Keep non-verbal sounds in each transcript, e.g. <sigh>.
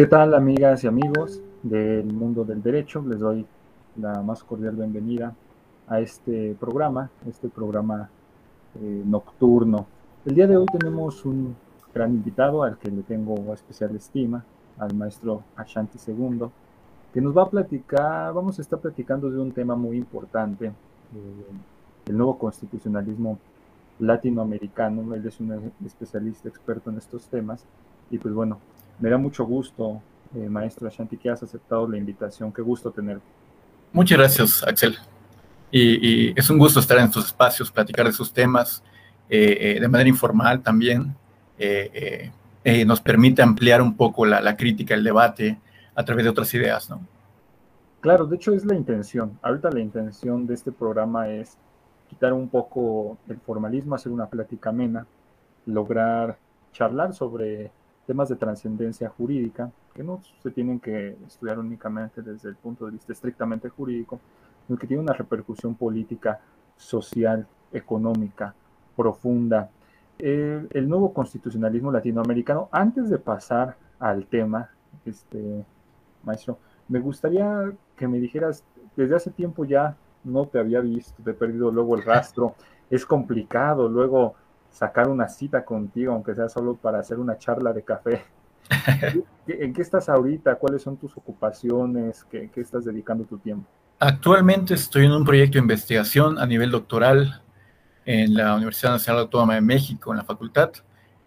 ¿Qué tal amigas y amigos del mundo del derecho? Les doy la más cordial bienvenida a este programa, este programa eh, nocturno. El día de hoy tenemos un gran invitado al que le tengo especial estima, al maestro Ashanti II, que nos va a platicar, vamos a estar platicando de un tema muy importante, eh, el nuevo constitucionalismo latinoamericano. Él es un especialista experto en estos temas y pues bueno, me da mucho gusto, eh, maestro Ashanti, que has aceptado la invitación. Qué gusto tener. Muchas gracias, Axel. Y, es un gusto estar en estos espacios, platicar de esos temas eh, eh, de manera informal también. nos permite ampliar un poco la, la, crítica, el debate a través de otras ideas, ¿no? Claro, de hecho es la intención. Ahorita la intención de este programa es quitar un poco el formalismo, hacer una plática amena, lograr charlar sobre temas de trascendencia jurídica, que no se tienen que estudiar únicamente desde el punto de vista estrictamente jurídico, sino que tiene una repercusión política, social, económica, profunda. el nuevo constitucionalismo latinoamericano, antes de pasar al tema, este, maestro, me gustaría que me dijeras, desde hace tiempo ya no te había visto, te he perdido luego el rastro, es complicado, luego sacar una cita contigo, aunque sea solo para hacer una charla de café. <laughs> ¿En qué estás ahorita? ¿Cuáles son tus ocupaciones? ¿Qué, qué estás dedicando tu tiempo? Actualmente estoy en un proyecto de investigación a nivel doctoral en la Universidad Nacional Autónoma de México, en la facultad.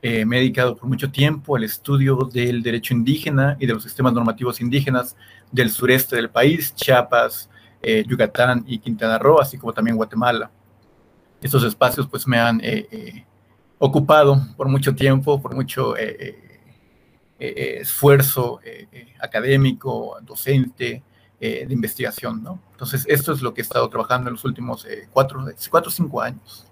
Eh, me he dedicado por mucho tiempo al estudio del derecho indígena y de los sistemas normativos indígenas del sureste del país, Chiapas, eh, Yucatán y Quintana Roo, así como también Guatemala. Estos espacios pues me han eh, ocupado por mucho tiempo, por mucho eh, eh, eh, esfuerzo académico, docente, de investigación, ¿no? Entonces, esto es lo que he estado trabajando en los últimos cuatro, o cinco años.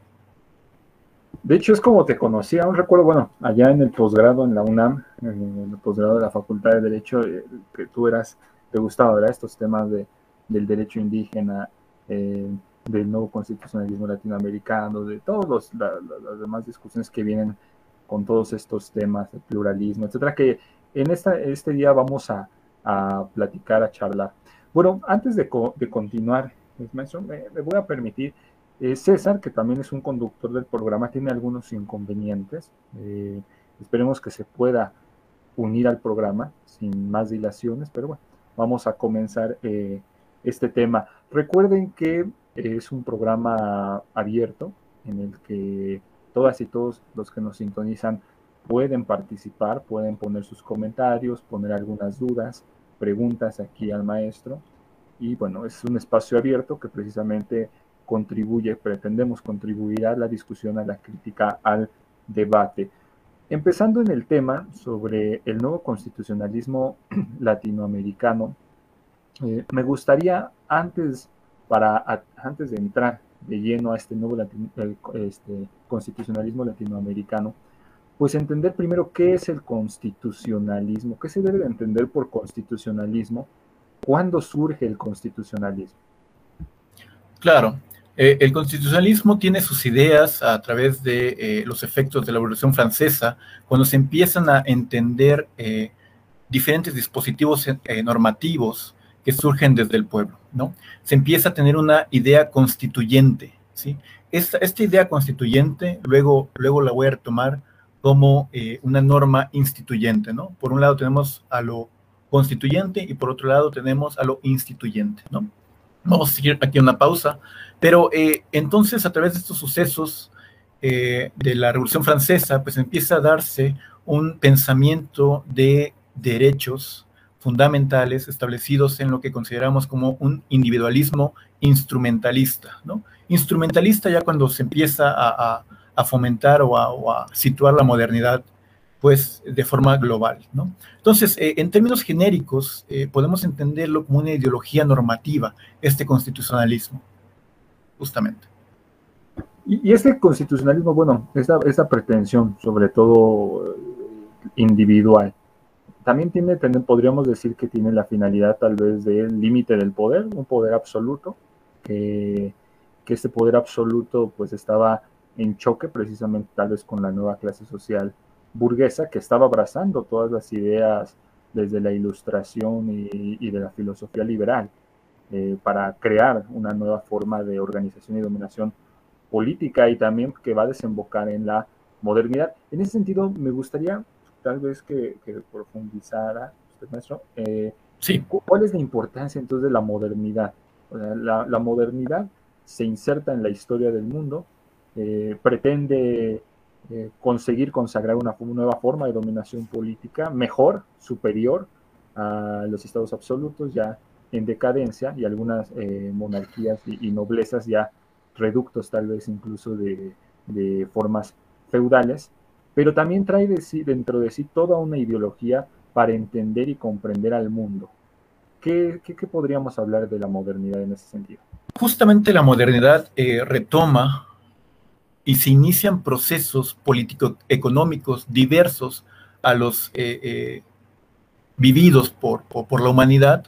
De hecho, es como te conocí, aún recuerdo, bueno, allá en el posgrado en la UNAM, en el posgrado de la Facultad de Derecho, que tú eras, te gustaba, ¿verdad? Estos temas de, del derecho indígena, del nuevo constitucionalismo latinoamericano, de todas las demás discusiones que vienen con todos estos temas de pluralismo, etcétera, que en esta, este día vamos a, platicar, a charlar. Bueno, antes de, continuar, maestro, me, voy a permitir, eh, César, que también es un conductor del programa, tiene algunos inconvenientes. Eh, esperemos que se pueda unir al programa sin más dilaciones, pero bueno, vamos a comenzar eh, este tema. Recuerden que es un programa abierto en el que todas y todos los que nos sintonizan pueden participar, pueden poner sus comentarios, poner algunas dudas, preguntas aquí al maestro. Y bueno, es un espacio abierto que precisamente contribuye, pretendemos contribuir a la discusión, a la crítica, al debate. Empezando en el tema sobre el nuevo constitucionalismo <clears throat> latinoamericano, eh, me gustaría antes para antes de entrar de lleno a este nuevo este, constitucionalismo latinoamericano, pues entender primero qué es el constitucionalismo, qué se debe de entender por constitucionalismo, cuándo surge el constitucionalismo. Claro, eh, el constitucionalismo tiene sus ideas a través de eh, los efectos de la Revolución Francesa, cuando se empiezan a entender eh, diferentes dispositivos normativos que surgen desde el pueblo, ¿no? Se empieza a tener una idea constituyente, ¿sí? Esta, idea constituyente luego, luego la voy a retomar como eh, una norma instituyente, ¿no? Por un lado tenemos a lo constituyente y por otro lado tenemos a lo instituyente, ¿no? Vamos a seguir aquí una pausa, pero eh, entonces a través de estos sucesos eh, de la Revolución Francesa, pues empieza a darse un pensamiento de derechos, fundamentales establecidos en lo que consideramos como un individualismo instrumentalista, ¿no? Instrumentalista ya cuando se empieza a, fomentar o a, situar la modernidad, pues de forma global, ¿no? Entonces, eh, en términos genéricos, eh, podemos entenderlo como una ideología normativa, este constitucionalismo, justamente. Y, este constitucionalismo, bueno, esta, esta pretensión, sobre todo individual, también tiene, podríamos decir que tiene la finalidad tal vez del límite del poder, un poder absoluto, que, este poder absoluto pues estaba en choque precisamente tal vez con la nueva clase social burguesa que estaba abrazando todas las ideas desde la ilustración y, de la filosofía liberal eh, para crear una nueva forma de organización y dominación política y también que va a desembocar en la modernidad. En ese sentido, me gustaría tal vez que, profundizara usted, maestro, eh, sí. ¿cuál es la importancia entonces de la modernidad? la, modernidad se inserta en la historia del mundo, eh, pretende eh, conseguir consagrar una nueva forma de dominación política mejor, superior a los estados absolutos ya en decadencia y algunas monarquías y, y, noblezas ya reductos tal vez incluso de, de formas feudales, pero también trae de sí, dentro de sí toda una ideología para entender y comprender al mundo. ¿Qué, qué, podríamos hablar de la modernidad en ese sentido? Justamente la modernidad eh, retoma y se inician procesos político-económicos diversos a los eh, eh, vividos por, por, la humanidad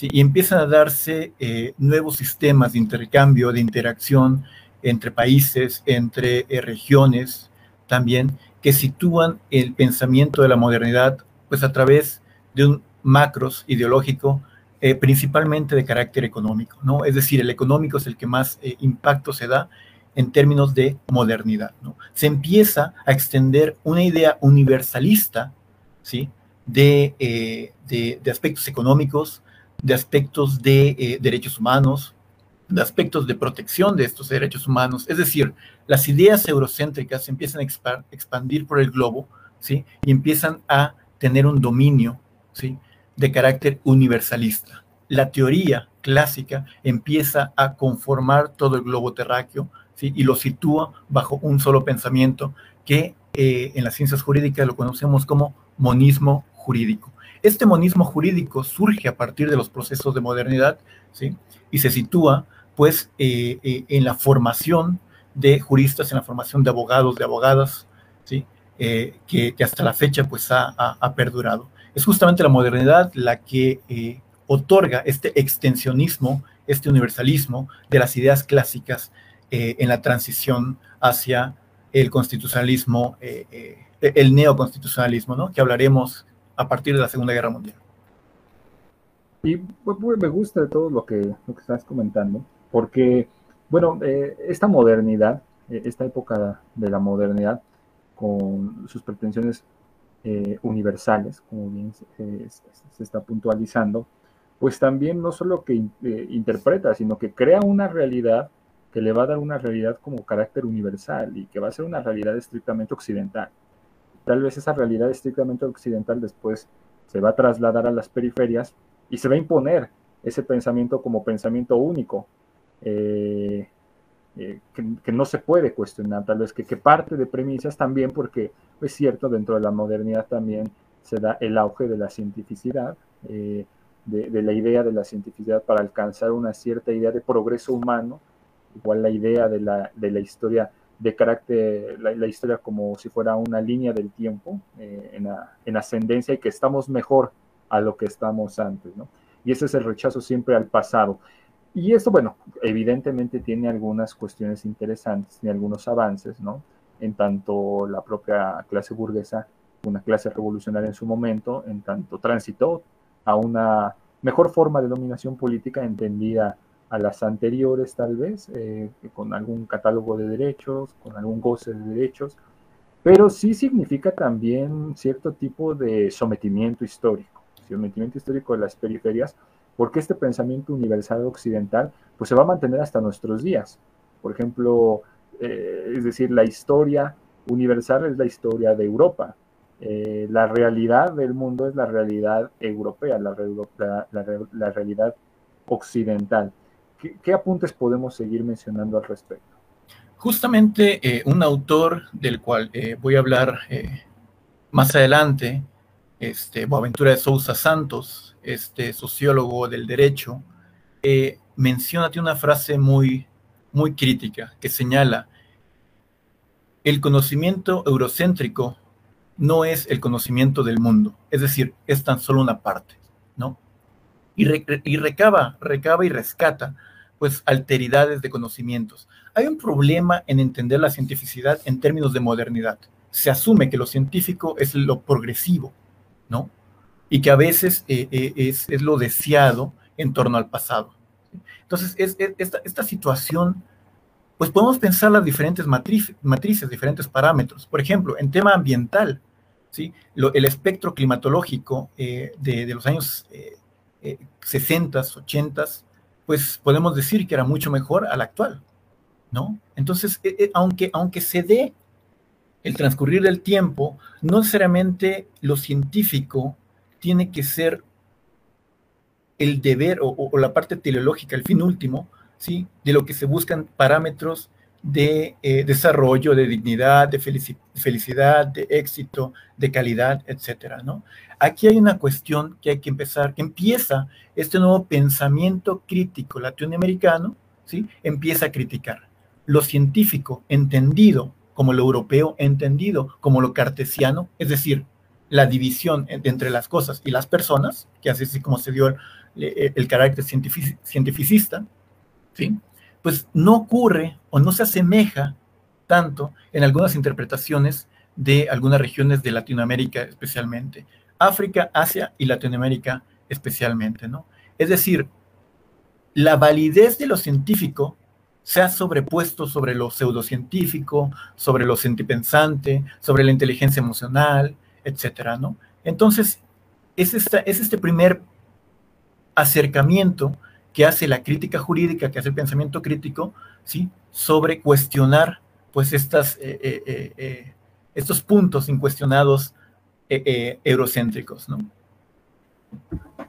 y empiezan a darse nuevos sistemas de intercambio, de interacción entre países, entre regiones, también que sitúan el pensamiento de la modernidad pues a través de un macros ideológico eh, principalmente de carácter económico, ¿no? Es decir, el económico es el que más eh, impacto se da en términos de modernidad, ¿no? Se empieza a extender una idea universalista, ¿sí? De, eh, de, de aspectos económicos, de aspectos de derechos humanos, de aspectos de protección de estos derechos humanos. Es decir, las ideas eurocéntricas empiezan a expandir por el globo, ¿sí? Y empiezan a tener un dominio, ¿sí? De carácter universalista. La teoría clásica empieza a conformar todo el globo terráqueo, ¿sí? Y lo sitúa bajo un solo pensamiento que eh, en las ciencias jurídicas lo conocemos como monismo jurídico. Este monismo jurídico surge a partir de los procesos de modernidad, ¿sí? Y se sitúa pues eh, eh, en la formación de juristas, en la formación de abogados, de abogadas, ¿sí? Eh, que, hasta la fecha pues ha, perdurado. Es justamente la modernidad la que otorga este extensionismo, este universalismo de las ideas clásicas en la transición hacia el constitucionalismo, el neoconstitucionalismo, ¿no? que hablaremos a partir de la Segunda Guerra Mundial. Y pues, me gusta todo lo que, lo que estás comentando porque, bueno, eh, esta modernidad, eh, esta época de la modernidad, con sus pretensiones eh, universales, como bien se, está puntualizando, pues también no solo que interpreta, sino que crea una realidad que le va a dar una realidad como carácter universal y que va a ser una realidad estrictamente occidental. Tal vez esa realidad estrictamente occidental después se va a trasladar a las periferias y se va a imponer ese pensamiento como pensamiento único, eh, eh, que, no se puede cuestionar, tal vez que, parte de premisas también, porque es cierto, dentro de la modernidad también se da el auge de la cientificidad, eh, de, la idea de la cientificidad para alcanzar una cierta idea de progreso humano, igual la idea de la, historia de carácter, la, historia como si fuera una línea del tiempo en, en, ascendencia y que estamos mejor a lo que estamos antes, ¿no? Y ese es el rechazo siempre al pasado. Y esto, bueno, evidentemente tiene algunas cuestiones interesantes, tiene algunos avances, ¿no? En tanto la propia clase burguesa, una clase revolucionaria en su momento, en tanto transitó a una mejor forma de dominación política entendida a las anteriores tal vez, eh, con algún catálogo de derechos, con algún goce de derechos, pero sí significa también cierto tipo de sometimiento histórico, sometimiento histórico de las periferias, porque este pensamiento universal occidental pues se va a mantener hasta nuestros días. Por ejemplo, eh, es decir, la historia universal es la historia de Europa. Eh, la realidad del mundo es la realidad europea, la, realidad occidental. ¿Qué, apuntes podemos seguir mencionando al respecto? Justamente eh, un autor del cual voy a hablar más adelante, este, Boaventura de Sousa Santos, este sociólogo del derecho, eh, menciona una frase muy, muy crítica que señala, el conocimiento eurocéntrico no es el conocimiento del mundo, es decir, es tan solo una parte, ¿no? Y, y recaba, recaba y rescata, pues, alteridades de conocimientos. Hay un problema en entender la cientificidad en términos de modernidad. Se asume que lo científico es lo progresivo, ¿no? y que a veces eh, eh, es, es, lo deseado en torno al pasado. Entonces, es, esta, esta, situación, pues podemos pensar las diferentes matrices, diferentes parámetros. Por ejemplo, en tema ambiental, ¿sí? el espectro climatológico de, de, los años 60, 80, pues podemos decir que era mucho mejor al actual, ¿no? Entonces, aunque, aunque se dé el transcurrir del tiempo, no necesariamente lo científico tiene que ser el deber o, la parte teleológica, el fin último, ¿sí? de lo que se buscan parámetros de eh, desarrollo, de dignidad, de felicidad, de éxito, de calidad, etcétera, ¿no? Aquí hay una cuestión que hay que empezar, que empieza este nuevo pensamiento crítico latinoamericano, ¿sí? Empieza a criticar lo científico entendido como lo europeo entendido, como lo cartesiano, es decir, la división entre las cosas y las personas, que así es como se dio el, carácter cientificista, ¿sí? pues no ocurre o no se asemeja tanto en algunas interpretaciones de algunas regiones de Latinoamérica especialmente, África, Asia y Latinoamérica especialmente, ¿no? Es decir, la validez de lo científico se ha sobrepuesto sobre lo pseudocientífico, sobre lo sentipensante, sobre la inteligencia emocional, etcétera, ¿no? Entonces, es, esta, es este primer acercamiento que hace la crítica jurídica, que hace el pensamiento crítico, ¿sí? Sobre cuestionar, pues, estas, eh, eh, eh, estos puntos incuestionados eurocéntricos, ¿no?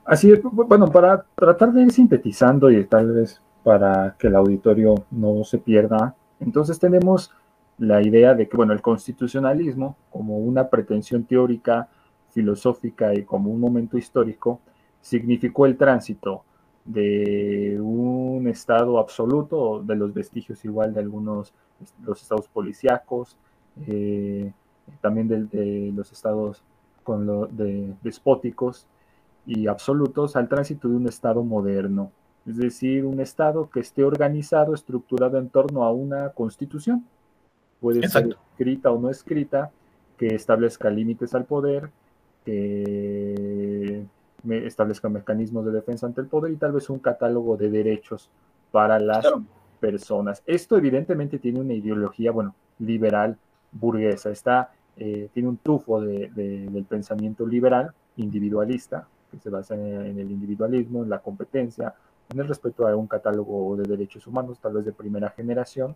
Así es, bueno, para tratar de ir sintetizando y tal vez para que el auditorio no se pierda. Entonces tenemos la idea de que, bueno, el constitucionalismo como una pretensión teórica, filosófica y como un momento histórico, significó el tránsito de un estado absoluto, de los vestigios igual de algunos, los estados policíacos, eh, también de, los estados con lo, de, despóticos y absolutos, al tránsito de un estado moderno, es decir, un Estado que esté organizado, estructurado en torno a una constitución. Puede ser escrita o no escrita, que establezca límites al poder, que establezca mecanismos de defensa ante el poder y tal vez un catálogo de derechos para las personas. Esto evidentemente tiene una ideología, bueno, liberal, burguesa. Está, eh, tiene un tufo del pensamiento liberal, individualista, que se basa en el individualismo, en la competencia, en el respeto a un catálogo de derechos humanos, tal vez de primera generación,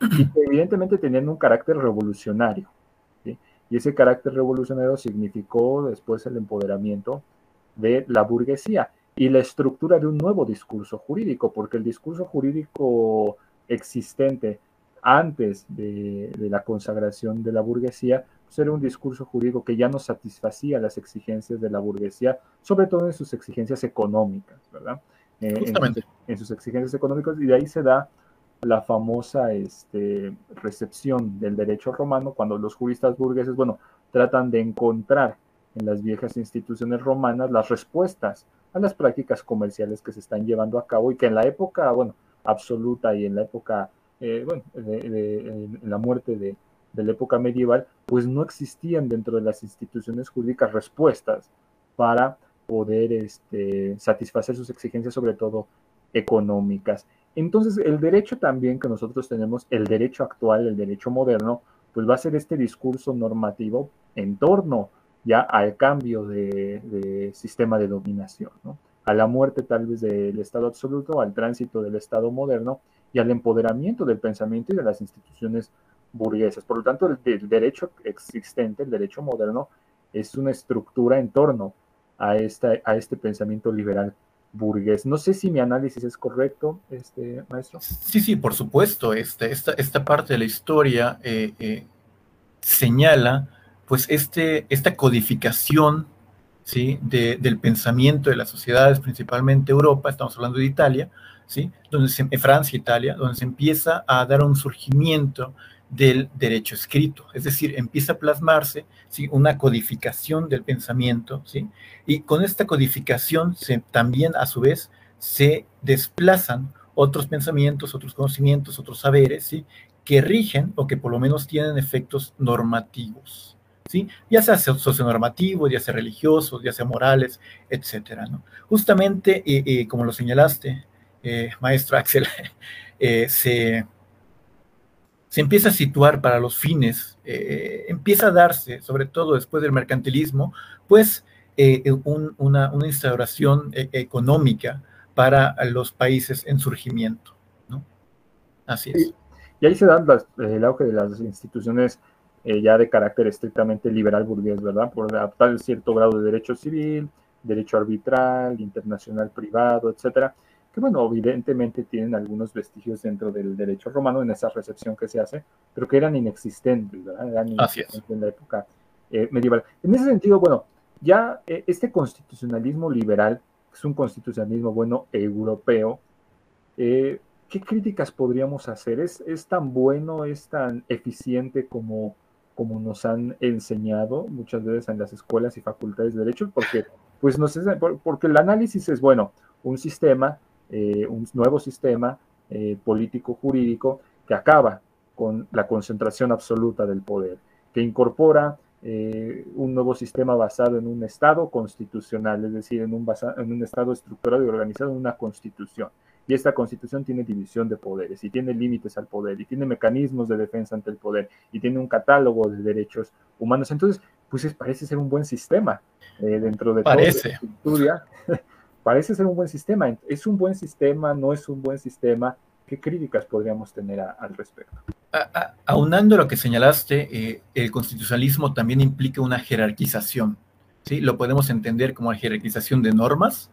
y que evidentemente tenían un carácter revolucionario. Y ese carácter revolucionario significó después el empoderamiento de la burguesía y la estructura de un nuevo discurso jurídico, porque el discurso jurídico existente antes de, la consagración de la burguesía, pues era un discurso jurídico que ya no satisfacía las exigencias de la burguesía, sobre todo en sus exigencias económicas, ¿verdad? Eh, en, sus exigencias económicas, y de ahí se da la famosa este, recepción del derecho romano, cuando los juristas burgueses, bueno, tratan de encontrar en las viejas instituciones romanas las respuestas a las prácticas comerciales que se están llevando a cabo y que en la época, bueno, absoluta y en la época, eh, bueno, en la muerte de, de la época medieval, pues no existían dentro de las instituciones jurídicas respuestas para poder este, satisfacer sus exigencias, sobre todo económicas. Entonces, el derecho también que nosotros tenemos, el derecho actual, el derecho moderno, pues va a ser este discurso normativo en torno ya al cambio de, sistema de dominación, a la muerte tal vez del Estado absoluto, al tránsito del Estado moderno y al empoderamiento del pensamiento y de las instituciones burguesas. Por lo tanto, el, el derecho existente, el derecho moderno, es una estructura en torno a, esta, a este pensamiento liberal burgués. No sé si mi análisis es correcto, este, maestro. Sí, sí, por supuesto. Este, esta, esta parte de la historia eh, eh, señala pues este, esta codificación ¿sí? del pensamiento de las sociedades, principalmente Europa, estamos hablando de Italia, ¿sí? donde se, Francia, Italia, donde se empieza a dar un surgimiento del derecho escrito, es decir, empieza a plasmarse una codificación del pensamiento, ¿sí? y con esta codificación también a su vez se desplazan otros pensamientos, otros conocimientos, otros saberes, ¿sí? que rigen o que por lo menos tienen efectos normativos. ¿sí? ya sea socionormativos, ya sea religiosos, ya sea morales, etcétera. ¿no? Justamente, como lo señalaste, maestro Axel, <laughs> se, se empieza a situar para los fines, empieza a darse, sobre todo después del mercantilismo, pues una, una, instauración económica para los países en surgimiento. ¿no? Así es. Y, ahí se da el auge de las instituciones eh, ya de carácter estrictamente liberal burgués, ¿verdad? Por adaptar cierto grado de derecho civil, derecho arbitral, internacional privado, etcétera, que bueno, evidentemente tienen algunos vestigios dentro del derecho romano en esa recepción que se hace, pero que eran inexistentes, ¿verdad? Eran inexistentes en la época eh, medieval. En ese sentido, bueno, ya eh, este constitucionalismo liberal es un constitucionalismo bueno europeo, eh, ¿qué críticas podríamos hacer? ¿Es, ¿Es, tan bueno, es tan eficiente como, como nos han enseñado muchas veces en las escuelas y facultades de derecho? Porque, pues, no sé, porque el análisis es, bueno, un sistema, eh, un nuevo sistema eh, político jurídico que acaba con la concentración absoluta del poder, que incorpora eh, un nuevo sistema basado en un Estado constitucional, es decir, en un, en un Estado estructurado y organizado en una constitución. Y esta constitución tiene división de poderes y tiene límites al poder y tiene mecanismos de defensa ante el poder y tiene un catálogo de derechos humanos. Entonces, pues parece ser un buen sistema eh, dentro de parece. estudia. parece <laughs> ser un buen sistema. ¿Es un buen sistema? ¿No es un buen sistema? ¿Qué críticas podríamos tener al respecto? aunando lo que señalaste, eh, el constitucionalismo también implica una jerarquización. ¿sí? Lo podemos entender como la jerarquización de normas,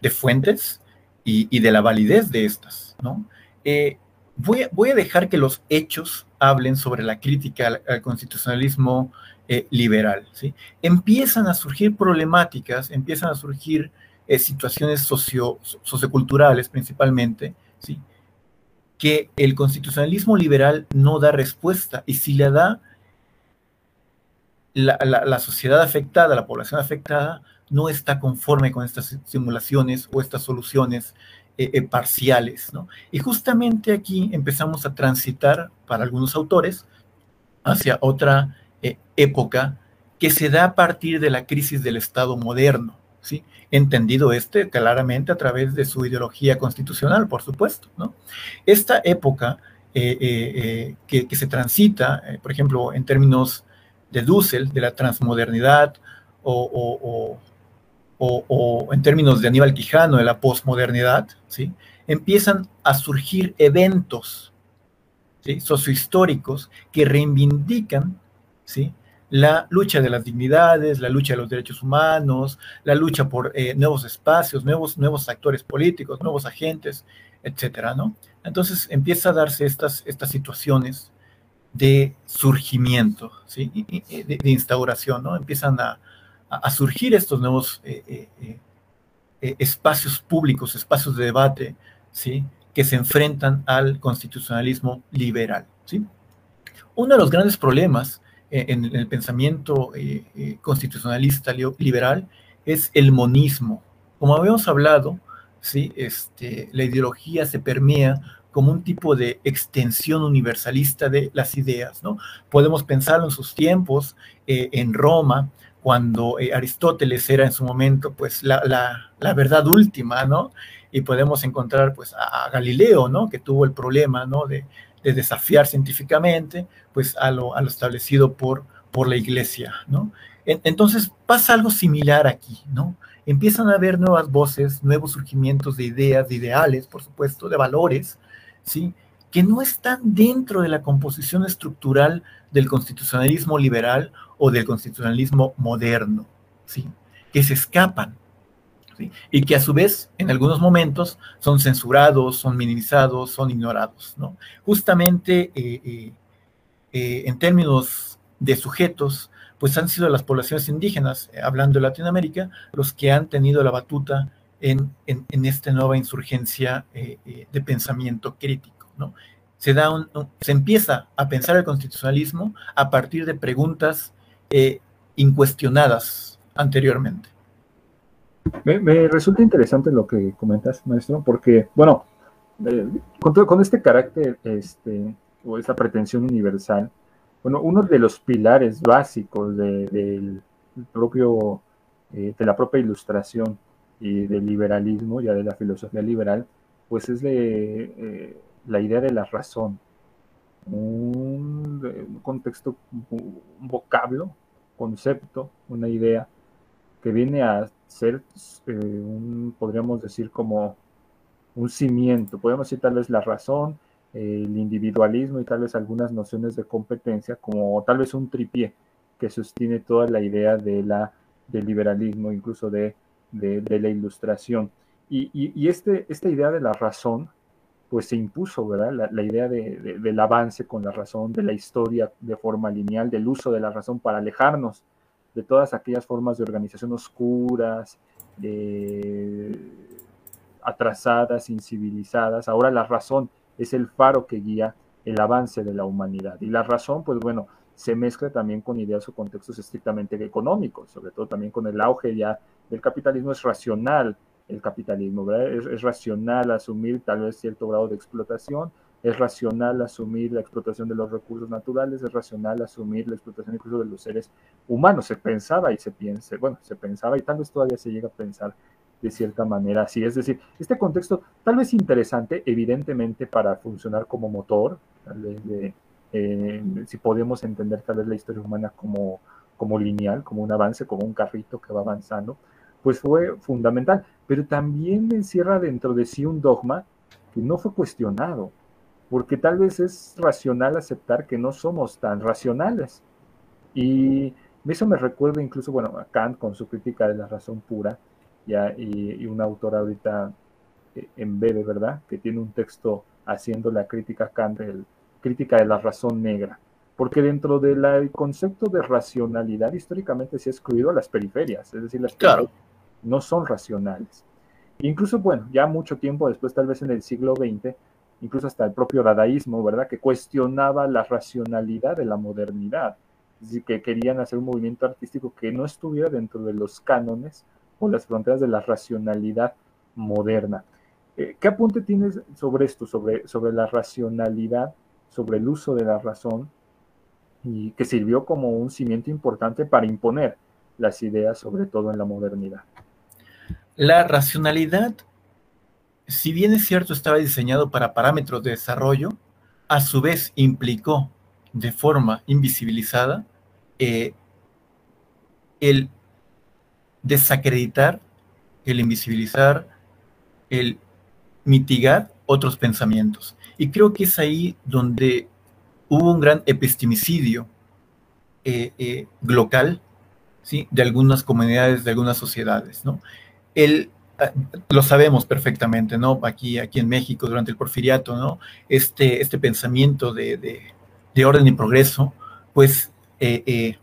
de fuentes y, de la validez de estas. ¿no? Eh, voy, voy, a dejar que los hechos hablen sobre la crítica al, constitucionalismo eh, liberal. ¿sí? Empiezan a surgir problemáticas, empiezan a surgir situaciones socio, socioculturales principalmente, ¿sí? que el constitucionalismo liberal no da respuesta y si la da, la, sociedad afectada, la población afectada, no está conforme con estas simulaciones o estas soluciones eh, eh, parciales. Y justamente aquí empezamos a transitar, para algunos autores, hacia otra eh, época que se da a partir de la crisis del Estado moderno. ¿Sí? entendido este claramente a través de su ideología constitucional, por supuesto. Esta época eh, eh, eh, que, se transita, por ejemplo, en términos de Dussel, de la transmodernidad, o, en términos de Aníbal Quijano, de la posmodernidad, ¿sí? empiezan a surgir eventos sociohistóricos que reivindican ¿sí? La lucha de las dignidades, la lucha de los derechos humanos, la lucha por eh, nuevos espacios, nuevos, nuevos actores políticos, nuevos agentes, etcétera, ¿no? Entonces empieza a darse estas, estas situaciones de surgimiento, ¿sí? de, instauración, ¿no? Empiezan a, surgir estos nuevos eh, eh, espacios públicos, espacios de debate, ¿sí? Que se enfrentan al constitucionalismo liberal, ¿sí? Uno de los grandes problemas en, el pensamiento eh, eh, constitucionalista liberal es el monismo. Como habíamos hablado, ¿sí? este, la ideología se permea como un tipo de extensión universalista de las ideas. ¿no? Podemos pensarlo en sus tiempos, eh, en Roma, cuando Aristóteles era en su momento pues la, la, la, verdad última, ¿no? Y podemos encontrar pues a, Galileo, ¿no? Que tuvo el problema, ¿no? De, de desafiar científicamente pues a lo, a lo establecido por, por la iglesia, ¿no? entonces pasa algo similar aquí, ¿no? Empiezan a haber nuevas voces, nuevos surgimientos de ideas, de ideales, por supuesto, de valores, ¿sí? Que no están dentro de la composición estructural del constitucionalismo liberal o del constitucionalismo moderno, ¿sí? Que se escapan, y que a su vez en algunos momentos son censurados, son minimizados, son ignorados. ¿no? Justamente eh, eh, eh, en términos de sujetos, pues han sido las poblaciones indígenas, hablando de Latinoamérica, los que han tenido la batuta en, en, esta nueva insurgencia de pensamiento crítico. ¿no? Se, da se empieza a pensar el constitucionalismo a partir de preguntas incuestionadas anteriormente. Me, resulta interesante lo que comentas, maestro, porque, bueno, eh, con, este carácter este, o esta pretensión universal, bueno, uno de los pilares básicos del propio, de la propia ilustración y del liberalismo, ya de la filosofía liberal, pues es de, la idea de la razón, un, contexto, un vocablo, concepto, una idea que viene a ser, eh, podríamos decir, como un cimiento, podemos decir tal vez la razón, el individualismo y tal vez algunas nociones de competencia, como tal vez un tripié que sostiene toda la idea de la, del liberalismo, incluso de, de, la ilustración. Y, y, este, esta idea de la razón pues se impuso, ¿verdad? La, idea del avance con la razón, de la historia de forma lineal, del uso de la razón para alejarnos de todas aquellas formas de organización oscuras, atrasadas, incivilizadas. Ahora la razón es el faro que guía el avance de la humanidad. Y la razón, pues bueno, se mezcla también con ideas o contextos estrictamente económicos, sobre todo también con el auge ya del capitalismo es racional, el capitalismo, ¿verdad? Es, racional asumir tal vez cierto grado de explotación, es racional asumir la explotación de los recursos naturales, es racional asumir la explotación incluso de los seres humanos. Se pensaba y se piensa, bueno, se pensaba y tal vez todavía se llega a pensar de cierta manera así. Es decir, este contexto tal vez interesante, evidentemente, para funcionar como motor, tal vez eh, si podemos entender tal vez la historia humana como, como lineal, como un avance, como un carrito que va avanzando, pues fue fundamental, pero también encierra dentro de sí un dogma que no fue cuestionado, porque tal vez es racional aceptar que no somos tan racionales. Y eso me recuerda incluso, bueno, a Kant con su crítica de la razón pura, ya, y, un autor ahorita eh, en breve, ¿verdad? Que tiene un texto haciendo la crítica a Kant, el, crítica de la razón negra porque dentro del concepto de racionalidad históricamente se ha excluido a las periferias, es decir, las claro no son racionales. Incluso, bueno, ya mucho tiempo después, tal vez en el siglo XX, incluso hasta el propio dadaísmo, ¿verdad?, que cuestionaba la racionalidad de la modernidad, es decir, que querían hacer un movimiento artístico que no estuviera dentro de los cánones o las fronteras de la racionalidad moderna. Eh, ¿Qué apunte tienes sobre esto, sobre, sobre la racionalidad, sobre el uso de la razón, y que sirvió como un cimiento importante para imponer las ideas, sobre todo en la modernidad? La racionalidad, si bien es cierto estaba diseñado para parámetros de desarrollo, a su vez implicó de forma invisibilizada eh, el desacreditar, el invisibilizar, el mitigar otros pensamientos. Y creo que es ahí donde hubo un gran epistemicidio eh, eh, ¿sí? de algunas comunidades, de algunas sociedades. ¿no? el, lo sabemos perfectamente, ¿no? Aquí, aquí en México, durante el porfiriato, ¿no? Este, este pensamiento de, orden y progreso, pues eh, eh,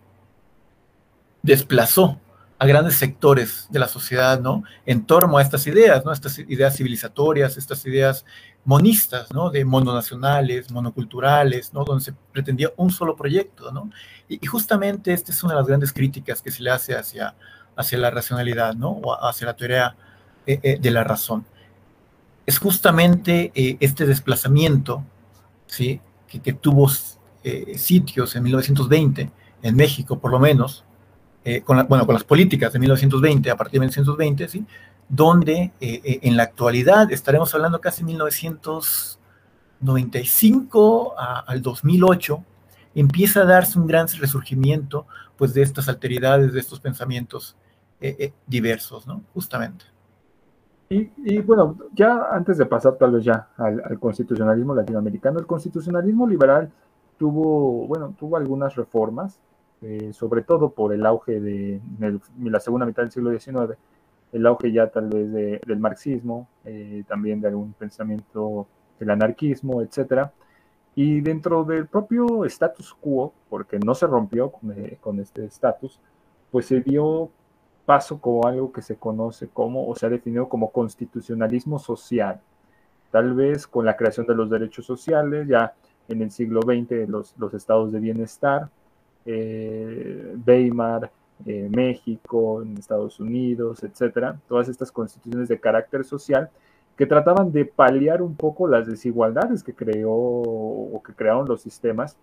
desplazó a grandes sectores de la sociedad, ¿no? En torno a estas ideas, ¿no? Estas ideas civilizatorias, estas ideas monistas, ¿no? De mononacionales, monoculturales, ¿no? Donde se pretendía un solo proyecto, ¿no? Y, y justamente esta es una de las grandes críticas que se le hace hacia, hacia la racionalidad, ¿no? O hacia la teoría de la razón. Es justamente eh, este desplazamiento, ¿sí? Que, tuvo sitios en 1920, en México por lo menos, con bueno, con las políticas de 1920, a partir de 1920, ¿sí? Donde en la actualidad estaremos hablando casi 1995 al 2008, empieza a darse un gran resurgimiento pues de estas alteridades, de estos pensamientos eh, eh, diversos, ¿no? Justamente. Y, bueno, ya antes de pasar tal vez ya al, constitucionalismo latinoamericano, el constitucionalismo liberal tuvo, bueno, tuvo algunas reformas, eh, sobre todo por el auge de, la segunda mitad del siglo XIX, el auge ya tal vez del marxismo, también de algún pensamiento del anarquismo, etcétera. Y dentro del propio status quo, porque no se rompió con, con este status, pues se dio paso como algo que se conoce como o se ha definido como constitucionalismo social. Tal vez con la creación de los derechos sociales, ya en el siglo XX los, los estados de bienestar, eh, Weimar, eh, México, Estados Unidos, etcétera, todas estas constituciones de carácter social que trataban de paliar un poco las desigualdades que creó o que crearon los sistemas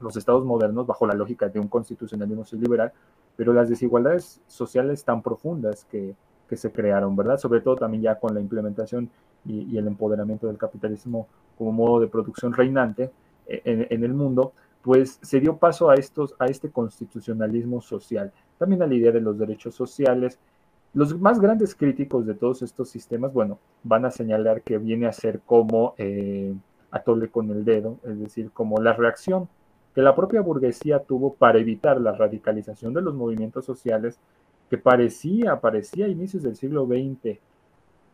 los estados modernos bajo la lógica de un constitucionalismo liberal, pero las desigualdades sociales tan profundas que, que se crearon, ¿verdad? Sobre todo también ya con la implementación y, el empoderamiento del capitalismo como modo de producción reinante eh, en, el mundo, pues se dio paso a, estos, a este constitucionalismo social, también a la idea de los derechos sociales. Los más grandes críticos de todos estos sistemas, bueno, van a señalar que viene a ser como eh, atole con el dedo, es decir, como la reacción que la propia burguesía tuvo para evitar la radicalización de los movimientos sociales que parecía, parecía a inicios del siglo XX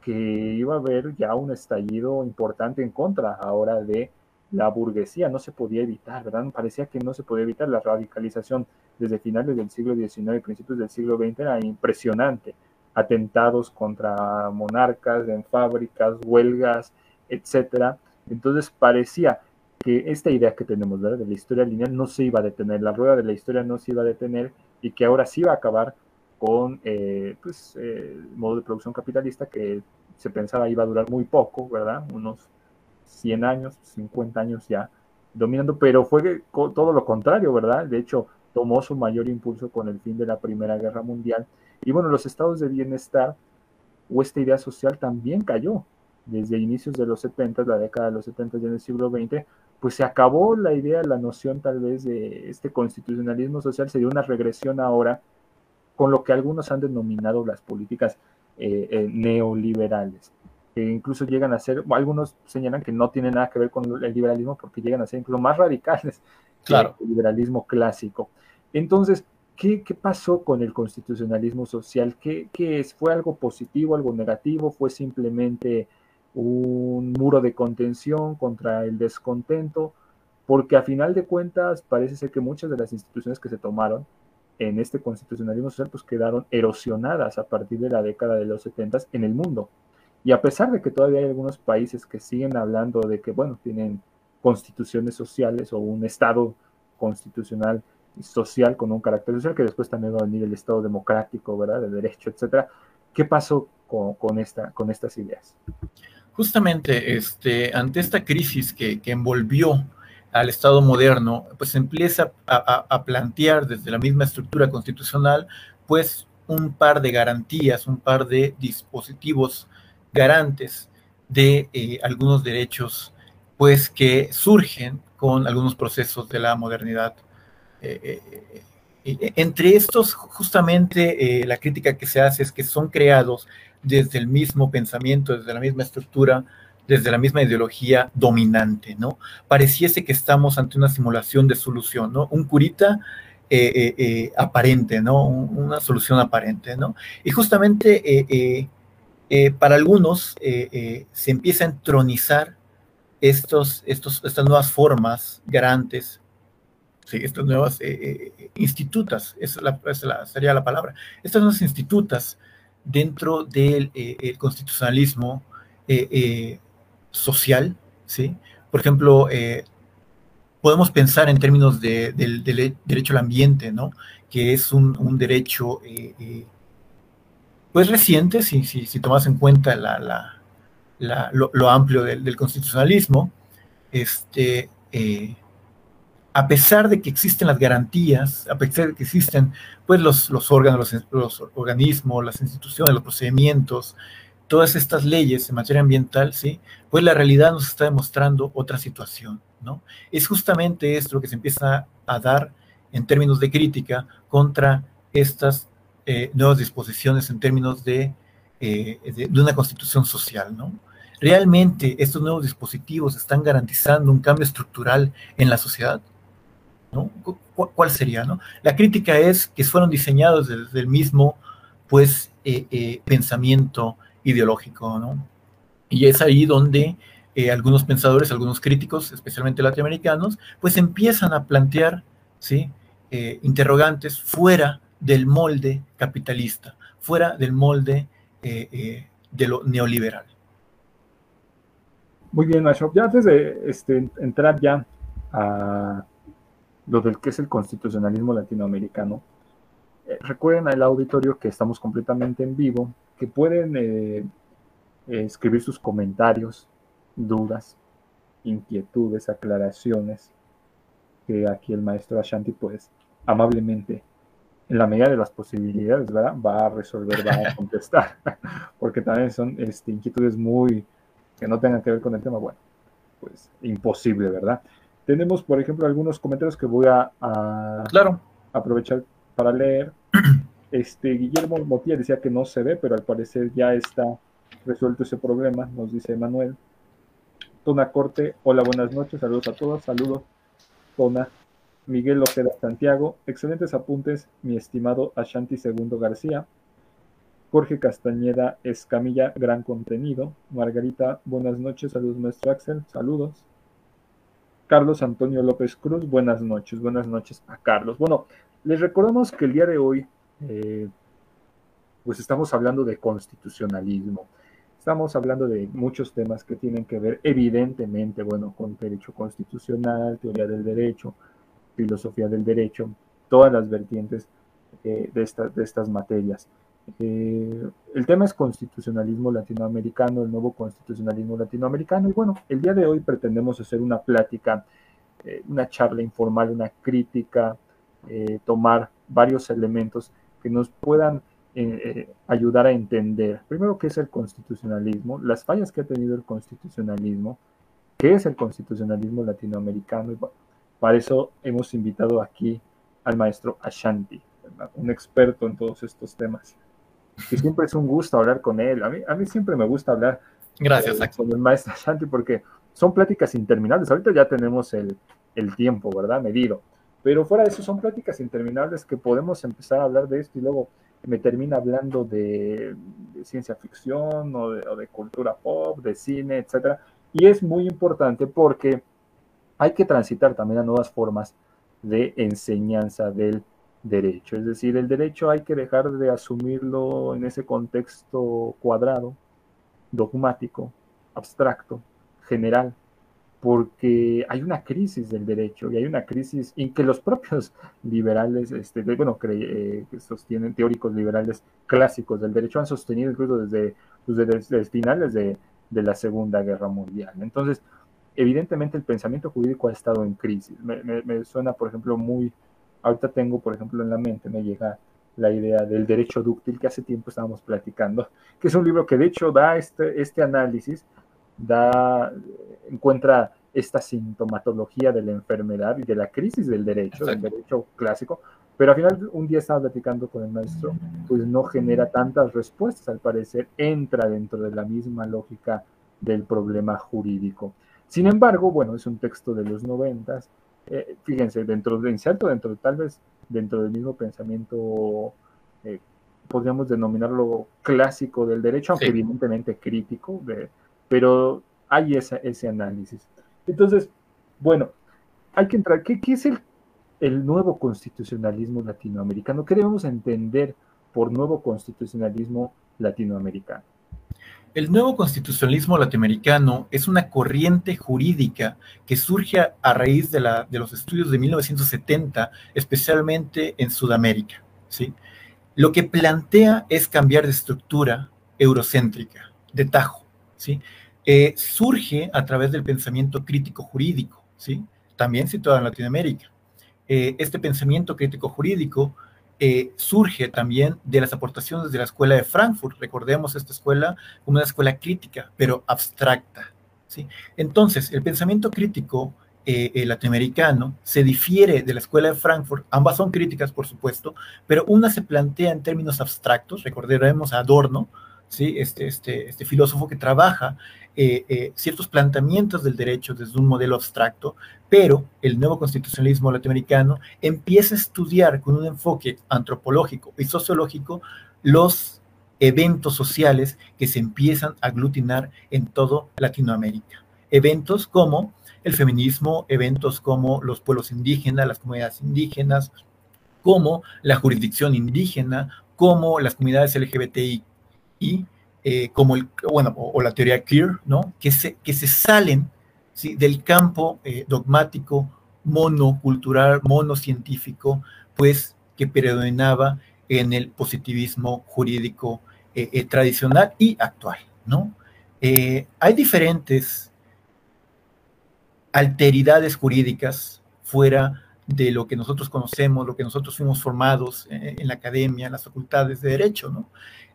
que iba a haber ya un estallido importante en contra ahora de la burguesía, no se podía evitar, ¿verdad? Parecía que no se podía evitar la radicalización desde finales del siglo XIX y principios del siglo XX era impresionante. Atentados contra monarcas en fábricas, huelgas, etcétera. Entonces parecía que esta idea que tenemos de la historia lineal no se iba a detener, la rueda de la historia no se iba a detener y que ahora sí iba a acabar con eh, pues, eh, modo de producción capitalista que se pensaba iba a durar muy poco, ¿verdad? Unos 100 años, 50 años ya dominando, pero fue todo lo contrario, ¿verdad? De hecho, tomó su mayor impulso con el fin de la Primera Guerra Mundial. Y bueno, los estados de bienestar o esta idea social también cayó desde inicios de los 70, la década de los 70 y en el siglo XX, pues se acabó la idea, la noción tal vez de este constitucionalismo social, se dio una regresión ahora con lo que algunos han denominado las políticas eh, eh, neoliberales, que incluso llegan a ser, algunos señalan que no tienen nada que ver con el liberalismo porque llegan a ser incluso más radicales claro. que el liberalismo clásico. Entonces, ¿qué, qué pasó con el constitucionalismo social? ¿Qué, ¿Qué, es? ¿Fue algo positivo, algo negativo? ¿Fue simplemente un muro de contención contra el descontento, porque a final de cuentas parece ser que muchas de las instituciones que se tomaron en este constitucionalismo social pues quedaron erosionadas a partir de la década de los 70 en el mundo. Y a pesar de que todavía hay algunos países que siguen hablando de que, bueno, tienen constituciones sociales o un Estado constitucional y social con un carácter social, que después también va a venir el Estado democrático, ¿verdad?, de derecho, etcétera. ¿Qué pasó con, con, esta, con estas ideas? Justamente este, ante esta crisis que, envolvió al Estado moderno, pues empieza a, plantear desde la misma estructura constitucional, pues un par de garantías, un par de dispositivos garantes de eh, algunos derechos, pues que surgen con algunos procesos de la modernidad. Eh, eh, entre estos, justamente la crítica que se hace es que son creados desde el mismo pensamiento, desde la misma estructura, desde la misma ideología dominante, ¿no? Pareciese que estamos ante una simulación de solución, ¿no? Un curita eh, eh, eh, aparente, ¿no? Una solución aparente, ¿no? Y justamente para algunos se empieza a entronizar estos, estos, estas nuevas formas garantes, sí, estas nuevas institutas, esa, esa sería la palabra, estas nuevas institutas dentro del eh, constitucionalismo eh, eh, social, ¿sí? Por ejemplo, podemos pensar en términos de, del, derecho al ambiente, ¿no? Que es un, derecho, pues reciente, si, si, tomas en cuenta la, lo, amplio del constitucionalismo, este, a pesar de que existen las garantías, a pesar de que existen pues, los, los órganos, los, organismos, las instituciones, los procedimientos, todas estas leyes en materia ambiental, ¿sí? pues la realidad nos está demostrando otra situación. ¿no? Es justamente esto lo que se empieza a dar en términos de crítica contra estas eh, nuevas disposiciones en términos de, eh, de, de, una constitución social. ¿no? ¿Realmente estos nuevos dispositivos están garantizando un cambio estructural en la sociedad? ¿Cuál sería? ¿no? La crítica es que fueron diseñados desde el mismo pues, eh, eh, pensamiento ideológico, ¿no? Y es ahí donde eh, algunos pensadores, algunos críticos, especialmente latinoamericanos, pues empiezan a plantear ¿sí? interrogantes fuera del molde capitalista, fuera del molde de lo neoliberal. Muy bien, Ashok. Ya antes de este, entrar ya a lo del que es el constitucionalismo latinoamericano, eh, recuerden al auditorio que estamos completamente en vivo, que pueden eh, eh, escribir sus comentarios, dudas, inquietudes, aclaraciones que aquí el maestro Ashanti, pues, amablemente, en la medida de las posibilidades, ¿verdad? Va a resolver, va a <laughs> contestar, <laughs> porque también son este, inquietudes muy que no tengan que ver con el tema, bueno, pues imposible, ¿verdad? Tenemos, por ejemplo, algunos comentarios que voy a, claro. aprovechar para leer. <clears throat> Este, Guillermo Motilla decía que no se ve, pero al parecer ya está resuelto ese problema, nos dice Manuel. Tona Corte, hola, buenas noches, saludos a todos, saludos, Tona. Miguel Ojeda Santiago, excelentes apuntes, mi estimado Ashanti Segundo García. Jorge Castañeda Escamilla, gran contenido. Margarita, buenas noches, saludos maestro Axel, saludos. Carlos Antonio López Cruz, buenas noches, buenas noches a Carlos. Bueno, les recordamos que el día de hoy, eh, pues estamos hablando de constitucionalismo. Estamos hablando de muchos temas que tienen que ver, evidentemente, bueno, con derecho constitucional, teoría del derecho, filosofía del derecho, todas las vertientes eh, de, de estas materias. Eh, el tema es constitucionalismo latinoamericano, el nuevo constitucionalismo latinoamericano. Y bueno, el día de hoy pretendemos hacer una plática, eh, una charla informal, una crítica, eh, tomar varios elementos que nos puedan ayudar a entender, primero, qué es el constitucionalismo, las fallas que ha tenido el constitucionalismo, qué es el constitucionalismo latinoamericano. Y para eso hemos invitado aquí al maestro Ashanti, un experto en todos estos temas que siempre es un gusto hablar con él. A mí, a mí siempre me gusta hablar Gracias, eh, con el maestro <laughs> Shanti porque son pláticas interminables. Ahorita ya tenemos el, el, tiempo, ¿verdad? Medido. Pero fuera de eso son pláticas interminables que podemos empezar a hablar de esto y luego me termina hablando de, ciencia ficción o de, o de, cultura pop, de cine, etc. Y es muy importante porque hay que transitar también a nuevas formas de enseñanza del derecho. Es decir, el derecho hay que dejar de asumirlo en ese contexto cuadrado, dogmático, abstracto, general, porque hay una crisis del derecho y hay una crisis en que los propios <laughs> liberales, este, bueno, eh, que sostienen teóricos liberales clásicos del derecho han sostenido incluso desde, pues, desde, finales de, la Segunda Guerra Mundial. Entonces, evidentemente el pensamiento jurídico ha estado en crisis. me suena, por ejemplo, muy, Ahorita tengo, por ejemplo, en la mente, me llega la idea del derecho dúctil que hace tiempo estábamos platicando, que es un libro que de hecho da este, este análisis, da, encuentra esta sintomatología de la enfermedad y de la crisis del derecho, del derecho clásico, pero al final un día estaba platicando con el maestro, pues no genera tantas respuestas, al parecer entra dentro de la misma lógica del problema jurídico. Sin embargo, bueno, es un texto de los noventas, eh, fíjense, dentro de inserto, dentro tal vez dentro del mismo pensamiento, eh, podríamos denominarlo clásico del derecho, aunque evidentemente crítico, pero hay ese análisis. Entonces, bueno, hay que entrar, ¿qué, qué es el, el nuevo constitucionalismo latinoamericano? ¿Qué debemos entender por nuevo constitucionalismo latinoamericano? El nuevo constitucionalismo latinoamericano es una corriente jurídica que surge a, raíz de, los estudios de 1970, especialmente en Sudamérica. ¿sí? Lo que plantea es cambiar de estructura eurocéntrica, de tajo. ¿sí? Eh, surge a través del pensamiento crítico jurídico, ¿sí? también situado en Latinoamérica. Eh, este pensamiento crítico jurídico eh, surge también de las aportaciones de la escuela de Frankfurt. Recordemos esta escuela como una escuela crítica, pero abstracta. ¿sí? Entonces, el pensamiento crítico eh, latinoamericano se difiere de la escuela de Frankfurt, ambas son críticas, por supuesto, pero una se plantea en términos abstractos, recordaremos a Adorno, ¿sí? este, este, este filósofo que trabaja eh, eh, ciertos planteamientos del derecho desde un modelo abstracto, pero el nuevo constitucionalismo latinoamericano empieza a estudiar con un enfoque antropológico y sociológico los eventos sociales que se empiezan a aglutinar en toda Latinoamérica. Eventos como el feminismo, eventos como los pueblos indígenas, las comunidades indígenas, como la jurisdicción indígena, como las comunidades LGBTI eh, como el, bueno, o, la teoría queer, ¿no? Que se, que se salen ¿sí? del campo eh, dogmático, monocultural, monocientífico, pues que predominaba en el positivismo jurídico eh, tradicional y actual, ¿no? hay diferentes alteridades jurídicas fuera de lo que nosotros conocemos, lo que nosotros fuimos formados en, la academia, en las facultades de derecho, ¿no?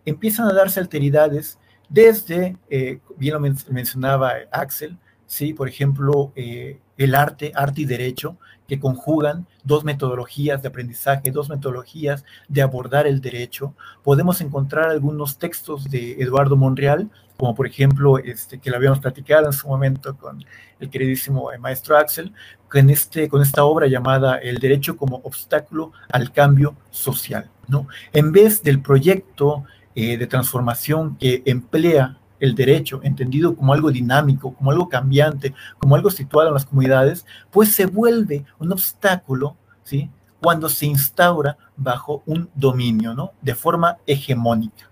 Empiezan a darse alteridades desde, eh, bien lo mencionaba Axel, ¿sí? Por ejemplo, eh, el arte, arte y derecho, que conjugan dos metodologías de aprendizaje, dos metodologías de abordar el derecho. Podemos encontrar algunos textos de Eduardo Monreal, como por ejemplo, este, que lo habíamos platicado en su momento con el queridísimo eh, maestro Axel, con, este, con esta obra llamada El derecho como obstáculo al cambio social. ¿no? En vez del proyecto eh, de transformación que emplea el derecho, entendido como algo dinámico, como algo cambiante, como algo situado en las comunidades, pues se vuelve un obstáculo, ¿sí? Cuando se instaura bajo un dominio, ¿no? De forma hegemónica,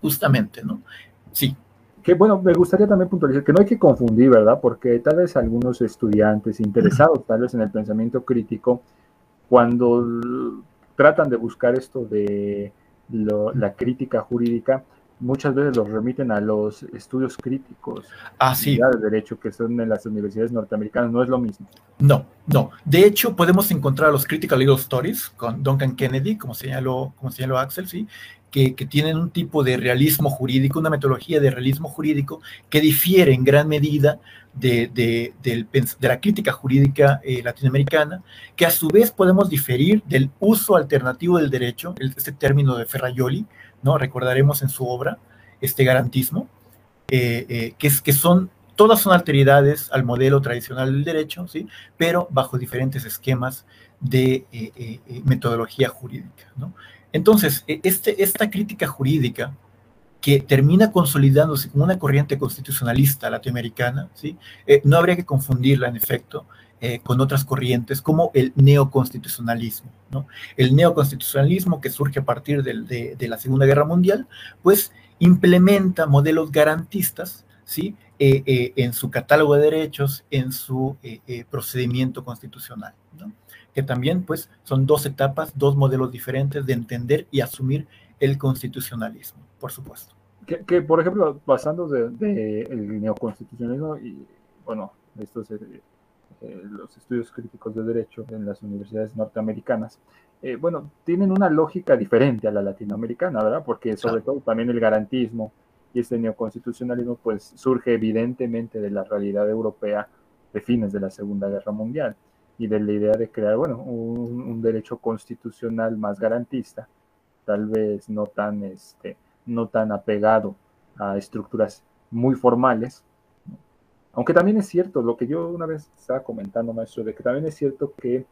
justamente, ¿no? Sí. Que bueno, me gustaría también puntualizar que no hay que confundir, ¿verdad? Porque tal vez algunos estudiantes interesados tal vez en el pensamiento crítico, cuando tratan de buscar esto de la crítica jurídica, muchas veces los remiten a los estudios críticos ah, sí. de derecho que son en las universidades norteamericanas, no es lo mismo. No, no. De hecho, podemos encontrar los Critical Legal Stories con Duncan Kennedy, como señaló, como señaló Axel, ¿sí? Que, tienen un tipo de realismo jurídico, una metodología de realismo jurídico que difiere en gran medida de, la crítica jurídica eh, latinoamericana, que a su vez podemos diferir del uso alternativo del derecho, este término de Ferraioli, ¿no? Recordaremos en su obra este garantismo, eh, eh, que, es, que son, todas son alteridades al modelo tradicional del derecho, ¿sí? Pero bajo diferentes esquemas de metodología jurídica, ¿no? Entonces, este, esta crítica jurídica que termina consolidándose como una corriente constitucionalista latinoamericana, ¿sí? no habría que confundirla, en efecto, eh, con otras corrientes como el neoconstitucionalismo. ¿no? El neoconstitucionalismo que surge a partir de, la Segunda Guerra Mundial, pues implementa modelos garantistas ¿sí? Eh, eh, en su catálogo de derechos, en su procedimiento constitucional. ¿no? Que también pues, son dos etapas, dos modelos diferentes de entender y asumir el constitucionalismo, por supuesto. Que, por ejemplo, pasando del de, el neoconstitucionalismo y, bueno, esto se eh, los estudios críticos de derecho en las universidades norteamericanas, eh, bueno, tienen una lógica diferente a la latinoamericana, ¿verdad? Porque sobre todo también el garantismo y este neoconstitucionalismo pues surge evidentemente de la realidad europea de fines de la Segunda Guerra Mundial y de la idea de crear, bueno, un, derecho constitucional más garantista, tal vez no tan, este, no tan apegado a estructuras muy formales, aunque también es cierto, lo que yo una vez estaba comentando, maestro, de que también es cierto que,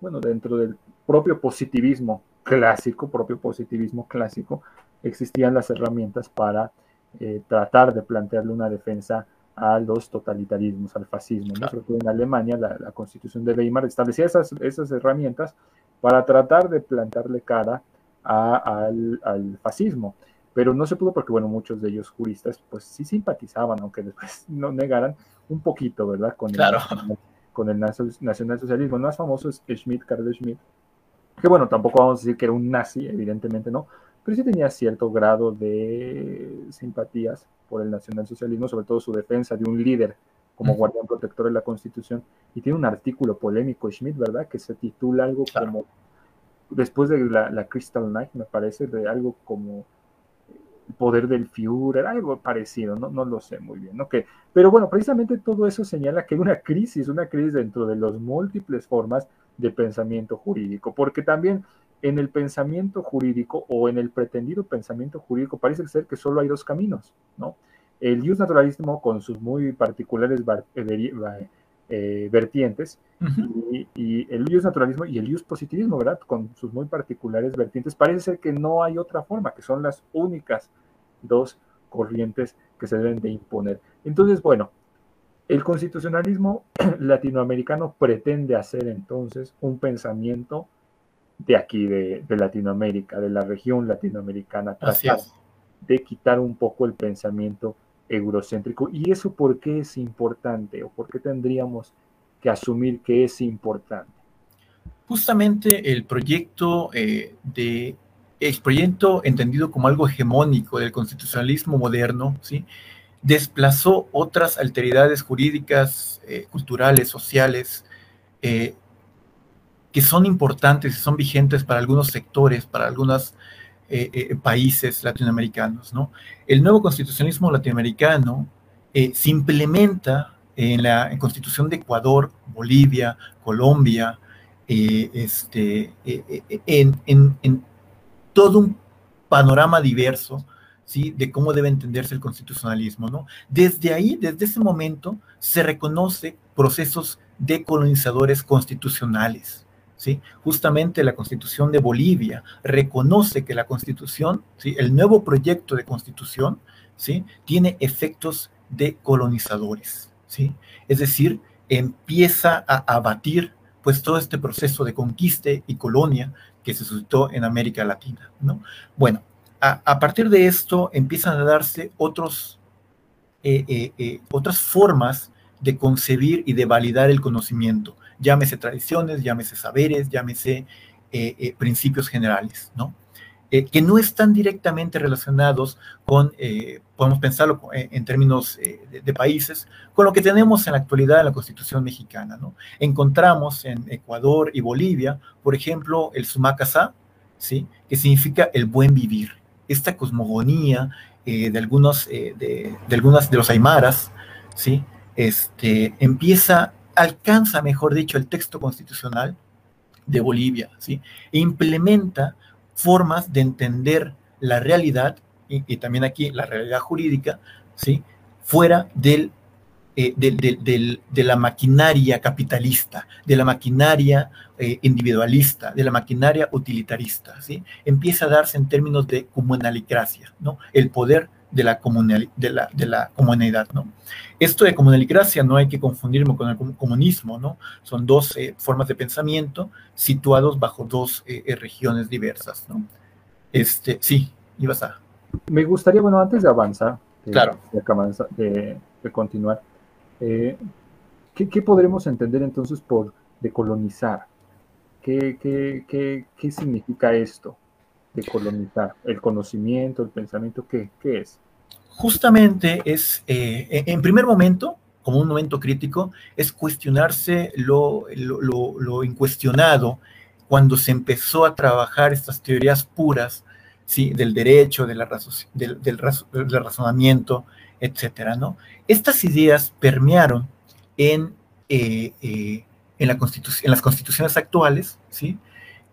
bueno, dentro del propio positivismo clásico, propio positivismo clásico, existían las herramientas para eh, tratar de plantearle una defensa a los totalitarismos, al fascismo. ¿no? Todo en Alemania, la, constitución de Weimar establecía esas, esas herramientas para tratar de plantarle cara al, al fascismo pero no se pudo porque, bueno, muchos de ellos juristas, pues sí simpatizaban, aunque después <laughs> no negaran un poquito, ¿verdad? Con el, <laughs> con el nacionalsocialismo. El más famoso es Schmidt, Karl Schmidt, que bueno, tampoco vamos a decir que era un nazi, evidentemente no, pero sí tenía cierto grado de simpatías por el nacionalsocialismo, sobre todo su defensa de un líder como guardián protector de la Constitución, y tiene un artículo polémico, Schmidt, ¿verdad?, que se titula algo como, después de la, la Crystal Night, me parece, de algo como poder del Führer, algo parecido, no, no lo sé muy bien, ¿no? pero bueno, precisamente todo eso señala que hay una crisis, una crisis dentro de las múltiples formas de pensamiento jurídico, porque también en el pensamiento jurídico o en el pretendido pensamiento jurídico parece ser que solo hay dos caminos, ¿no? El jus naturalismo con sus muy particulares eh, vertientes y, el jus naturalismo y el jus positivismo, ¿verdad? Con sus muy particulares vertientes. Parece ser que no hay otra forma, que son las únicas dos corrientes que se deben de imponer. Entonces, bueno, el constitucionalismo <clears throat> latinoamericano pretende hacer entonces un pensamiento de aquí, de, Latinoamérica, de la región latinoamericana, tratar de quitar un poco el pensamiento eurocéntrico. ¿Y eso por qué es importante o por qué tendríamos que asumir que es importante? Justamente el proyecto eh, de el proyecto entendido como algo hegemónico del constitucionalismo moderno, ¿sí? desplazó otras alteridades jurídicas, eh, culturales, sociales, eh, que son importantes y son vigentes para algunos sectores, para algunos eh, eh, países latinoamericanos. ¿no? El nuevo constitucionalismo latinoamericano eh, se implementa en la constitución de Ecuador, Bolivia, Colombia, este, en, todo un panorama diverso ¿sí? de cómo debe entenderse el constitucionalismo. Desde ahí, desde ese momento, se reconoce procesos decolonizadores constitucionales. Justamente la constitución de Bolivia reconoce que la constitución, el nuevo proyecto de constitución, ¿sí? tiene efectos decolonizadores. ¿sí? Es decir, empieza a abatir pues todo este proceso de conquista y colonia que se suscitó en América Latina. ¿no? Bueno, a, partir de esto empiezan a darse eh, eh, eh, otras formas de concebir y de validar el conocimiento. Llámese tradiciones, llámese saberes, llámese principios generales, ¿no? que no están directamente relacionados con, podemos pensarlo en términos de, países, con lo que tenemos en la actualidad en la Constitución mexicana. ¿no? Encontramos en Ecuador y Bolivia, por ejemplo, el Sumacasá, ¿sí? que significa el buen vivir esta cosmogonía eh, de, algunos, eh, de, algunas de los aymaras, ¿sí? este, empieza, alcanza, mejor dicho, el texto constitucional de Bolivia, ¿sí? e implementa formas de entender la realidad, y, también aquí la realidad jurídica, ¿sí? fuera del eh, de, la maquinaria capitalista, de la maquinaria eh, individualista, de la maquinaria utilitarista, ¿sí? Empieza a darse en términos de comunalicracia, ¿no? El poder de la, comunal, de la, de la comunidad, ¿no? Esto de comunalicracia no hay que confundirlo con el comunismo, ¿no? Son dos eh, formas de pensamiento situados bajo dos regiones diversas, ¿no? Este, sí, ibas a... Me gustaría, bueno, antes de avanzar, claro. de, de continuar, eh, ¿qué, podremos entender entonces por decolonizar? ¿Qué, qué, significa esto? Decolonizar. ¿El conocimiento, el pensamiento? ¿Qué, es? Justamente es, eh, en primer momento, como un momento crítico, es cuestionarse lo, lo, incuestionado cuando se empezó a trabajar estas teorías puras ¿sí? del derecho, de la del, del, razonamiento, etcétera, ¿no? Estas ideas permearon en, eh, eh, en, la en las constituciones actuales, ¿sí?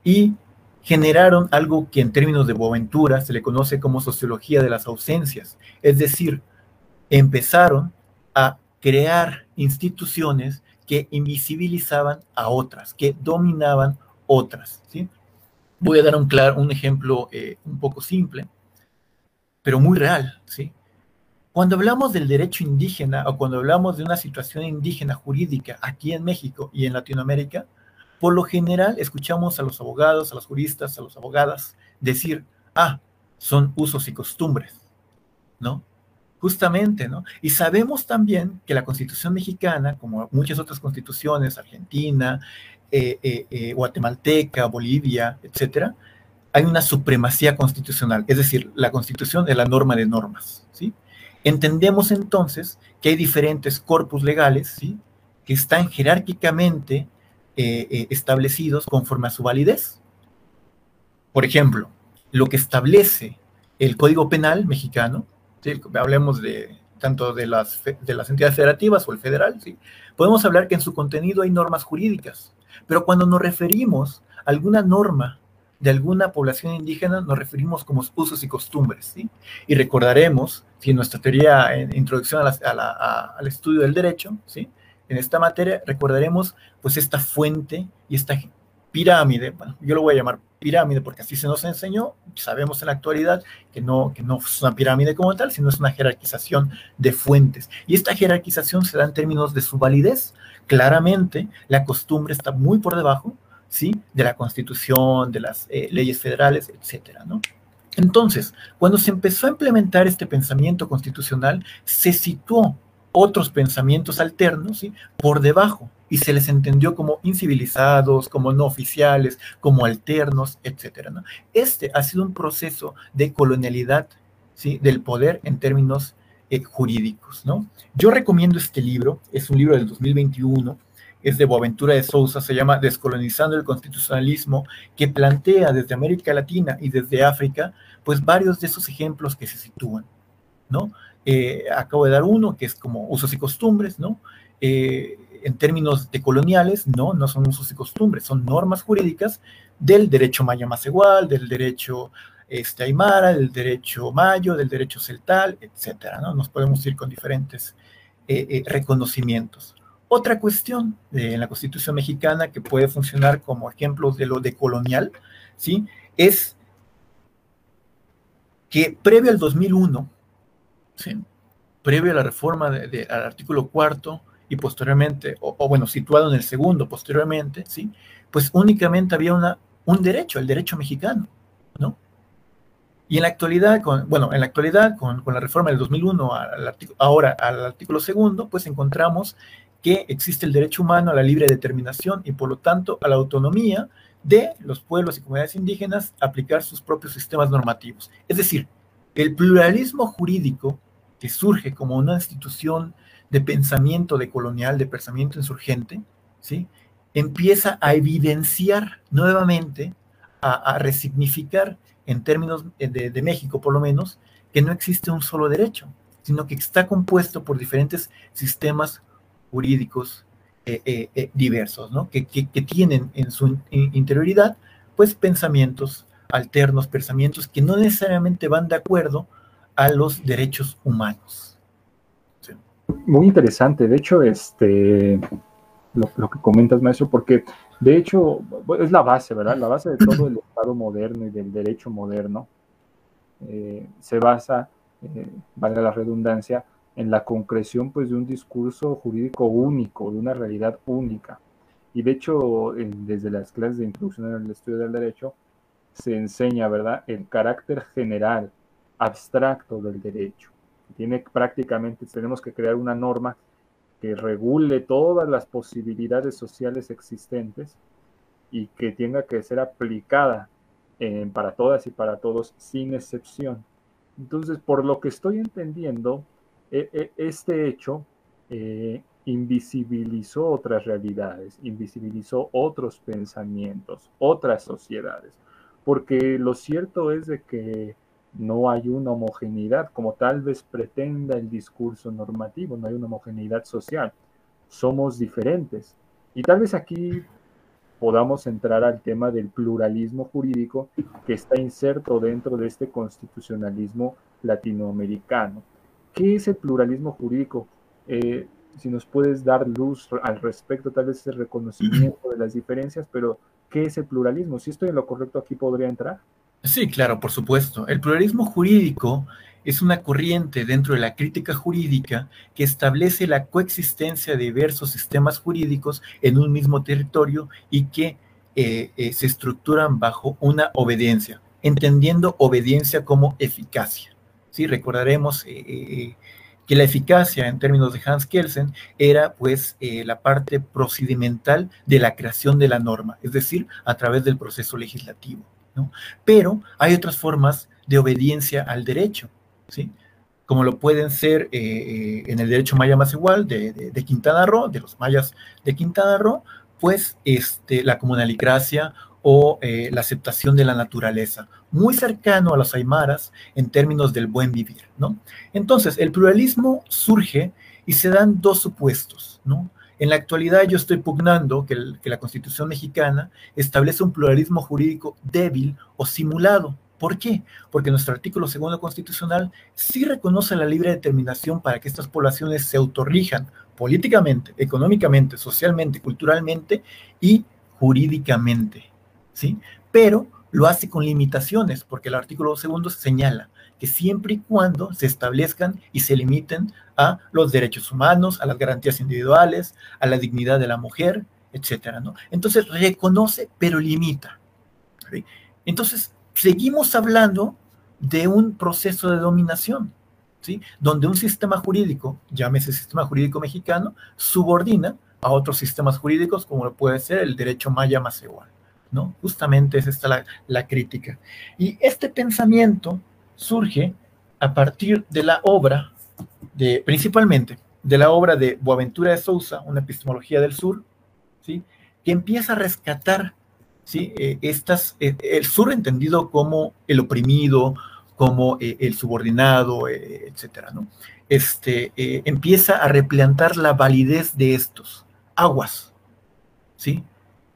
Y generaron algo que en términos de Boaventura se le conoce como sociología de las ausencias, es decir, empezaron a crear instituciones que invisibilizaban a otras, que dominaban otras. ¿sí? Voy a dar un, claro, un ejemplo eh, un poco simple, pero muy real. ¿sí? Cuando hablamos del derecho indígena o cuando hablamos de una situación indígena jurídica aquí en México y en Latinoamérica, por lo general escuchamos a los abogados, a los juristas, a las abogadas decir, ah, son usos y costumbres, ¿no? Justamente, ¿no? Y sabemos también que la Constitución mexicana, como muchas otras constituciones, Argentina, eh, eh, eh, guatemalteca, Bolivia, etcétera, hay una supremacía constitucional, es decir, la Constitución es la norma de normas, ¿sí? Entendemos entonces que hay diferentes corpus legales ¿sí? que están jerárquicamente eh, eh, establecidos conforme a su validez. Por ejemplo, lo que establece el Código Penal mexicano, hablemos de tanto de las, de las entidades federativas o el federal, ¿sí? podemos hablar que en su contenido hay normas jurídicas, pero cuando nos referimos a alguna norma de alguna población indígena nos referimos como usos y costumbres, ¿sí? Y recordaremos, si en nuestra teoría en introducción al estudio del derecho, ¿sí? En esta materia recordaremos pues esta fuente y esta pirámide, bueno, yo lo voy a llamar pirámide porque así se nos enseñó, sabemos en la actualidad que no, que no es una pirámide como tal, sino es una jerarquización de fuentes. Y esta jerarquización se da en términos de su validez. Claramente, la costumbre está muy por debajo, ¿sí? De la Constitución, de las eh, leyes federales, etcétera, ¿no? Entonces, cuando se empezó a implementar este pensamiento constitucional, se situó otros pensamientos alternos ¿sí? por debajo y se les entendió como incivilizados, como no oficiales, como alternos, ¿no? Este ha sido un proceso de colonialidad ¿sí? del poder en términos eh, jurídicos, ¿no? Yo recomiendo este libro, es un libro del 2021 es de Boaventura de Sousa, se llama Descolonizando el Constitucionalismo, que plantea desde América Latina y desde África, pues varios de esos ejemplos que se sitúan, ¿no? Eh, acabo de dar uno, que es como usos y costumbres, ¿no? Eh, en términos de coloniales, no, no son usos y costumbres, son normas jurídicas del derecho maya más igual, del derecho este, aymara, del derecho mayo, del derecho celtal, etcétera, ¿no? Nos podemos ir con diferentes eh, reconocimientos. Otra cuestión en la Constitución mexicana que puede funcionar como ejemplo de lo de colonial, ¿sí? Es que previo al 2001, previo a la reforma del artículo cuarto y posteriormente, o, bueno, situado en el segundo posteriormente, ¿sí? pues únicamente había una, un derecho, el derecho mexicano, ¿no? Y en la actualidad, con, bueno, en la actualidad, con, con la reforma del 2001, al ahora al artículo segundo, pues encontramos que existe el derecho humano a la libre determinación y por lo tanto a la autonomía de los pueblos y comunidades indígenas aplicar sus propios sistemas normativos. Es decir, el pluralismo jurídico que surge como una institución de pensamiento decolonial, de pensamiento insurgente, ¿sí? empieza a evidenciar nuevamente, a, resignificar en términos de, de México por lo menos, que no existe un solo derecho, sino que está compuesto por diferentes sistemas jurídicos eh, eh, eh, diversos, ¿no? que, que, tienen en su interioridad pues pensamientos alternos, pensamientos que no necesariamente van de acuerdo a los derechos humanos. Muy interesante, de hecho, este, lo, que comentas, maestro, porque de hecho es la base, ¿verdad? La base de todo el Estado moderno y del derecho moderno se basa, valga la redundancia, en la concreción pues, de un discurso jurídico único, de una realidad única. Y de hecho, desde las clases de introducción al estudio del derecho, se enseña, ¿verdad?, el carácter general, abstracto del derecho. Tiene prácticamente, tenemos que crear una norma que regule todas las posibilidades sociales existentes y que tenga que ser aplicada eh, para todas y para todos sin excepción. Entonces, por lo que estoy entendiendo, e, e, este hecho eh, invisibilizó otras realidades, invisibilizó otros pensamientos, otras sociedades, porque lo cierto es de que no hay una homogeneidad como tal vez pretenda el discurso normativo, no hay una homogeneidad social, somos diferentes. Y tal vez aquí podamos entrar al tema del pluralismo jurídico que está inserto dentro de este constitucionalismo latinoamericano. ¿Qué es el pluralismo jurídico? Eh, si nos puedes dar luz al respecto, tal vez ese reconocimiento de las diferencias, pero ¿qué es el pluralismo? Si estoy en lo correcto, aquí podría entrar. Sí, claro, por supuesto. El pluralismo jurídico es una corriente dentro de la crítica jurídica que establece la coexistencia de diversos sistemas jurídicos en un mismo territorio y que eh, eh, se estructuran bajo una obediencia, entendiendo obediencia como eficacia. ¿sí? Recordaremos eh, eh, que la eficacia en términos de Hans Kelsen era pues eh, la parte procedimental de la creación de la norma, es decir, a través del proceso legislativo. Pero hay otras formas de obediencia al derecho, ¿sí? como lo pueden ser en el derecho maya más igual de, de, Quintana Roo, de los mayas de Quintana Roo, pues este, la comunalicracia o eh, la aceptación de la naturaleza, muy cercano a los aymaras en términos del buen vivir, ¿no? Entonces, el pluralismo surge y se dan dos supuestos, ¿no? En la actualidad yo estoy pugnando que, la Constitución mexicana establece un pluralismo jurídico débil o simulado, ¿Por qué? Porque nuestro artículo segundo constitucional sí reconoce la libre determinación para que estas poblaciones se autorrijan políticamente, económicamente, socialmente, culturalmente y jurídicamente. ¿sí? Pero lo hace con limitaciones, porque el artículo segundo señala que siempre y cuando se establezcan y se limiten a los derechos humanos, a las garantías individuales, a la dignidad de la mujer, etcétera, ¿no? Entonces reconoce, pero limita. Entonces, seguimos hablando de un proceso de dominación, ¿sí? Donde un sistema jurídico, llámese sistema jurídico mexicano, subordina a otros sistemas jurídicos, como puede ser el derecho maya más igual. ¿no? Justamente es esta la, crítica. Y este pensamiento surge a partir de la obra, de, principalmente de la obra de Boaventura de Sousa, una epistemología del sur, ¿sí? que empieza a rescatar ¿sí? Eh, estas, eh, el sur entendido como el oprimido, como eh, el subordinado, etcétera, ¿no? Este, empieza a replantar la validez de estos aguas, ¿sí?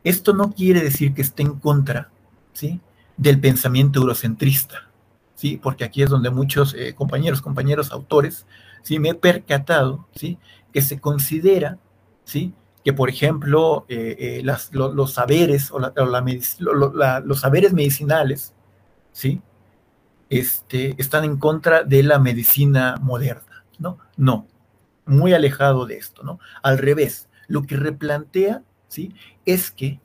Esto no quiere decir que esté en contra, ¿sí? Del pensamiento eurocentrista, ¿sí? Porque aquí es donde muchos compañeros, compañeros autores, ¿sí? Me he percatado, ¿sí? Que se considera, ¿sí? que, por ejemplo, eh, eh, los saberes o, los saberes medicinales, ¿sí? Este, están en contra de la medicina moderna, ¿no? No, muy alejado de esto, ¿no? Al revés, lo que replantea, ¿sí? Es que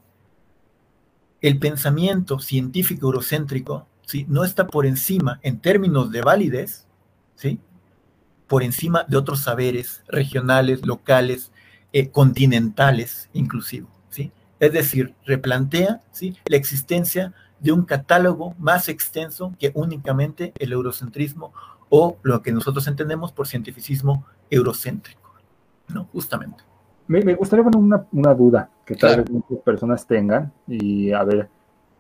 el pensamiento científico eurocéntrico, ¿sí? No está por encima, en términos de validez, ¿sí? Por encima de otros saberes regionales, locales, eh, continentales inclusive, ¿sí? Es decir, replantea, ¿sí? La existencia de un catálogo más extenso que únicamente el eurocentrismo o lo que nosotros entendemos por cientificismo eurocéntrico, ¿no? Justamente. Me, gustaría poner una, duda que tal vez muchas personas tengan y a ver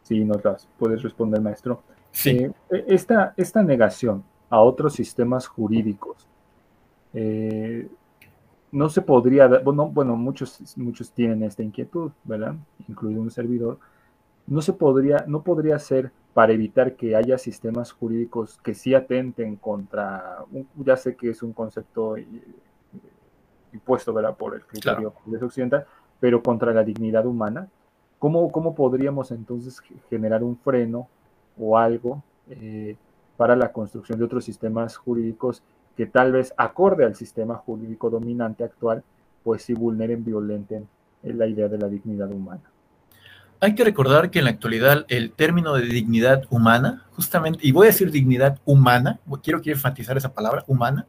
si nos las puedes responder, maestro. Sí. Eh, e, esta, esta negación a otros sistemas jurídicos, eh, no se podría, bueno, bueno, muchos, muchos tienen esta inquietud, ¿verdad? Incluido un servidor. No se podría, no podría ser para evitar que haya sistemas jurídicos que sí atenten contra, ya sé que es un concepto eh, impuesto, ¿verdad? Por el criterio claro. occidental, pero contra la dignidad humana. ¿Cómo, cómo podríamos entonces generar un freno o algo eh, para la construcción de otros sistemas jurídicos que tal vez acorde al sistema jurídico dominante actual, pues sí vulneren, violenten la idea de la dignidad humana. Hay que recordar que en la actualidad el término de dignidad humana, justamente, y voy a decir dignidad humana, quiero, quiero enfatizar esa palabra, humana,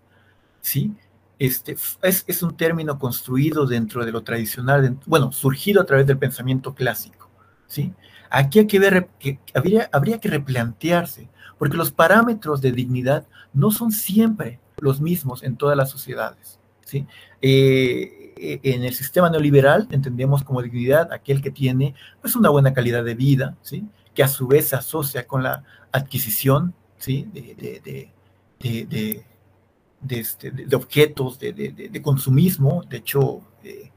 ¿sí? Este, es, es un término construido dentro de lo tradicional, bueno, surgido a través del pensamiento clásico, ¿sí? Aquí hay que ver que habría, habría que replantearse, porque los parámetros de dignidad no son siempre los mismos en todas las sociedades. ¿sí? Eh, eh, en el sistema neoliberal entendemos como dignidad aquel que tiene pues, una buena calidad de vida, ¿sí? que a su vez se asocia con la adquisición ¿sí? de, de, este, objetos de, consumismo. De hecho, eh,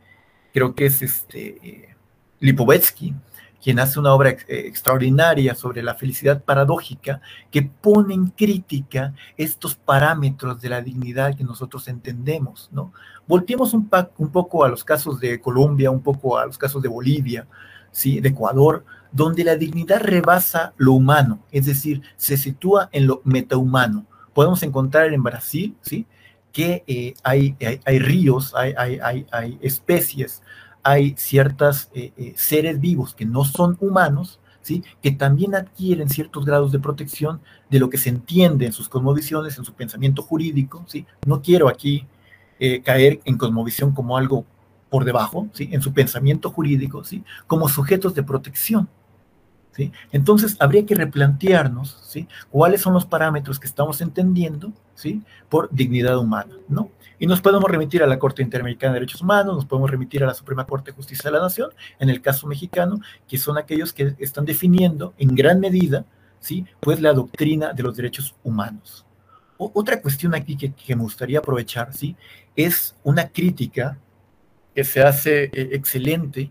creo que es este, Lipovetsky quien hace una obra eh, extraordinaria sobre la felicidad paradójica, que pone en crítica estos parámetros de la dignidad que nosotros entendemos, ¿no? Volteemos un, poco a los casos de Colombia, un poco a los casos de Bolivia, ¿sí? de Ecuador, donde la dignidad rebasa lo humano, es decir, se sitúa en lo metahumano. Podemos encontrar en Brasil, ¿sí? que eh, hay, ríos, hay especies, hay ciertos eh, eh, seres vivos que no son humanos, ¿sí? que también adquieren ciertos grados de protección de lo que se entiende en sus cosmovisiones, en su pensamiento jurídico. ¿sí? No quiero aquí eh, caer en cosmovisión como algo por debajo, ¿sí? en su pensamiento jurídico, ¿sí? como sujetos de protección. Entonces, habría que replantearnos ¿sí? cuáles son los parámetros que estamos entendiendo ¿sí? por dignidad humana. ¿no? Y nos podemos remitir a la Corte Interamericana de Derechos Humanos, nos podemos remitir a la Suprema Corte de Justicia de la Nación, en el caso mexicano, que son aquellos que están definiendo en gran medida, ¿sí? Pues la doctrina de los derechos humanos. otra cuestión aquí que, me gustaría aprovechar, ¿sí? Es una crítica que se hace eh, excelente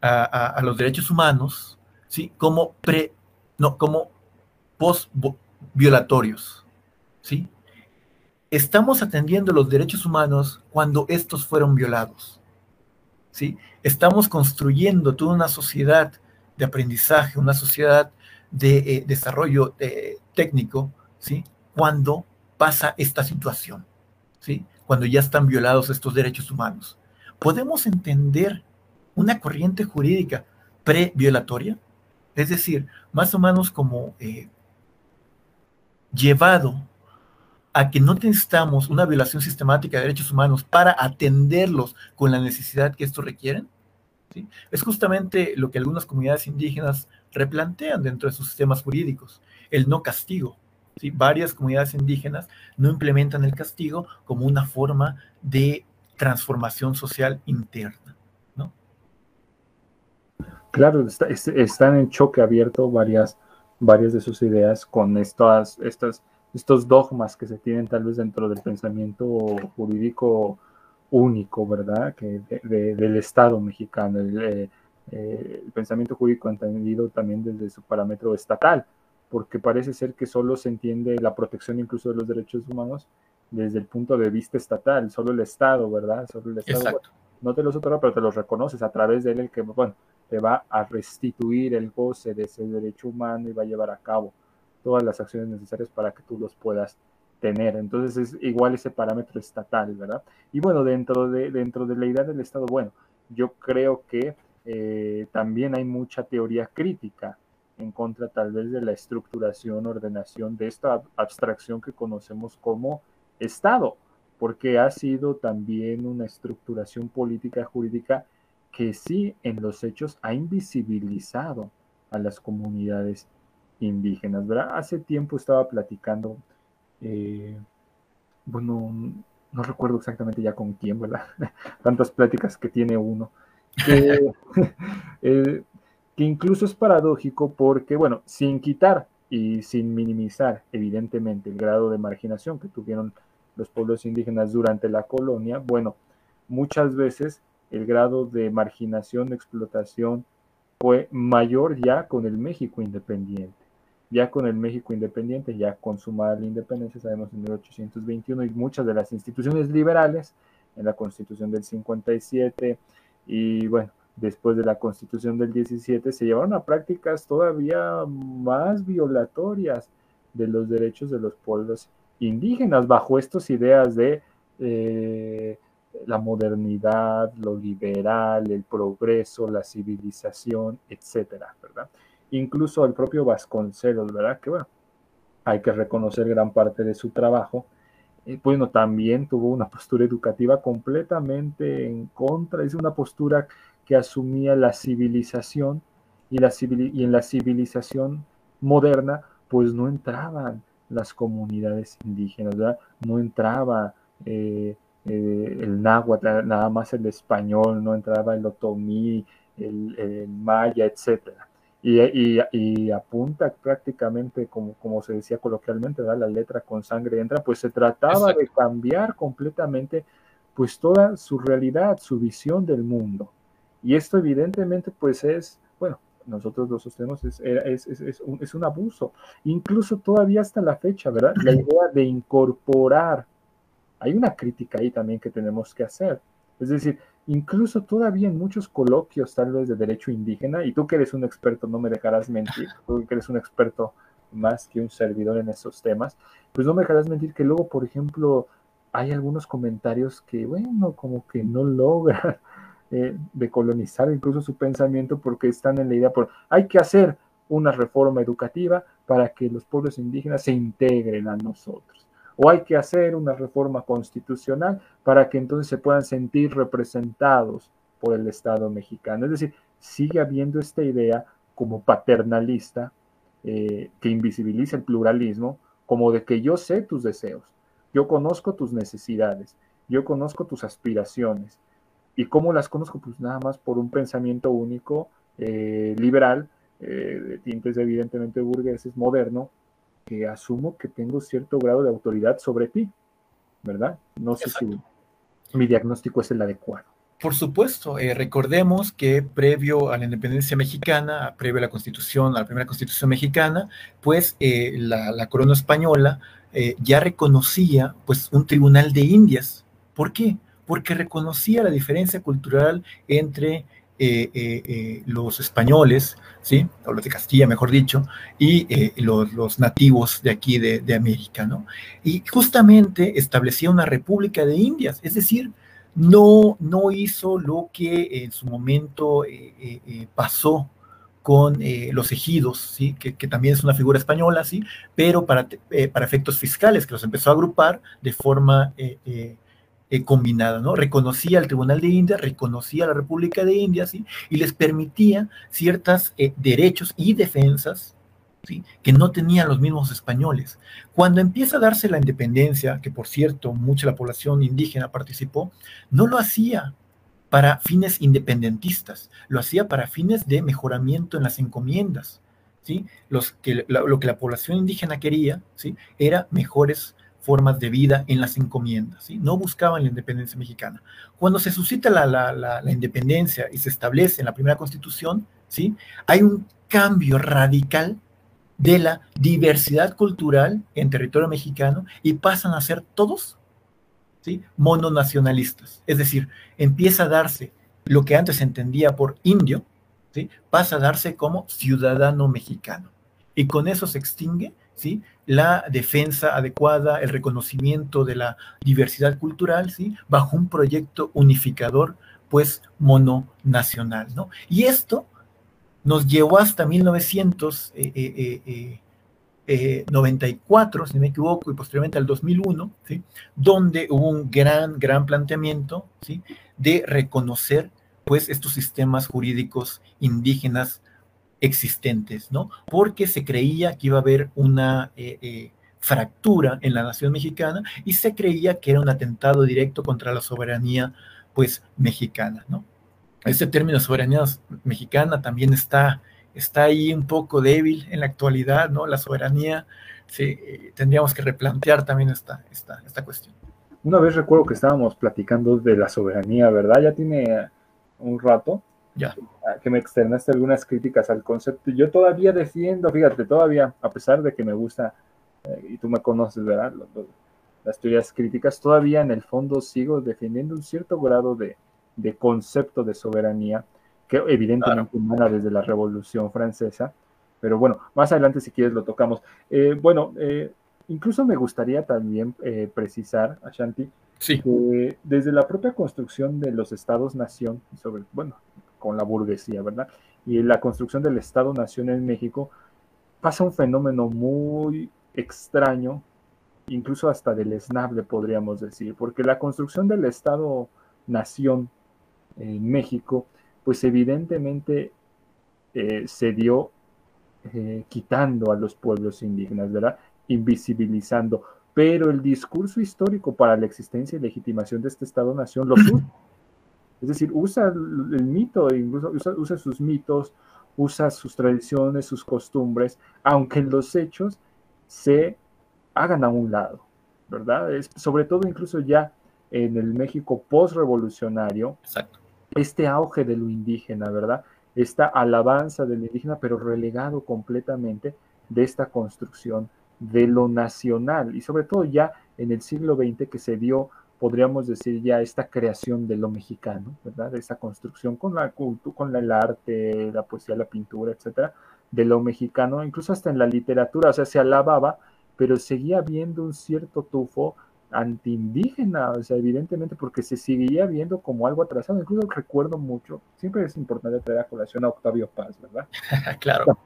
a, los derechos humanos, ¿sí? Como pre, no, como post violatorios, ¿sí? estamos atendiendo los derechos humanos cuando estos fueron violados. ¿sí? Estamos construyendo toda una sociedad de aprendizaje, una sociedad de eh, desarrollo eh, técnico, ¿sí? cuando pasa esta situación, ¿sí? cuando ya están violados estos derechos humanos. ¿Podemos entender una corriente jurídica pre-violatoria? Es decir, más o menos como eh, llevado a que no necesitamos una violación sistemática de derechos humanos para atenderlos con la necesidad que estos requieren? Es justamente lo que algunas comunidades indígenas replantean dentro de sus sistemas jurídicos, el no castigo. Varias comunidades indígenas no implementan el castigo como una forma de transformación social interna. Claro, están en choque abierto varias, varias de sus ideas con estas, estas, estos dogmas que se tienen tal vez dentro del pensamiento jurídico único, ¿verdad? Que del Estado mexicano, eh, eh, el, pensamiento jurídico entendido también desde su parámetro estatal, porque parece ser que solo se entiende la protección incluso de los derechos humanos desde el punto de vista estatal, solo el Estado, ¿verdad? Solo el Estado, no te los otorga, pero te los reconoces a través de él, el que, bueno, te va a restituir el goce de ese derecho humano y va a llevar a cabo todas las acciones necesarias para que tú los puedas tener. Entonces es igual ese parámetro estatal, ¿verdad? Y bueno, dentro de, dentro de la idea del Estado, bueno, yo creo que eh, también hay mucha teoría crítica en contra tal vez de la estructuración, ordenación de esta abstracción que conocemos como Estado, porque ha sido también una estructuración política jurídica que sí en los hechos ha invisibilizado a las comunidades indígenas. ¿verdad? Hace tiempo estaba platicando, eh, bueno, no recuerdo exactamente ya con quién, ¿verdad? <laughs> Tantas pláticas que tiene uno. Que, <laughs> eh, que incluso es paradójico porque, bueno, sin quitar y sin minimizar, evidentemente, el grado de marginación que tuvieron los pueblos indígenas durante la colonia, bueno, muchas veces el grado de marginación, de explotación, fue mayor ya con el México independiente. Ya con el México independiente, ya consumada la independencia, sabemos en 1821, y muchas de las instituciones liberales, en la constitución del 57, y bueno, después de la constitución del 17, se llevaron a prácticas todavía más violatorias de los derechos de los pueblos indígenas, bajo estas ideas de eh, la modernidad, lo liberal, el progreso, la civilización, etcétera, ¿verdad? Incluso el propio Vasconcelos, ¿verdad? Que bueno, hay que reconocer gran parte de su trabajo. Eh, bueno, también tuvo una postura educativa completamente en contra, es una postura que asumía la civilización y, la y en la civilización moderna, pues no entraban las comunidades indígenas, ¿verdad? No entraba eh, eh, el náhuatl, nada más el español, no entraba el otomí, el, maya, etcétera. Y, apunta prácticamente, como, como se decía coloquialmente, da la letra con sangre entra, pues se trataba de cambiar completamente pues toda su realidad, su visión del mundo. Y esto evidentemente pues es, bueno, nosotros lo sostenemos, es, es, es, un, es un abuso. Incluso todavía hasta la fecha, ¿verdad? La idea de incorporar hay una crítica ahí también que tenemos que hacer. Es decir, incluso todavía en muchos coloquios tal vez de derecho indígena, y tú que eres un experto, no me dejarás mentir, <laughs> tú que eres un experto más que un servidor en esos temas, pues no me dejarás mentir que luego, por ejemplo, hay algunos comentarios que, bueno, como que no logran <laughs> eh, decolonizar incluso su pensamiento porque están en la idea por, hay que hacer una reforma educativa para que los pueblos indígenas se integren a nosotros o hay que hacer una reforma constitucional para que entonces se puedan sentir representados por el Estado mexicano. Es decir, sigue habiendo esta idea como paternalista eh, que invisibiliza el pluralismo, como de que yo sé tus deseos, yo conozco tus necesidades, yo conozco tus aspiraciones. ¿Y cómo las conozco? Pues nada más por un pensamiento único, eh, liberal, eh, de tintes evidentemente burgueses, moderno, que asumo que tengo cierto grado de autoridad sobre ti, ¿verdad? No sé si mi diagnóstico es el adecuado. Por supuesto, eh, recordemos que previo a la independencia mexicana, previo a la constitución, a la primera constitución mexicana, pues eh, la, corona española eh, ya reconocía pues un tribunal de Indias. ¿Por qué? Porque reconocía la diferencia cultural entre eh, eh, eh, los españoles, ¿sí? o los de Castilla, mejor dicho, y los, nativos de aquí de, América. ¿no? Y justamente establecía una república de Indias, es decir, no, no hizo lo que en su momento pasó con los ejidos, ¿sí? Que, también es una figura española, ¿sí? pero para, para efectos fiscales, que los empezó a agrupar de forma combinada, ¿no? Reconocía al Tribunal de India, reconocía a la República de India, ¿sí? Y les permitía ciertos eh, derechos y defensas, ¿sí? Que no tenían los mismos españoles. Cuando empieza a darse la independencia, que por cierto, mucha la población indígena participó, no lo hacía para fines independentistas, lo hacía para fines de mejoramiento en las encomiendas. ¿sí? Los que, lo que la población indígena quería ¿sí? era mejores formas de vida en las encomiendas, ¿sí? no buscaban la independencia mexicana. Cuando se suscita la, la, la, independencia y se establece en la primera constitución, ¿sí? hay un cambio radical de la diversidad cultural en territorio mexicano y pasan a ser todos ¿sí? mononacionalistas. Es decir, empieza a darse lo que antes se entendía por indio, ¿sí? pasa a darse como ciudadano mexicano. Y con eso se extingue ¿sí? la defensa adecuada, el reconocimiento de la diversidad cultural, ¿sí? bajo un proyecto unificador, pues mononacional. ¿no? Y esto nos llevó hasta 1994, eh, eh, eh, si no me equivoco, y posteriormente al 2001, ¿sí? donde hubo un gran, gran planteamiento ¿sí? de reconocer pues estos sistemas jurídicos indígenas existentes, ¿no? Porque se creía que iba a haber una fractura en la nación mexicana y se creía que era un atentado directo contra la soberanía, pues, mexicana, ¿no? ese término soberanía mexicana también está, está ahí un poco débil en la actualidad, ¿no? La soberanía, eh, tendríamos que replantear también esta, esta, esta cuestión. Una vez recuerdo que estábamos platicando de la soberanía, ¿verdad? Ya tiene un rato. Ya. Que me externaste algunas críticas al concepto. Yo todavía defiendo, fíjate, todavía, a pesar de que me gusta, eh, y tú me conoces, ¿verdad? las teorías críticas, todavía en el fondo sigo defendiendo un cierto grado de, de concepto de soberanía, que evidentemente emana desde la Revolución Francesa, pero bueno, más adelante si quieres lo tocamos. Eh, bueno, eh, incluso me gustaría también precisar, Ashanti, sí. que desde la propia construcción de los estados-nación, sobre, bueno, con la burguesía, ¿verdad? Y la construcción del Estado-nación en México, pasa un fenómeno muy extraño, incluso hasta deleznable, podríamos decir, porque la construcción del Estado-nación en México, pues evidentemente eh, se dio eh, quitando a los pueblos indígenas, ¿verdad? Invisibilizando. Pero el discurso histórico para la existencia y legitimación de este Estado-Nación lo <clears throat> usa. Es decir, usa el, mito, incluso usa, usa, sus mitos, usa sus tradiciones, sus costumbres, aunque los hechos se hagan a un lado, ¿verdad? Es, sobre todo incluso ya en el México post-revolucionario, este auge de lo indígena, ¿verdad? Esta alabanza del indígena, pero relegado completamente de esta construcción de lo nacional y sobre todo ya en el siglo XX que se dio, podríamos decir ya esta creación de lo mexicano, ¿verdad? Esa construcción con la con el arte, la poesía, la pintura, etcétera, de lo mexicano, incluso hasta en la literatura, o sea, se alababa, pero seguía habiendo un cierto tufo antiindígena, o sea, evidentemente porque se seguía viendo como algo atrasado. Incluso recuerdo mucho, siempre es importante traer a colación a Octavio Paz, ¿verdad? <laughs> claro.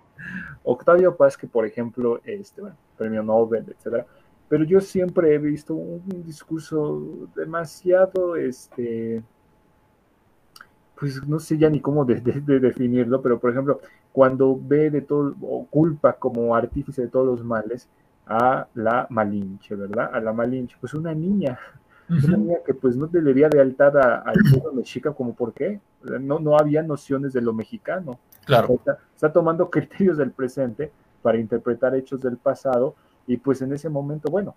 Octavio Paz, que por ejemplo, este, bueno, premio Nobel, etcétera, pero yo siempre he visto un, discurso demasiado, este, pues no sé ya ni cómo de, definirlo, pero por ejemplo, cuando ve de todo, o culpa como artífice de todos los males, a la Malinche, ¿verdad? A la Malinche, pues una niña, <laughs> una niña que pues no le debía lealtad al pueblo mexica, como por qué, no, no había nociones de lo mexicano. Claro. Está, tomando <laughs> criterios del presente para interpretar hechos del pasado y pues en ese momento, bueno,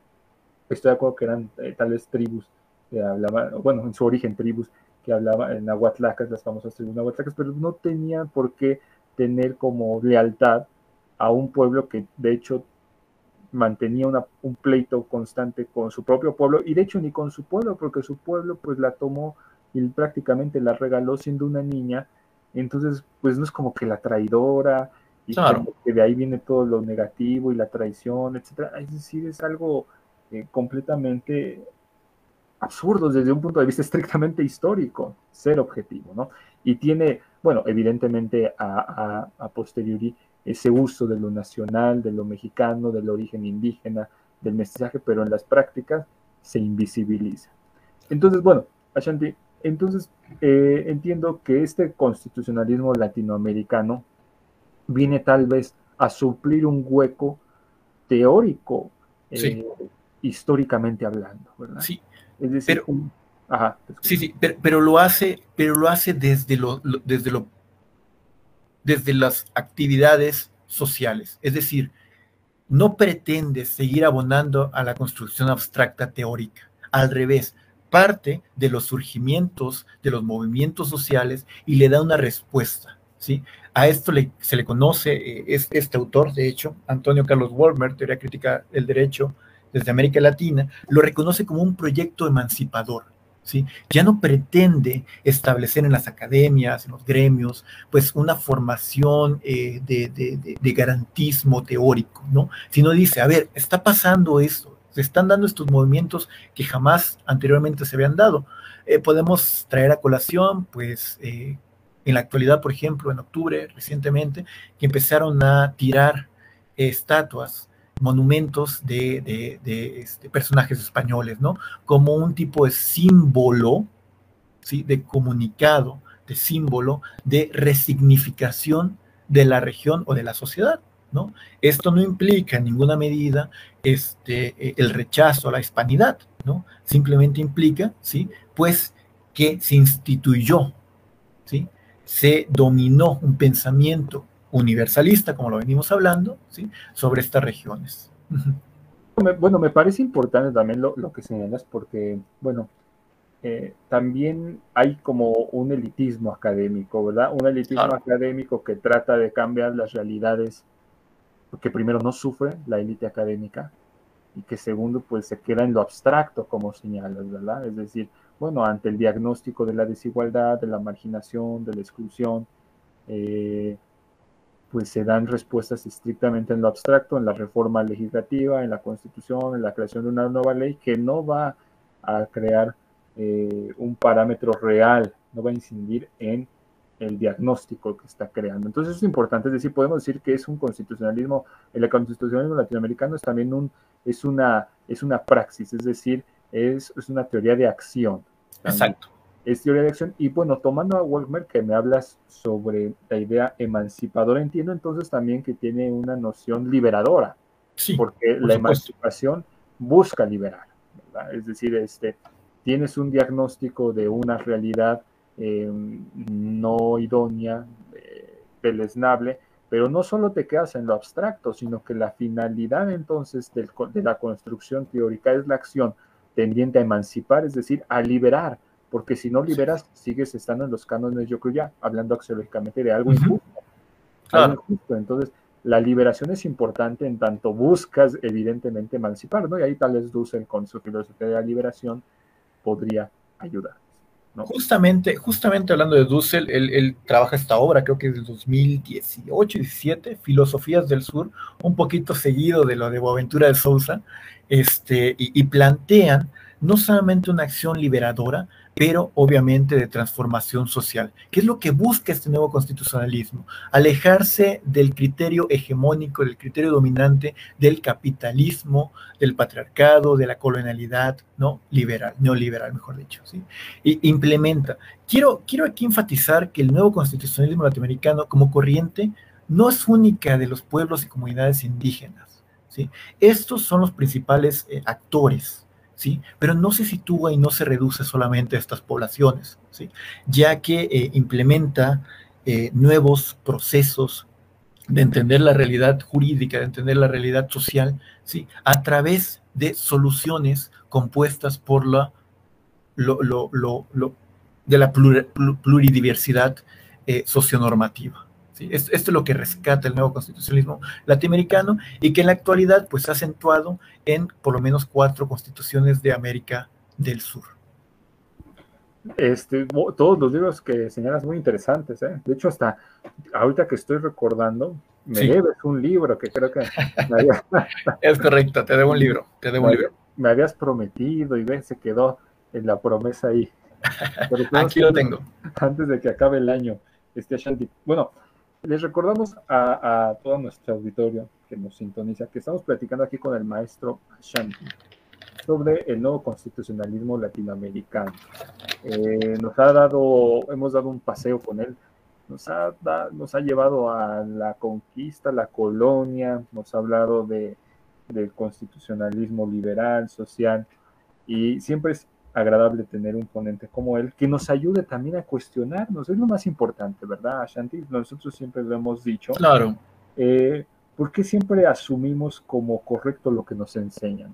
estoy de acuerdo que eran eh, tales tribus que hablaban, bueno, en su origen tribus que hablaban en aguatlacas, las famosas tribus aguatlacas, pero no tenían por qué tener como lealtad a un pueblo que de hecho mantenía un pleito constante con su propio pueblo y de hecho ni con su pueblo porque su pueblo pues la tomó y prácticamente la regaló siendo una niña. Entonces pues no es como que la traidora y que de ahí viene todo lo negativo y la traición etcétera. Es decir es algo eh, completamente absurdo desde un punto de vista <laughs> estrictamente histórico ser objetivo no y tiene bueno evidentemente a, a, a posteriori ese uso de lo nacional, de lo mexicano, del origen indígena, del mestizaje, pero en las prácticas se invisibiliza. Entonces, bueno, Ashanti, entonces eh, entiendo que este constitucionalismo latinoamericano viene tal vez a suplir un hueco teórico, eh, históricamente hablando, ¿verdad? Sí. Es decir, Ajá. Sí, sí, pero, lo hace, pero lo hace desde lo, desde lo, desde las actividades sociales. Es decir, no pretende seguir abonando a la construcción abstracta teórica. Al revés, parte de los surgimientos de los movimientos sociales y le da una respuesta. ¿sí? A esto se le conoce, eh, es, este autor, de hecho, Antonio Carlos Wolmer, Teoría Crítica del Derecho desde América Latina, lo reconoce como un proyecto emancipador. ¿sí? Ya no pretende establecer en las academias, en los gremios, pues una formación eh, de, garantismo teórico, ¿no? Sino dice, a ver, está pasando esto, se están dando estos movimientos que jamás anteriormente se habían dado. Eh, podemos traer a colación, pues, eh, en la actualidad, por ejemplo, en octubre recientemente, que empezaron a tirar estatuas monumentos de, este, personajes españoles, ¿no? Como un tipo de símbolo, ¿sí? De comunicado, de símbolo, de resignificación de la región o de la sociedad, ¿no? Esto no implica en ninguna medida este, e, el rechazo a la hispanidad, ¿no? Simplemente implica, ¿sí? Pues que se instituyó, ¿sí? Se dominó un pensamiento universalista, como lo venimos hablando, ¿sí? sobre estas regiones. Bueno, me parece importante también lo, que señalas porque, bueno, eh, también hay como un elitismo académico, ¿verdad? Un elitismo académico que trata de cambiar las realidades, porque primero no sufre la élite académica y que segundo pues se queda en lo abstracto, como señalas, ¿verdad? Es decir, bueno, ante el diagnóstico de la desigualdad, de la marginación, de la exclusión, eh, pues se dan respuestas estrictamente en lo abstracto, en la reforma legislativa, en la constitución, en la creación de una nueva ley que no va a crear eh, un parámetro real, no va a incidir en el diagnóstico que está creando. Entonces es importante, es decir, podemos decir que es un constitucionalismo, el constitucionalismo latinoamericano es también un, es una, es una praxis, es decir, es, es una teoría de acción. Exacto es teoría de acción. Y bueno, tomando a Walmer, que me hablas sobre la idea emancipadora, entiendo entonces también que tiene una noción liberadora, sí, porque la emancipación busca liberar, ¿verdad? Es decir, este, tienes un diagnóstico de una realidad em, no idónea, eh, deleznable, pero no solo te quedas en lo abstracto, sino que la finalidad entonces de la construcción teórica es la acción tendiente a emancipar, es decir, a liberar porque si no liberas, sigues estando en los cánones, yo creo ya, hablando axiológicamente de algo injusto. Algo injusto. Entonces, la liberación es importante en tanto buscas, evidentemente, emancipar, ¿no? Y ahí tal vez Dussel, con su filosofía de la liberación, podría ayudar. Justamente, justamente hablando de Dussel, él, trabaja esta obra, creo que es del 2018, 17, Filosofías del Sur, un poquito seguido de lo de Boaventura de Sousa, este, y plantean no solamente una acción liberadora, pero obviamente de transformación social. ¿Qué es lo que busca este nuevo constitucionalismo? Alejarse del criterio hegemónico, del criterio dominante del capitalismo, del patriarcado, de la colonialidad, ¿no? Liberal, neoliberal, mejor dicho, ¿sí? Implementa. Quiero, quiero aquí enfatizar que el nuevo constitucionalismo latinoamericano como corriente no es única de los pueblos y comunidades indígenas, ¿sí? Estos son los principales eh, actores, ¿sí? Pero no se sitúa y no se reduce solamente a estas poblaciones, ¿sí? Ya que eh, implementa eh, nuevos procesos de entender la realidad jurídica, de entender la realidad social, ¿sí? A través de soluciones compuestas por la, lo, de la pluridiversidad eh, socionormativa. Esto, es lo que rescata el nuevo constitucionalismo latinoamericano y que en la actualidad pues ha acentuado en por lo menos cuatro constituciones de América del Sur. Este, todos los libros que señalas muy interesantes, ¿eh? De hecho, hasta ahorita que estoy recordando, me debes un libro que creo que... <laughs> es correcto, te debo un libro, te debo un libro. Me habías prometido y ven, se quedó en la promesa ahí. <laughs> Aquí lo tengo. Antes de que acabe el año, este Bueno, les recordamos a, todo nuestro auditorio que nos sintoniza que estamos platicando aquí con el maestro Shanti sobre el nuevo constitucionalismo latinoamericano. Eh, nos ha dado, hemos dado un paseo con él, nos ha, ha llevado a la conquista, la colonia, nos ha hablado de, del constitucionalismo liberal, social, y siempre es agradable tener un ponente como él que nos ayude también a cuestionarnos. Es lo más importante, ¿verdad, Shanti? Nosotros siempre lo hemos dicho. Claro. Eh, ¿Por qué siempre asumimos como correcto lo que nos enseñan?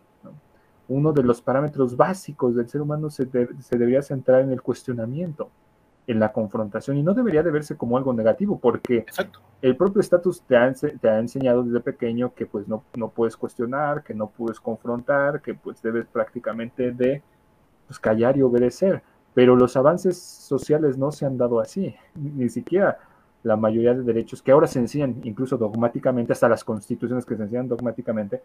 Uno de los parámetros básicos del ser humano se, se debería centrar en el cuestionamiento en la confrontación y no debería de verse como algo negativo porque el propio estatus te ha, te ha, enseñado desde pequeño que pues no, no puedes cuestionar, que no puedes confrontar, que pues debes prácticamente de pues, callar y obedecer. Pero los avances sociales no se han dado así, ni siquiera la mayoría de derechos que ahora se enseñan incluso dogmáticamente, hasta las constituciones que se enseñan dogmáticamente,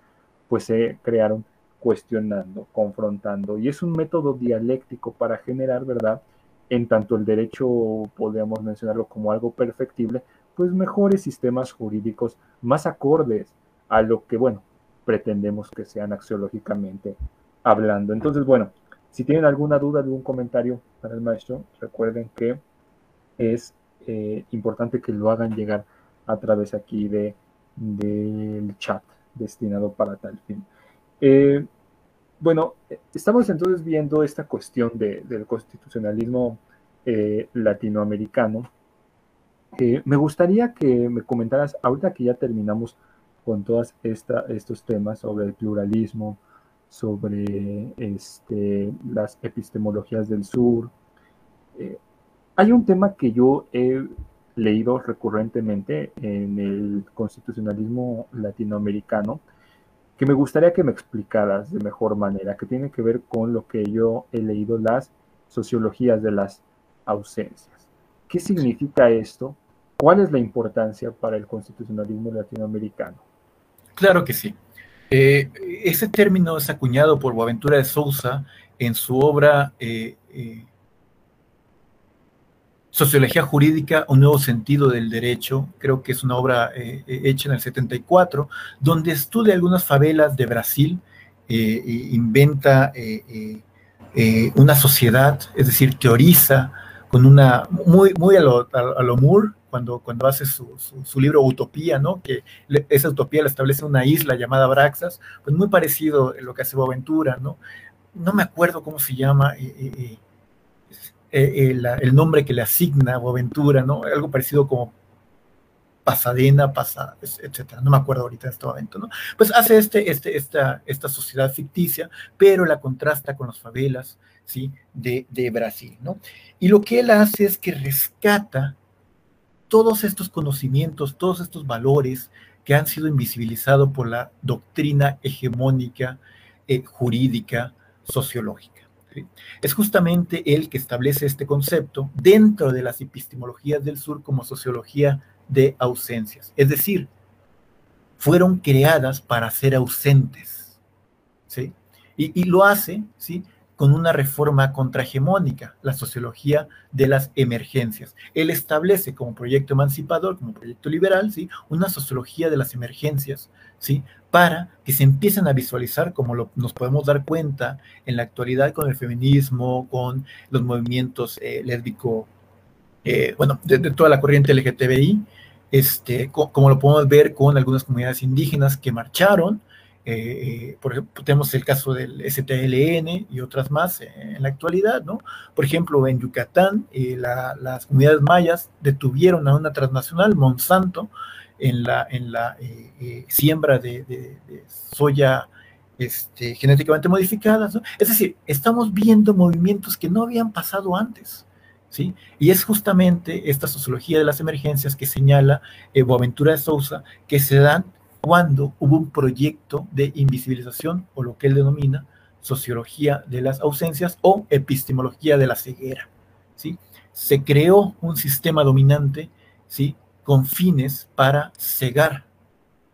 pues se crearon cuestionando, confrontando. Y es un método dialéctico para generar, ¿verdad? En tanto el derecho, podríamos mencionarlo como algo perfectible, pues mejores sistemas jurídicos más acordes a lo que, bueno, pretendemos que sean axiológicamente hablando. Entonces, bueno, si tienen alguna duda, algún comentario para el maestro, recuerden que es eh, importante que lo hagan llegar a través aquí de, del chat destinado para tal fin. Eh, bueno, estamos entonces viendo esta cuestión del constitucionalismo eh, latinoamericano. me gustaría que me comentaras, ahorita que ya terminamos con todos estos temas sobre el pluralismo, sobre este, las epistemologías del sur. Eh, hay un tema que yo he leído recurrentemente en el constitucionalismo latinoamericano que me gustaría que me explicaras de mejor manera, que tiene que ver con lo que yo he leído, las sociologías de las ausencias. ¿Qué significa esto? ¿Cuál es la importancia para el constitucionalismo latinoamericano? Claro que sí. Eh, ese término es acuñado por Boaventura de Sousa en su obra eh, eh, Sociología Jurídica, un nuevo sentido del derecho, creo que es una obra hecha en el 74, donde estudia algunas favelas de Brasil, inventa una sociedad, es decir, teoriza con una, muy, muy a lo, cuando, cuando hace su, su, libro Utopía, ¿no? Que esa utopía la establece una isla llamada Braxas, pues muy parecido a lo que hace Boaventura, ¿no? No me acuerdo cómo se llama eh, eh, eh, el, nombre que le asigna Boaventura, ¿no? Algo parecido como Pasadena, Pasa, etcétera. No me acuerdo ahorita en este momento, ¿no? Pues hace este, este, esta, esta sociedad ficticia, pero la contrasta con las favelas, ¿sí? De, de Brasil, ¿no? Y lo que él hace es que rescata todos estos conocimientos, todos estos valores que han sido invisibilizados por la doctrina hegemónica, eh, jurídica, sociológica. Es justamente él que establece este concepto dentro de las epistemologías del sur como sociología de ausencias. Es decir, fueron creadas para ser ausentes. ¿sí? Y, y, lo hace ¿sí? Con una reforma contrahegemónica, la sociología de las emergencias. Él establece como proyecto emancipador, como proyecto liberal, ¿sí? una sociología de las emergencias, ¿sí? para que se empiecen a visualizar, como lo, nos podemos dar cuenta en la actualidad con el feminismo, con los movimientos eh, lésbico, eh, bueno, de, toda la corriente LGTBI, este, como lo podemos ver con algunas comunidades indígenas que marcharon, eh, por ejemplo, tenemos el caso del STLN y otras más en la actualidad, ¿no? Por ejemplo, en Yucatán, eh, las comunidades mayas detuvieron a una transnacional, Monsanto, en la, en la eh, siembra de, soya este, genéticamente modificada. Es decir, estamos viendo movimientos que no habían pasado antes. ¿Sí? Y es justamente esta sociología de las emergencias que señala Boaventura de Sousa, que se dan cuando hubo un proyecto de invisibilización o lo que él denomina sociología de las ausencias o epistemología de la ceguera. ¿sí? Se creó un sistema dominante ¿sí? con fines para cegar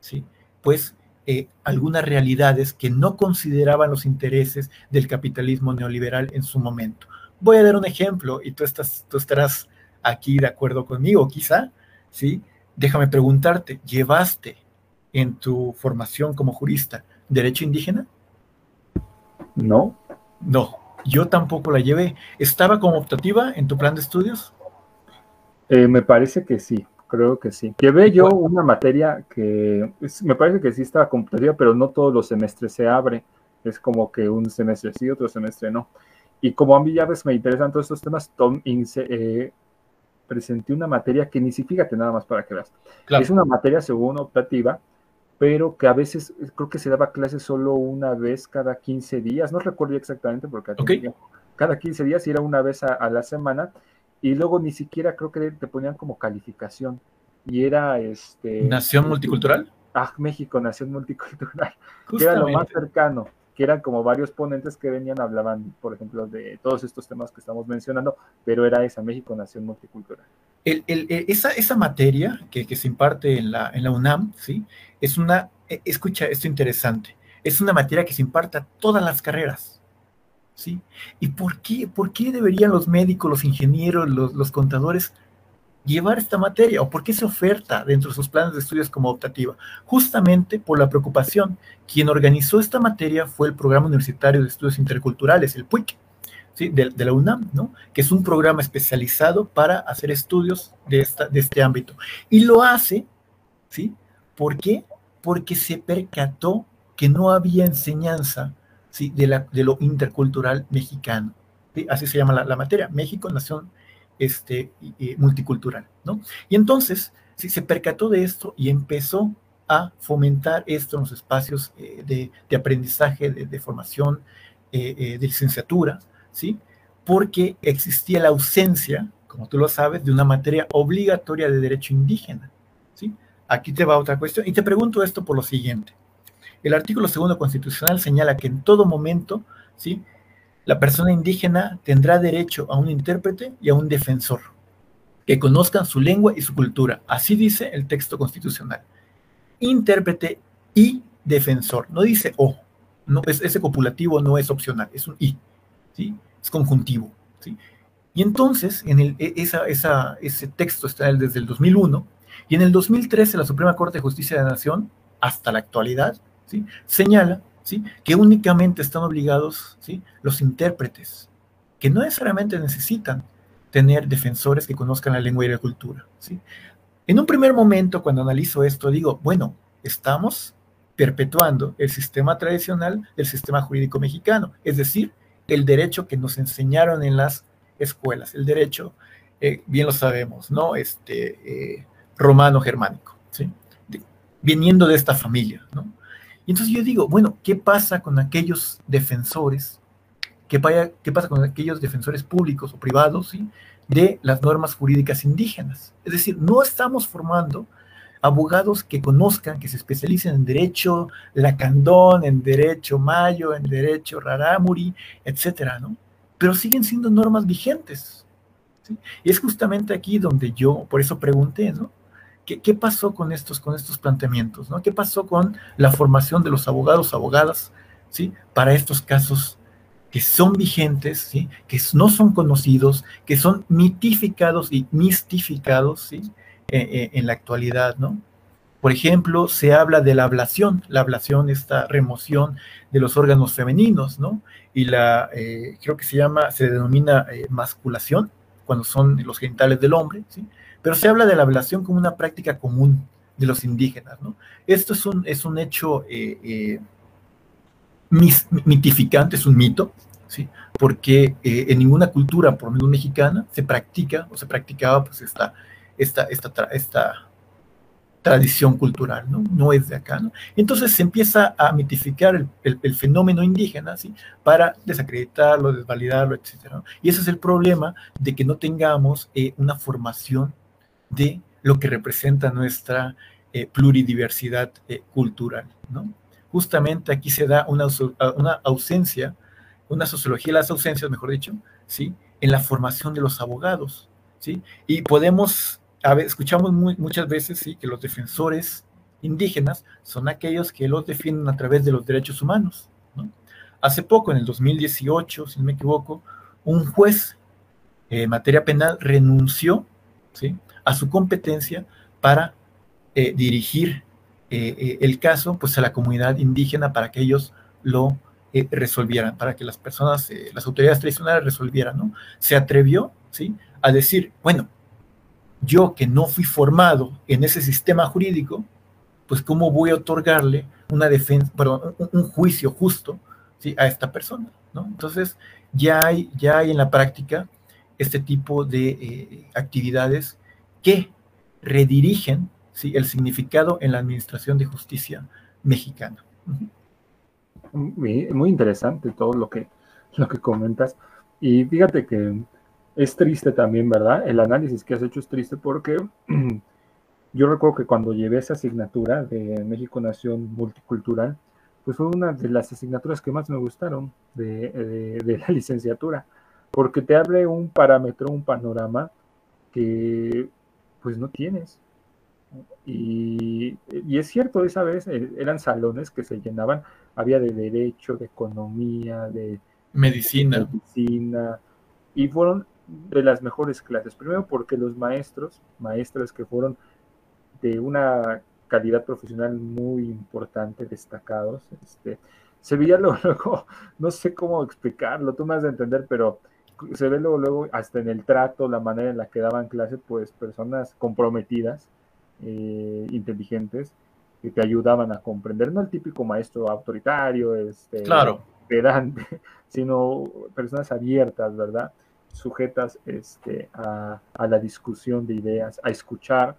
¿sí? pues eh, algunas realidades que no consideraban los intereses del capitalismo neoliberal en su momento. Voy a dar un ejemplo y tú, estás, tú estarás aquí de acuerdo conmigo, quizá, ¿sí? Déjame preguntarte, ¿llevaste en tu formación como jurista derecho indígena? No. No, yo tampoco la llevé. ¿Estaba como optativa en tu plan de estudios? Eh, me parece que sí, creo que sí. Llevé yo una materia que me parece que sí estaba optativa, pero no todos los semestres se abre. Es como que un semestre sí, otro semestre no. Y como a mí ya ves, me interesan todos estos temas, Tom eh, presenté una materia que ni siquiera, fíjate nada más para que veas. Es una materia según optativa, pero que a veces creo que se daba clases solo una vez cada 15 días, no recuerdo exactamente porque cada 15 días era una vez a, la semana y luego ni siquiera creo que te ponían como calificación y era este Nación multicultural. Ah, México, Nación multicultural, que era lo más cercano, que eran como varios ponentes que venían, hablaban, por ejemplo, de todos estos temas que estamos mencionando, pero era esa México, Nación multicultural. El, el, esa, esa materia que, que, se imparte en la, en la UNAM, ¿sí? Es una, e, escucha esto interesante, es una materia que se imparte a todas las carreras, ¿sí? ¿Y por qué, por qué deberían los médicos, los ingenieros, los, los contadores llevar esta materia o por qué se oferta dentro de sus planes de estudios como optativa? Justamente por la preocupación. Quien organizó esta materia fue el Programa Universitario de Estudios Interculturales, el PUIC, ¿sí? de, la UNAM, ¿no? que es un programa especializado para hacer estudios de, esta, de este ámbito. Y lo hace, ¿sí? ¿por qué? Porque se percató que no había enseñanza ¿sí? de, la, de lo intercultural mexicano. Así se llama la, la materia, México, Nación este, multicultural, ¿no? Y entonces, sí, se percató de esto y empezó a fomentar esto en los espacios eh, de, aprendizaje, de, formación, eh, eh, de licenciatura, ¿sí? Porque existía la ausencia, como tú lo sabes, de una materia obligatoria de derecho indígena, ¿sí? Aquí te va otra cuestión y te pregunto esto por lo siguiente. El artículo segundo constitucional señala que en todo momento, ¿sí? La persona indígena tendrá derecho a un intérprete y a un defensor que conozcan su lengua y su cultura. Así dice el texto constitucional. Intérprete y defensor. No dice o. No, ese copulativo no es opcional, es un y. ¿sí? Es conjuntivo. ¿sí? Y entonces, en e, ese texto está desde el 2001, y en el 2013 la Suprema Corte de Justicia de la Nación, hasta la actualidad, ¿sí? señala que únicamente están obligados ¿sí? los intérpretes, que no necesariamente necesitan tener defensores que conozcan la lengua y la cultura. ¿sí? En un primer momento, cuando analizo esto, digo, bueno, estamos perpetuando el sistema tradicional del sistema jurídico mexicano, es decir, el derecho que nos enseñaron en las escuelas, el derecho, eh, bien lo sabemos, ¿no? Este, eh, romano germánico, ¿sí? viniendo de esta familia, ¿no? Y entonces yo digo, bueno, ¿qué pasa con aquellos defensores? ¿Qué, pasa con aquellos defensores públicos o privados ¿sí? de las normas jurídicas indígenas? Es decir, no estamos formando abogados que conozcan, que se especialicen en derecho lacandón, en derecho mayo, en derecho rarámuri, etcétera, ¿no? Pero siguen siendo normas vigentes. ¿sí? Y es justamente aquí donde yo, por eso pregunté, ¿no? ¿Qué, pasó con estos, con estos planteamientos? ¿no? ¿Qué pasó con la formación de los abogados, abogadas, ¿sí? para estos casos que son vigentes, ¿sí? que no son conocidos, que son mitificados y mistificados ¿sí? Eh, eh, en la actualidad? ¿no? Por ejemplo, se habla de la ablación, la ablación, esta remoción de los órganos femeninos, ¿no? Y la, eh, creo que se llama, se denomina masculación, cuando son los genitales del hombre, ¿sí? Pero se habla de la ablación como una práctica común de los indígenas. ¿no? Esto es un, es un hecho eh, eh, mitificante, es un mito, ¿sí? porque eh, en ninguna cultura, por lo menos mexicana, se practica o se practicaba pues, esta, esta, esta, esta tradición cultural, ¿no? No es de acá, ¿no? Entonces se empieza a mitificar el, fenómeno indígena, ¿sí? Para desacreditarlo, desvalidarlo, etc. Y ese es el problema de que no tengamos una formación de lo que representa nuestra eh, pluridiversidad eh, cultural. ¿no? Justamente aquí se da una, una, ausencia, una sociología de las ausencias, mejor dicho, ¿sí? en la formación de los abogados. ¿sí? Y podemos, escuchamos muchas veces ¿sí? que los defensores indígenas son aquellos que los defienden a través de los derechos humanos. ¿no? Hace poco, en el 2018, si no me equivoco, un juez en materia penal renunció ¿sí? A su competencia para eh, dirigir eh, eh, el caso pues, a la comunidad indígena para que ellos lo resolvieran, para que las personas, las autoridades tradicionales resolvieran, ¿no? Se atrevió, ¿sí? A decir, bueno, yo que no fui formado en ese sistema jurídico, pues cómo voy a otorgarle una defensa, perdón, un, juicio justo ¿sí? a esta persona, ¿no? Entonces, ya hay, ya hay en la práctica este tipo de actividades que redirigen el significado en la administración de justicia mexicana. muy, interesante todo lo que, lo que comentas. Y fíjate que es triste también, ¿verdad? El análisis que has hecho es triste porque <clears throat> yo recuerdo que cuando llevé esa asignatura de México Nación Multicultural, pues fue una de las asignaturas que más me gustaron de, de la <laughs> licenciatura, porque te abre un parámetro, un panorama que pues no tienes. Y, es cierto, esa vez eh, eran salones que se llenaban, había de derecho, de economía, de medicina. medicina, y fueron de las mejores clases. Primero porque los maestros, maestras que fueron de una calidad profesional muy importante, destacados, este, se veía <laughs> luego, no sé cómo explicarlo, tú me has de entender, pero se ve luego, luego, hasta en el trato, la manera en la que daban clase, pues personas comprometidas, eh, inteligentes, que te ayudaban a comprender, no el típico maestro autoritario, este, claro. pedante, <laughs> sino personas abiertas, ¿verdad? Sujetas este, a, a, la discusión de ideas, a escuchar,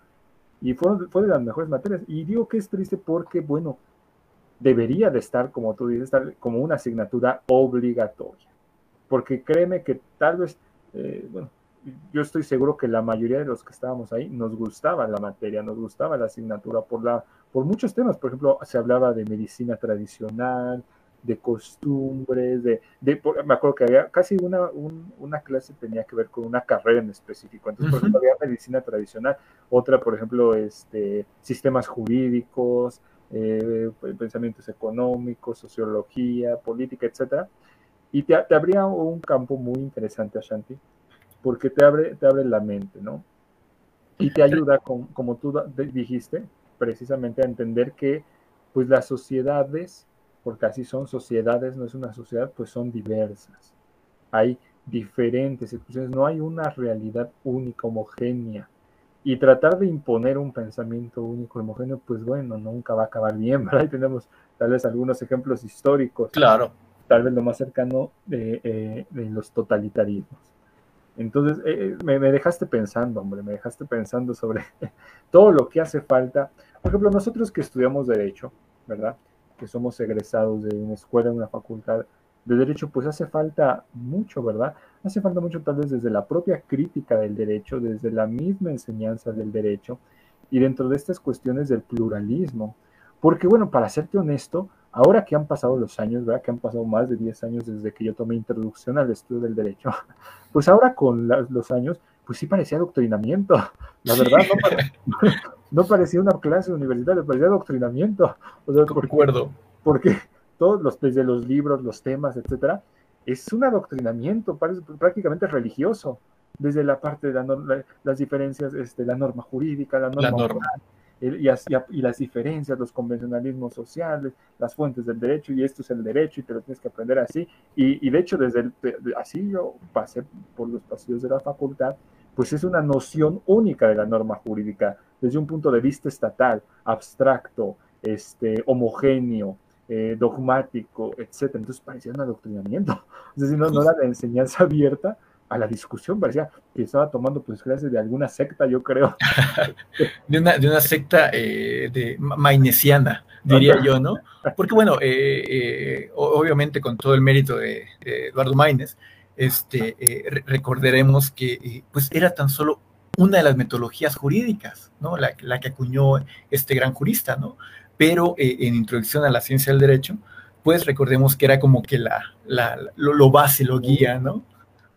y fue, fue de las mejores materias. Y digo que es triste porque, bueno, debería de estar, como tú dices, estar como una asignatura obligatoria porque créeme que tal vez, eh, bueno, yo estoy seguro que la mayoría de los que estábamos ahí nos gustaba la materia, nos gustaba la asignatura por, la, por muchos temas. Por ejemplo, se hablaba de medicina tradicional, de costumbres, de, me acuerdo que había casi una, una clase tenía que ver con una carrera en específico. Entonces, por ejemplo, había medicina tradicional, otra, por ejemplo, este, sistemas jurídicos, eh, pensamientos económicos, sociología, política, etcétera. Y te, te abría un campo muy interesante, Ashanti, porque te abre, te abre la mente, ¿no? Y te ayuda, con, como tú dijiste, precisamente a entender que pues las sociedades, porque así son sociedades, no es una sociedad, pues son diversas. Hay diferentes instituciones, no hay una realidad única, homogénea. Y tratar de imponer un pensamiento único, homogéneo, pues bueno, nunca va a acabar bien, ¿verdad? <laughs> Ahí tenemos tal vez algunos ejemplos históricos. Claro tal vez lo más cercano de, eh, los totalitarismos. Entonces, eh, eh, me, dejaste pensando, hombre, me dejaste pensando sobre <laughs> todo lo que hace falta. Por ejemplo, nosotros que estudiamos Derecho, ¿verdad? Que somos egresados de una escuela, de una facultad de Derecho, pues hace falta mucho, ¿verdad? Hace falta mucho tal vez desde la propia crítica del derecho, desde la misma enseñanza del derecho y dentro de estas cuestiones del pluralismo. Porque, bueno, para serte honesto, Ahora que han pasado los años, ¿verdad? Que han pasado más de 10 años desde que yo tomé introducción al estudio del derecho, <laughs> pues ahora con los años, pues sí parecía adoctrinamiento. <laughs> La verdad, <laughs> no, parecía una clase universitaria, parecía adoctrinamiento. O sea, porque, porque todos los, desde los libros, los temas, etcétera, es un adoctrinamiento prácticamente religioso desde la parte de la, las diferencias, este, la norma jurídica, la norma, y, las diferencias, los convencionalismos sociales, las fuentes del derecho, y esto es el derecho y te lo tienes que aprender así. Y, de hecho, desde así yo pasé por los pasillos de la facultad, pues es una noción única de la norma jurídica, desde un punto de vista estatal, abstracto, este, homogéneo, eh, dogmático, etc. Entonces parecía un adoctrinamiento. <laughs> Es decir, no, no era la enseñanza abierta, a la discusión, parecía que estaba tomando pues clases de alguna secta, yo creo. <laughs> de, una, de una secta eh, de mainesiana, diría yo, ¿no? Porque bueno, eh, eh, obviamente con todo el mérito de, Eduardo Maines, este, recordaremos que pues era tan solo una de las metodologías jurídicas, ¿no? La, que acuñó este gran jurista, ¿no? Pero en Introducción a la Ciencia del Derecho, pues recordemos que era como que la, la lo, lo base, lo guía, ¿no?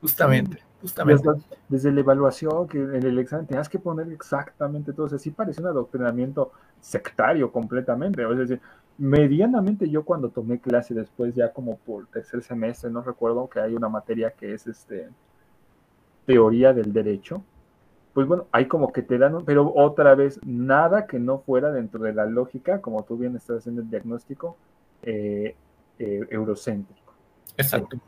Justamente, justamente. Desde, la evaluación, que en el examen tenías que poner exactamente todo. O sea, sí parece un adoctrinamiento sectario completamente. Es decir, medianamente yo cuando tomé clase después, ya como por tercer semestre, no recuerdo que hay una materia que es este teoría del derecho. Pues bueno, hay como que te dan, pero otra vez, nada que no fuera dentro de la lógica, como tú bien estás haciendo el diagnóstico, eh, eh, eurocéntrico. Exacto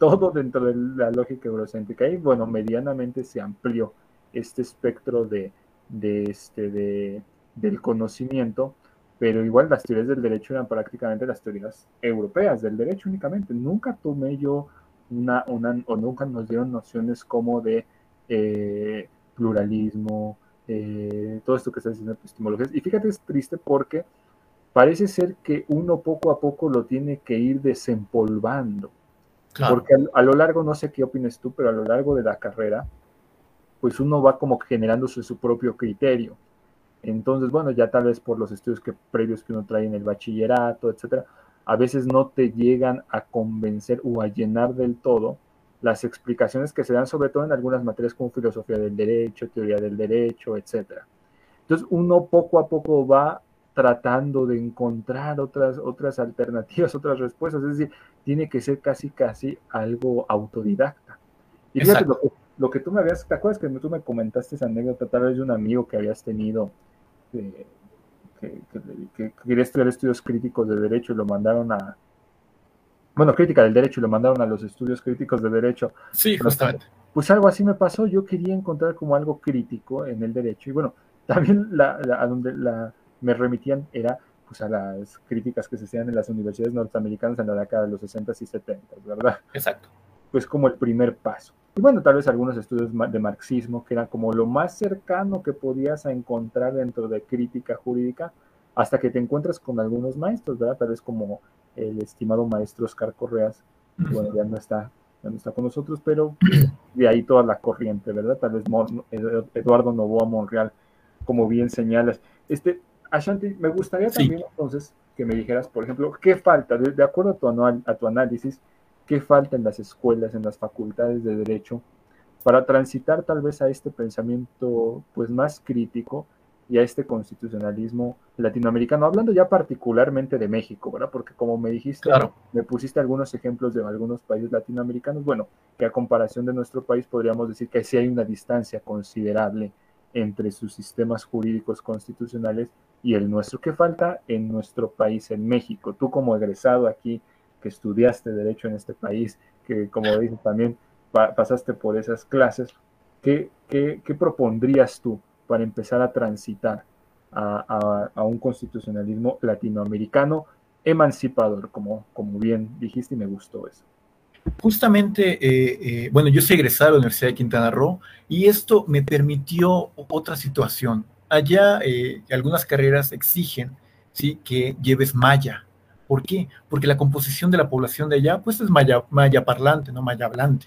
todo dentro de la lógica eurocéntrica. Y bueno, medianamente se amplió este espectro de, de este, de, del conocimiento pero igual las teorías del derecho eran prácticamente las teorías europeas del derecho únicamente. Nunca tomé yo una, una o nunca nos dieron nociones como de eh, pluralismo, eh, todo esto que está diciendo epistemología. Y fíjate, es triste porque parece ser que uno poco a poco lo tiene que ir desempolvando. Porque a, lo largo, no sé qué opines tú, pero a lo largo de la carrera, pues uno va como generándose su propio criterio. Entonces, bueno, ya tal vez por los estudios que, previos que uno trae en el bachillerato, etcétera, a veces no te llegan a convencer o a llenar del todo las explicaciones que se dan sobre todo en algunas materias como filosofía del derecho, teoría del derecho, etc. Entonces uno poco a poco va tratando de encontrar otras, otras alternativas, <laughs> otras respuestas, es decir, tiene que ser casi, casi algo autodidacta. Y fíjate lo que, tú me habías, ¿te acuerdas que tú me comentaste esa anécdota tal vez de un amigo que habías tenido eh, que, que, quería estudiar estudios críticos de derecho y lo mandaron a, bueno, crítica del derecho y lo mandaron a los estudios críticos de derecho. Sí, justamente. Pues algo así me pasó, yo quería encontrar como algo crítico en el derecho y bueno, <laughs> también la, a donde la, me remitían era pues a las críticas que se hacían en las universidades norteamericanas en la década de los 60 y 70, ¿verdad? Exacto. Pues como el primer paso. Y bueno, tal vez algunos estudios de marxismo, que eran como lo más cercano que podías encontrar dentro de crítica jurídica, hasta que te encuentras con algunos maestros, ¿verdad? Tal vez como el estimado maestro Oscar Correas, bueno, ya no está, ya no está con nosotros, pero de ahí toda la corriente, ¿verdad? Tal vez Eduardo Novoa Monreal, como bien señalas. Este, Ashanti, me gustaría también entonces que me dijeras, por ejemplo, qué falta, de, acuerdo a tu, a tu análisis, qué falta en las escuelas, en las facultades de derecho, para transitar tal vez a este pensamiento pues más crítico y a este constitucionalismo latinoamericano, hablando ya particularmente de México, ¿verdad? Porque como me dijiste, me pusiste algunos ejemplos de algunos países latinoamericanos, bueno, que a comparación de nuestro país podríamos decir que sí hay una distancia considerable entre sus sistemas jurídicos constitucionales y el nuestro. ¿Qué falta en nuestro país, en México? Tú como egresado aquí, que estudiaste derecho en este país, que como dices también pasaste por esas clases, ¿qué, qué, qué propondrías tú para empezar a transitar a, un constitucionalismo latinoamericano emancipador, como, como bien dijiste y me gustó eso. Justamente, eh, eh, bueno, yo soy egresado de la Universidad de Quintana Roo y esto me permitió otra situación. Allá eh, algunas carreras exigen ¿sí? que lleves maya. ¿Por qué? Porque la composición de la población de allá pues es maya, maya parlante, no maya hablante.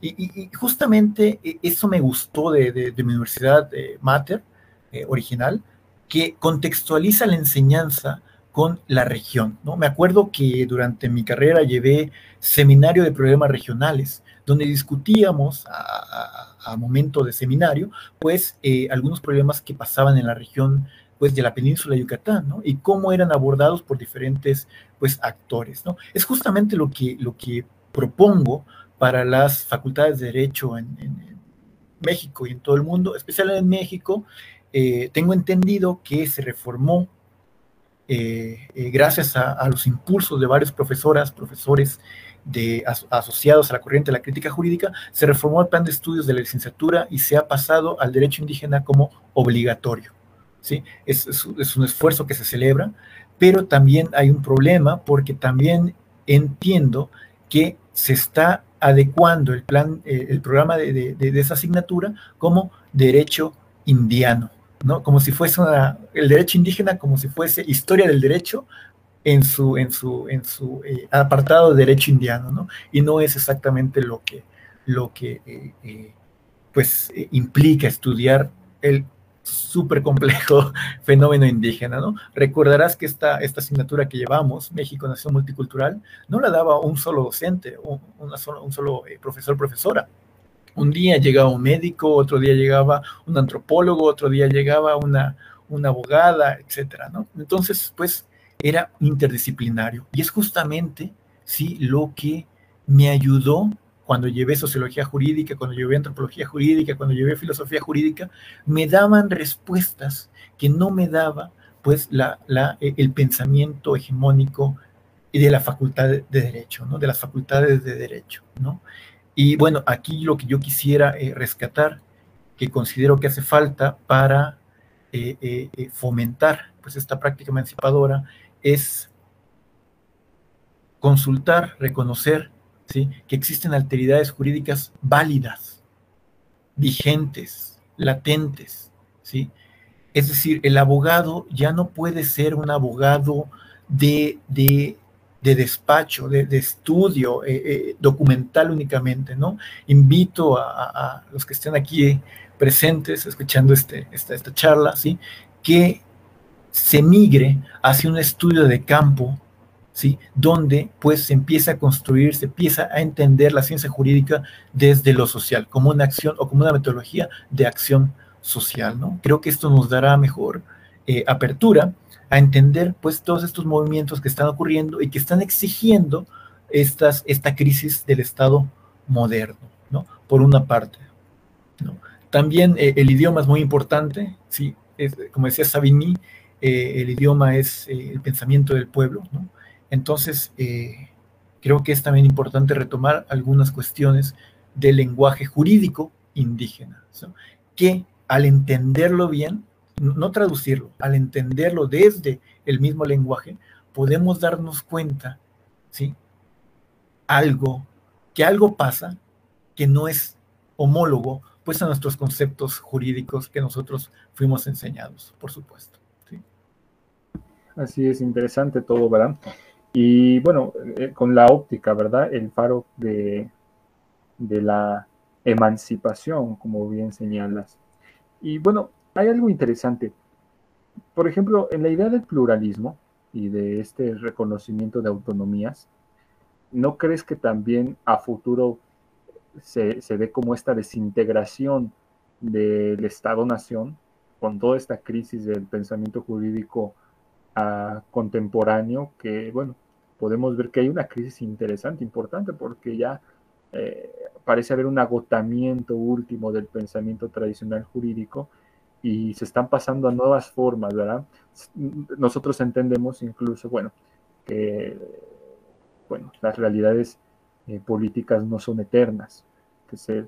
Y, justamente eh, eso me gustó de, mi universidad Mater eh, original, que contextualiza la enseñanza con la región. ¿no? Me acuerdo que durante mi carrera llevé seminario de problemas regionales, donde discutíamos a, momento de seminario, pues eh, algunos problemas que pasaban en la región pues de la península de Yucatán, ¿no? Y cómo eran abordados por diferentes pues actores, ¿no? Es justamente lo que, lo que propongo para las facultades de Derecho en, México y en todo el mundo, especialmente en México, eh, tengo entendido que se reformó eh, gracias a, los impulsos de varios profesoras, profesores de, asociados a la corriente de la crítica jurídica, se reformó el plan de estudios de la licenciatura y se ha pasado al derecho indígena como obligatorio. ¿sí? Es, es un esfuerzo que se celebra, pero también hay un problema porque también entiendo que se está adecuando el plan, eh, el programa de, esa asignatura como derecho indiano, ¿no? Como si fuese el derecho indígena, como si fuese historia del derecho en su, en su, en su eh, apartado de derecho indiano, ¿no? Y no es exactamente lo que, lo que eh, pues implica estudiar el súper complejo <laughs> fenómeno indígena, ¿no? Recordarás que esta, esta asignatura que llevamos, México Nación Multicultural, no la daba un solo docente, un, una un solo eh, profesor, profesora. Un día llegaba un médico, otro día llegaba un antropólogo, otro día llegaba una, una abogada, etcétera, ¿no? Entonces, pues, era interdisciplinario. Y es justamente, sí, lo que me ayudó cuando llevé sociología jurídica, cuando llevé antropología jurídica, cuando llevé filosofía jurídica, me daban respuestas que no me daba pues la, e, el pensamiento hegemónico de la facultad de derecho, ¿no? De las facultades de derecho, ¿no? Y bueno, aquí lo que yo quisiera eh, rescatar, que considero que hace falta para eh, eh, fomentar pues esta práctica emancipadora es consultar, reconocer ¿sí? que existen alteridades jurídicas válidas, vigentes, latentes. ¿sí? Es decir, el abogado ya no puede ser un abogado de, de, despacho, de, estudio eh, eh, documental únicamente, ¿no? Invito a, los que estén aquí presentes, escuchando este, esta, esta charla, ¿sí? Que se migre hacia un estudio de campo, ¿sí? Donde pues se empieza a construir, se empieza a entender la ciencia jurídica desde lo social, como una acción o como una metodología de acción social, ¿no? Creo que esto nos dará mejor eh, apertura a entender pues todos estos movimientos que están ocurriendo y que están exigiendo esta crisis del Estado moderno, ¿no? Por una parte. También eh, el idioma es muy importante, ¿sí? como decía Savigny, eh, el idioma es eh, el pensamiento del pueblo, ¿no? Entonces, creo que es también importante retomar algunas cuestiones del lenguaje jurídico indígena, que al entenderlo bien, no traducirlo, al entenderlo desde el mismo lenguaje, podemos darnos cuenta, ¿sí? Algo, que algo pasa que no es homólogo, pues a nuestros conceptos jurídicos que nosotros fuimos enseñados, por supuesto. Así es, interesante todo, ¿verdad? Y bueno, eh, con la óptica, ¿verdad? El faro de, de la emancipación, como bien señalas. Y bueno, hay algo interesante. Por ejemplo, en la idea del pluralismo y de este reconocimiento de autonomías, ¿no crees que también a futuro se, ve como esta desintegración del Estado-Nación con toda esta crisis del pensamiento jurídico contemporáneo, que bueno, podemos ver que hay una crisis interesante, importante, porque ya eh, parece haber un agotamiento último del pensamiento tradicional jurídico y se están pasando a nuevas formas, ¿verdad? Nosotros entendemos incluso, bueno, que bueno, las realidades eh, políticas no son eternas, que se,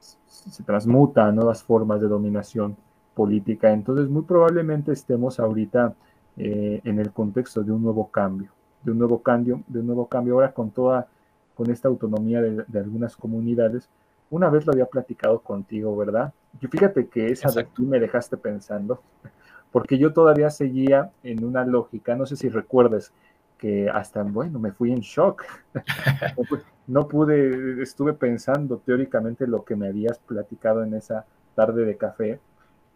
se transmuta a nuevas formas de dominación política. Entonces, muy probablemente estemos ahorita eh, en el contexto de un nuevo cambio, de un nuevo cambio, de un nuevo cambio ahora con toda, con esta autonomía de, de algunas comunidades. Una vez lo había platicado contigo, ¿verdad? Yo fíjate que esa de tú me dejaste pensando, <laughs> porque yo todavía seguía en una lógica, no sé si recuerdes, que hasta, bueno, me fui en shock. <laughs> no pude, estuve pensando teóricamente lo que me habías platicado en esa tarde de café,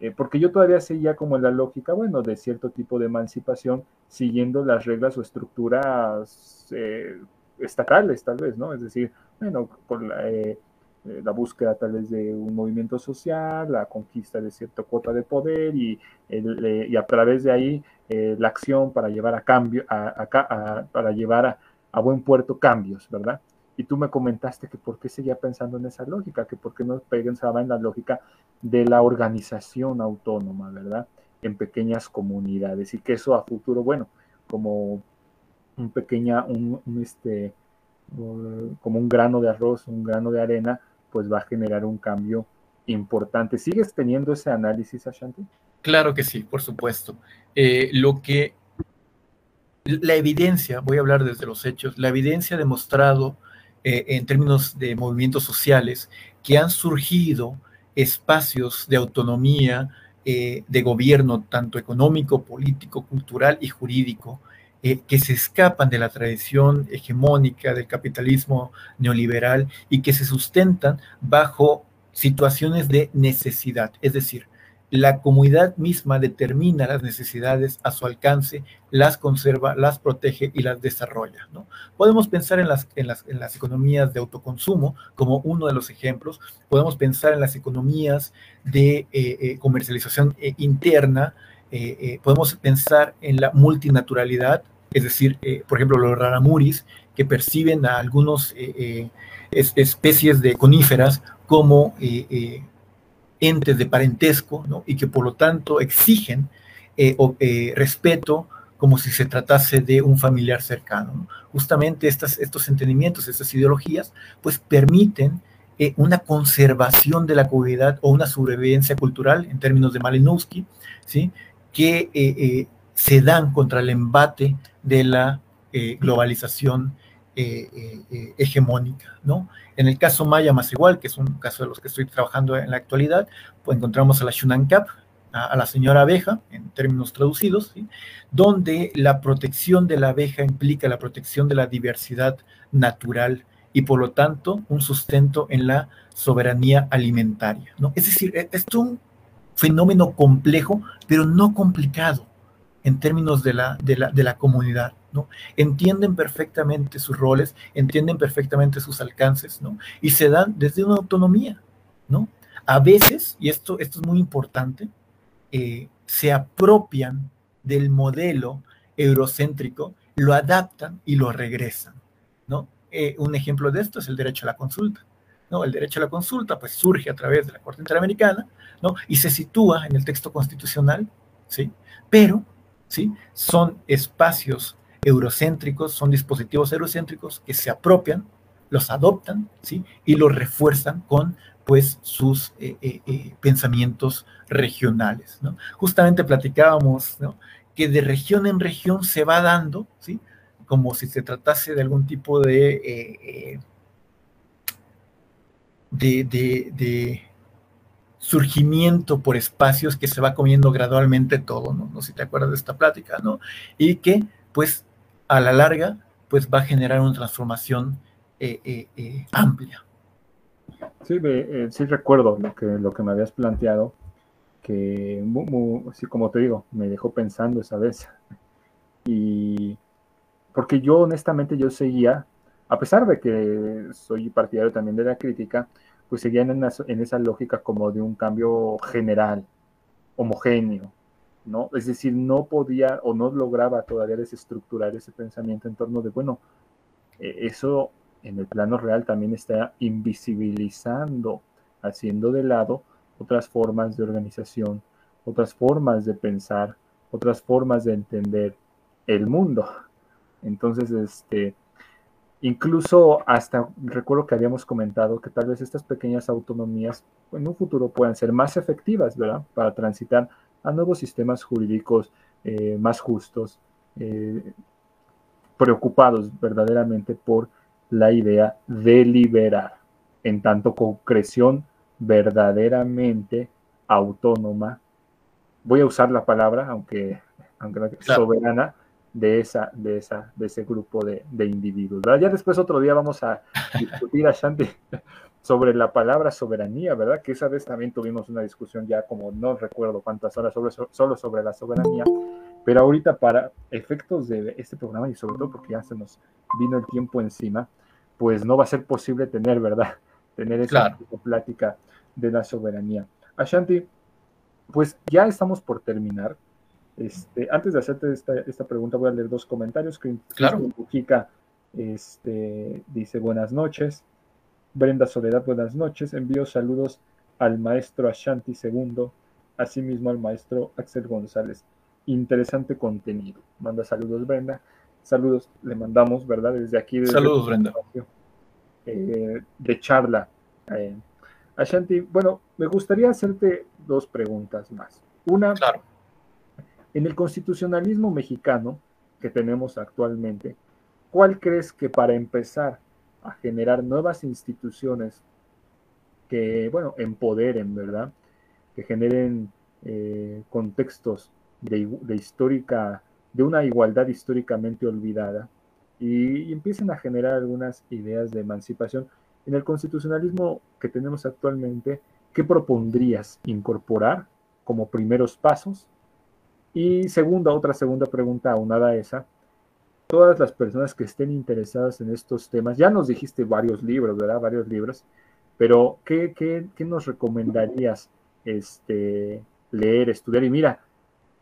eh, porque yo todavía seguía como la lógica, bueno, de cierto tipo de emancipación, siguiendo las reglas o estructuras eh, estatales, tal vez, ¿no? Es decir, bueno, con la, eh, eh, la búsqueda tal vez de un movimiento social, la conquista de cierta cuota de poder y, eh, y a través de ahí la acción para llevar a cambio, a, para llevar a, buen puerto cambios, ¿verdad? Y tú me comentaste que por qué seguía pensando en esa lógica, que por qué no pensaba en la lógica de la organización autónoma, ¿verdad? En pequeñas comunidades y que eso a futuro, bueno, como un pequeña, un, este, como un grano de arroz, un grano de arena, pues va a generar un cambio importante. ¿Sigues teniendo ese análisis, Ashanti? Claro que sí, por supuesto. Eh, lo que la evidencia, voy a hablar desde los hechos, la evidencia ha demostrado eh, en términos de movimientos sociales que han surgido espacios de autonomía, eh, de gobierno, tanto económico, político, cultural y jurídico, eh, que se escapan de la tradición hegemónica del capitalismo neoliberal y que se sustentan bajo situaciones de necesidad. Es decir, la comunidad misma determina las necesidades a su alcance, las conserva, las protege y las desarrolla. ¿no? Podemos pensar en las, en, las, en las, economías de autoconsumo como uno de los ejemplos, podemos pensar en las economías de eh, eh, comercialización interna, eh, eh, podemos pensar en la multinaturalidad, es decir, por ejemplo, los raramuris, que perciben a algunas especies de coníferas como entes de parentesco, y que por lo tanto exigen respeto como si se tratase de un familiar cercano. Justamente estas, estos entendimientos, estas ideologías, pues permiten una conservación de la comunidad o una sobrevivencia cultural, en términos de Malinowski, ¿sí? que eh, eh, se dan contra el embate de la globalización hegemónica, ¿no? En el caso Maya más igual, que es un caso de los que estoy trabajando en la actualidad, pues encontramos a la Shunan Cap, a, la señora abeja, en términos traducidos, donde la protección de la abeja implica la protección de la diversidad natural y por lo tanto un sustento en la soberanía alimentaria. ¿no? Es decir, e, es un fenómeno complejo, pero no complicado en términos de la, de la, de la comunidad. Entienden perfectamente sus roles, entienden perfectamente sus alcances, ¿no? Y se dan desde una autonomía, ¿no? A veces, y esto, esto es muy importante, eh, se apropian del modelo eurocéntrico, lo adaptan y lo regresan, ¿no? Eh, un ejemplo de esto es el derecho a la consulta. ¿no? El derecho a la consulta pues, surge a través de la Corte Interamericana ¿no? y se sitúa en el texto constitucional, ¿sí? pero ¿sí? son espacios eurocéntricos, son dispositivos eurocéntricos que se apropian, los adoptan ¿sí? y los refuerzan con pues sus eh, eh, pensamientos regionales. ¿no? Justamente platicábamos ¿no? que de región en región se va dando, ¿sí? como si se tratase de algún tipo de, eh, de, de, surgimiento por espacios que se va comiendo gradualmente todo, ¿no? No sé si te acuerdas de esta plática, ¿no? Y que, pues, a la larga, pues va a generar una transformación eh, eh, amplia. Sí, sí recuerdo lo que, lo que me habías planteado, que, sí, como te digo, me dejó pensando esa vez. Y porque yo honestamente yo seguía, a pesar de que soy partidario también de la crítica, pues seguía en, esa lógica como de un cambio general, homogéneo, ¿no? Es decir, no podía o no lograba todavía desestructurar ese pensamiento en torno de, bueno, e, eso en el plano real también está invisibilizando, haciendo de lado otras formas de organización, otras formas de pensar, otras formas de entender el mundo. Entonces, este, incluso hasta recuerdo que habíamos comentado que tal vez estas pequeñas autonomías en un futuro puedan ser más efectivas, ¿verdad? Para transitar a nuevos sistemas jurídicos eh, más justos, eh, preocupados verdaderamente por la idea de liberar, en tanto concreción verdaderamente autónoma. Voy a usar la palabra, aunque, aunque soberana, de, esa, de, esa, de ese grupo de, individuos. Ya después otro día vamos a discutir, a Shanti, sobre la palabra soberanía, ¿verdad? Que esa vez también tuvimos una discusión ya como no recuerdo cuántas horas sobre, solo sobre la soberanía, pero ahorita para efectos de este programa y sobre todo porque ya se nos vino el tiempo encima, pues no va a ser posible tener, ¿verdad? <laughs> Tener esa plática de la soberanía. Ashanti, pues ya estamos por terminar. Este, antes de hacerte esta, pregunta, voy a leer dos comentarios. Claro. Mujica este, dice buenas noches. Brenda Soledad, buenas noches. Envío saludos al maestro Ashanti II, asimismo al maestro Axel González. Interesante contenido. Manda saludos, Brenda. Saludos, le mandamos, ¿verdad? Desde aquí. saludos, Brenda. Eh, de charla. Eh, Ashanti, bueno, me gustaría hacerte dos preguntas más. Una, claro en el constitucionalismo mexicano que tenemos actualmente, ¿cuál crees que para empezar generar nuevas instituciones que, bueno, empoderen, ¿verdad? Que generen eh, contextos de, histórica, de una igualdad históricamente olvidada y, y empiecen a generar algunas ideas de emancipación. En el constitucionalismo que tenemos actualmente, ¿qué propondrías incorporar como primeros pasos y segunda, otra segunda pregunta aunada a esa, todas las personas que estén interesadas en estos temas, ya nos dijiste varios libros, ¿verdad? Varios libros, pero ¿qué, qué, nos recomendarías este, leer, estudiar? Y mira,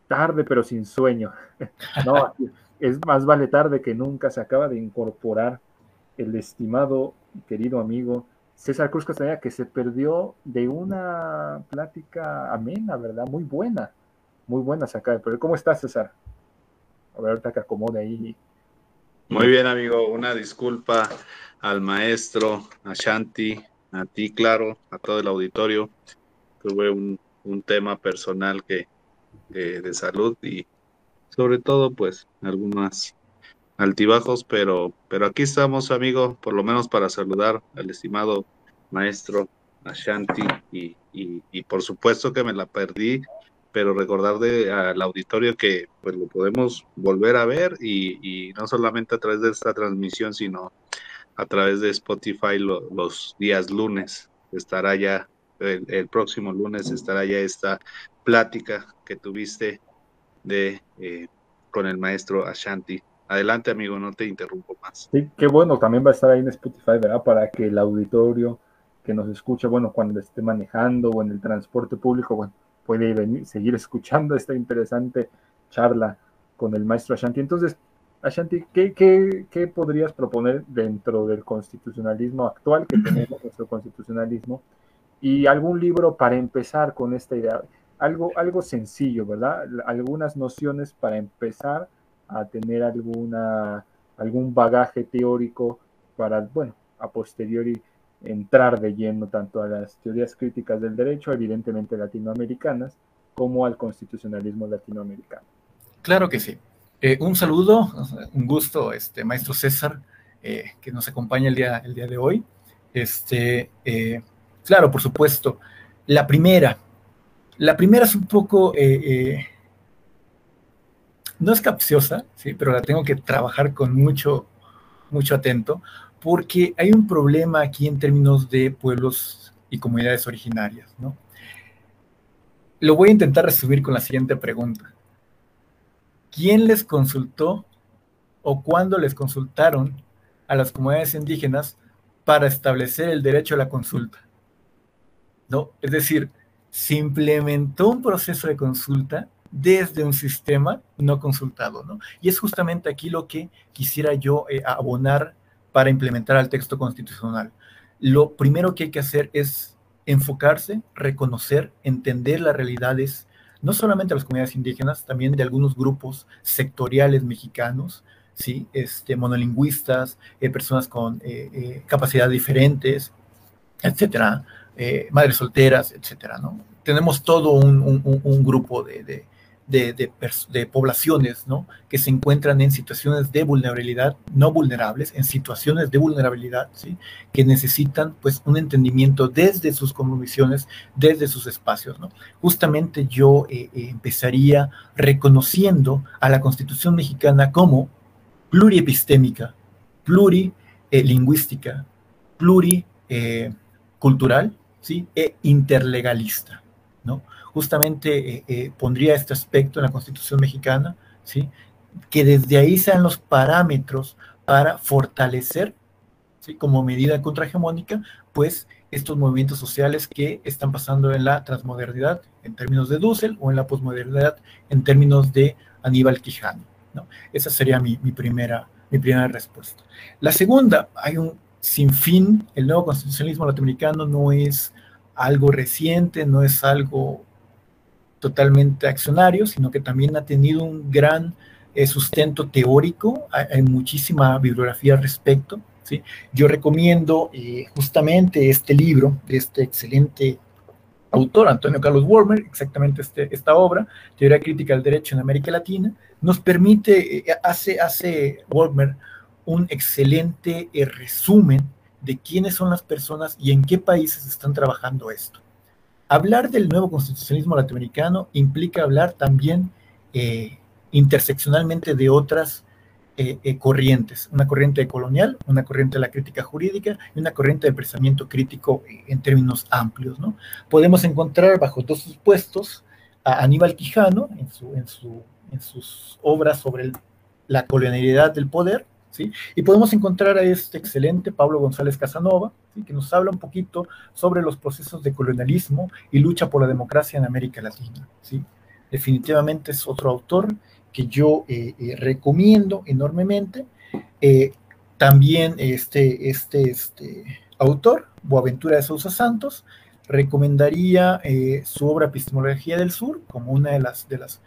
tarde pero sin sueño, <laughs> no, es más vale tarde que nunca, se acaba de incorporar el estimado querido amigo César Cruz Castañeda, que se perdió de una plática amena, ¿verdad? Muy buena muy buenas acá. Pero ¿cómo estás, César? A ver, ahorita que acomode ahí. Muy bien, amigo. Una disculpa al maestro, a Shanti, a ti, claro, a todo el auditorio. Tuve un, tema personal que, de salud y sobre todo pues algunas altibajos, pero, pero aquí estamos, amigo, por lo menos para saludar al estimado maestro Ashanti y, y, por supuesto que me la perdí, pero recordarle al auditorio que pues lo podemos volver a ver y, no solamente a través de esta transmisión, sino a través de Spotify los días lunes. Estará ya, el, próximo lunes estará ya esta plática que tuviste de eh, con el maestro Ashanti. Adelante, amigo, no te interrumpo más. Sí, qué bueno, también va a estar ahí en Spotify, ¿verdad? Para que el auditorio que nos escuche, bueno, cuando esté manejando o en el transporte público, bueno, puede venir, seguir escuchando esta interesante charla con el maestro Ashanti. Entonces, Ashanti, ¿qué, qué, qué podrías proponer dentro del constitucionalismo actual que tenemos, nuestro constitucionalismo? Y algún libro para empezar con esta idea. Algo, algo sencillo, ¿verdad? Algunas nociones para empezar a tener alguna, algún bagaje teórico para, bueno, a posteriori entrar de lleno tanto a las teorías críticas del derecho, evidentemente latinoamericanas, como al constitucionalismo latinoamericano. Claro que sí. Eh, un saludo, un gusto, este, maestro César, eh, que nos acompaña el día, el día de hoy. Este, eh, claro, por supuesto. La primera, la primera es un poco no es capciosa, ¿sí? pero la tengo que trabajar con mucho, mucho atento, porque hay un problema aquí en términos de pueblos y comunidades originarias. ¿no? Lo voy a intentar resumir con la siguiente pregunta. ¿Quién les consultó o cuándo les consultaron a las comunidades indígenas para establecer el derecho a la consulta? ¿No? Es decir, se implementó un proceso de consulta desde un sistema no consultado, ¿no? Y es justamente aquí lo que quisiera yo eh, abonar para implementar al texto constitucional. Lo primero que hay que hacer es enfocarse, reconocer, entender las realidades, no solamente de las comunidades indígenas, también de algunos grupos sectoriales mexicanos, ¿sí? Este, monolingüistas, eh, personas con eh, capacidades diferentes, etcétera, madres solteras, etcétera, ¿no? Tenemos todo un, grupo de de, poblaciones ¿no? que se encuentran en situaciones de vulnerabilidad, no vulnerables, en situaciones de vulnerabilidad, ¿sí? que necesitan pues, un entendimiento desde sus condiciones, desde sus espacios. ¿no? Justamente yo eh, eh, empezaría reconociendo a la Constitución mexicana como pluriepistémica, plurilingüística, pluricultural ¿sí? e interlegalista. Justamente eh, eh, pondría este aspecto en la Constitución mexicana, ¿sí? que desde ahí sean los parámetros para fortalecer, ¿sí? como medida contrahegemónica, pues estos movimientos sociales que están pasando en la transmodernidad en términos de Dussel o en la posmodernidad en términos de Aníbal Quijano. ¿no? Esa sería mi, mi, primera, mi primera respuesta. La segunda, hay un sinfín, el nuevo constitucionalismo latinoamericano no es algo reciente, no es algo totalmente accionario, sino que también ha tenido un gran eh, sustento teórico, hay, muchísima bibliografía al respecto. ¿sí? Yo recomiendo eh, justamente este libro de este excelente autor, Antonio Carlos Wormer, exactamente este, esta obra, Teoría Crítica del Derecho en América Latina, nos permite, eh, hace, hace Wormer un excelente resumen de quiénes son las personas y en qué países están trabajando esto. Hablar del nuevo constitucionalismo latinoamericano implica hablar también eh, interseccionalmente de otras eh, eh, corrientes, una corriente colonial, una corriente de la crítica jurídica y una corriente de pensamiento crítico en términos amplios. ¿no? Podemos encontrar bajo dos supuestos a Aníbal Quijano en, su, en, su, en sus obras sobre la colonialidad del poder, y podemos encontrar a este excelente Pablo González Casanova, que nos habla un poquito sobre los procesos de colonialismo y lucha por la democracia en América Latina. ¿sí? Definitivamente es otro autor que yo eh, eh, recomiendo enormemente. Eh, también este, este, este autor, Boaventura de Sousa Santos, recomendaría su obra Epistemología del Sur como una de las, de las,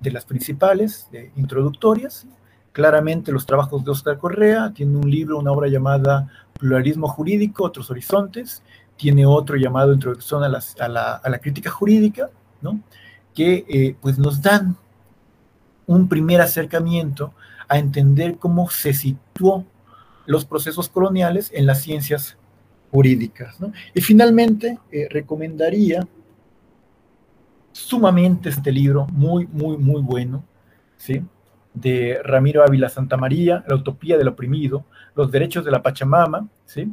de las principales introductorias claramente los trabajos de Oscar Correa, tiene un libro, una obra llamada Pluralismo Jurídico, Otros Horizontes, tiene otro llamado Introducción a, la, crítica jurídica, ¿no? que eh, pues nos dan un primer acercamiento a entender cómo se situó los procesos coloniales en las ciencias jurídicas. Y finalmente, eh, recomendaría sumamente este libro, muy, muy, muy bueno, ¿sí? De Ramiro Ávila Santa María, La utopía del oprimido, Los derechos de la Pachamama, ¿sí?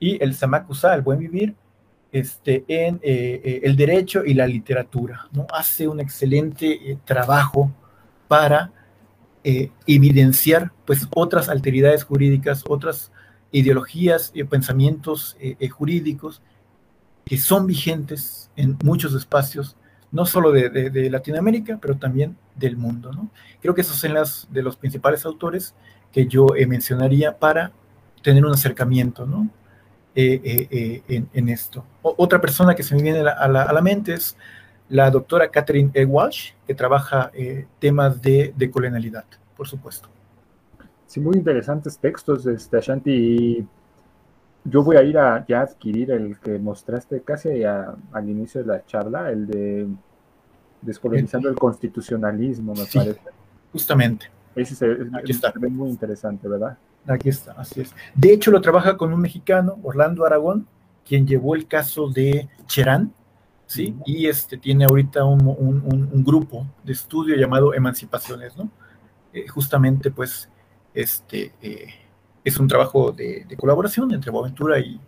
y el Samakusa, El buen vivir, este, en eh, eh, el derecho y la literatura. ¿no? Hace un excelente trabajo para evidenciar pues, otras alteridades jurídicas, otras ideologías y pensamientos jurídicos que son vigentes en muchos espacios no solo de, Latinoamérica, pero también del mundo. ¿no? Creo que esos son las de los principales autores que yo eh, mencionaría para tener un acercamiento ¿no? Eh, eh, en, esto. otra persona que se me viene a la, mente es la doctora Catherine E. Walsh, que trabaja temas de, de colonialidad, por supuesto. Sí, muy interesantes textos, este, Ashanti. Yo voy a ir a ya adquirir el que mostraste casi al inicio de la charla, el de Descolonizando el Constitucionalismo, me parece. Justamente. Ese Aquí está. muy interesante, ¿verdad? Aquí está, así es. De hecho, lo trabaja con un mexicano, Orlando Aragón, quien llevó el caso de Cherán, ¿sí? Y este tiene ahorita un, grupo de estudio llamado Emancipaciones, ¿no? Eh, justamente, pues, este, eh, es un trabajo de, colaboración entre Boaventura y,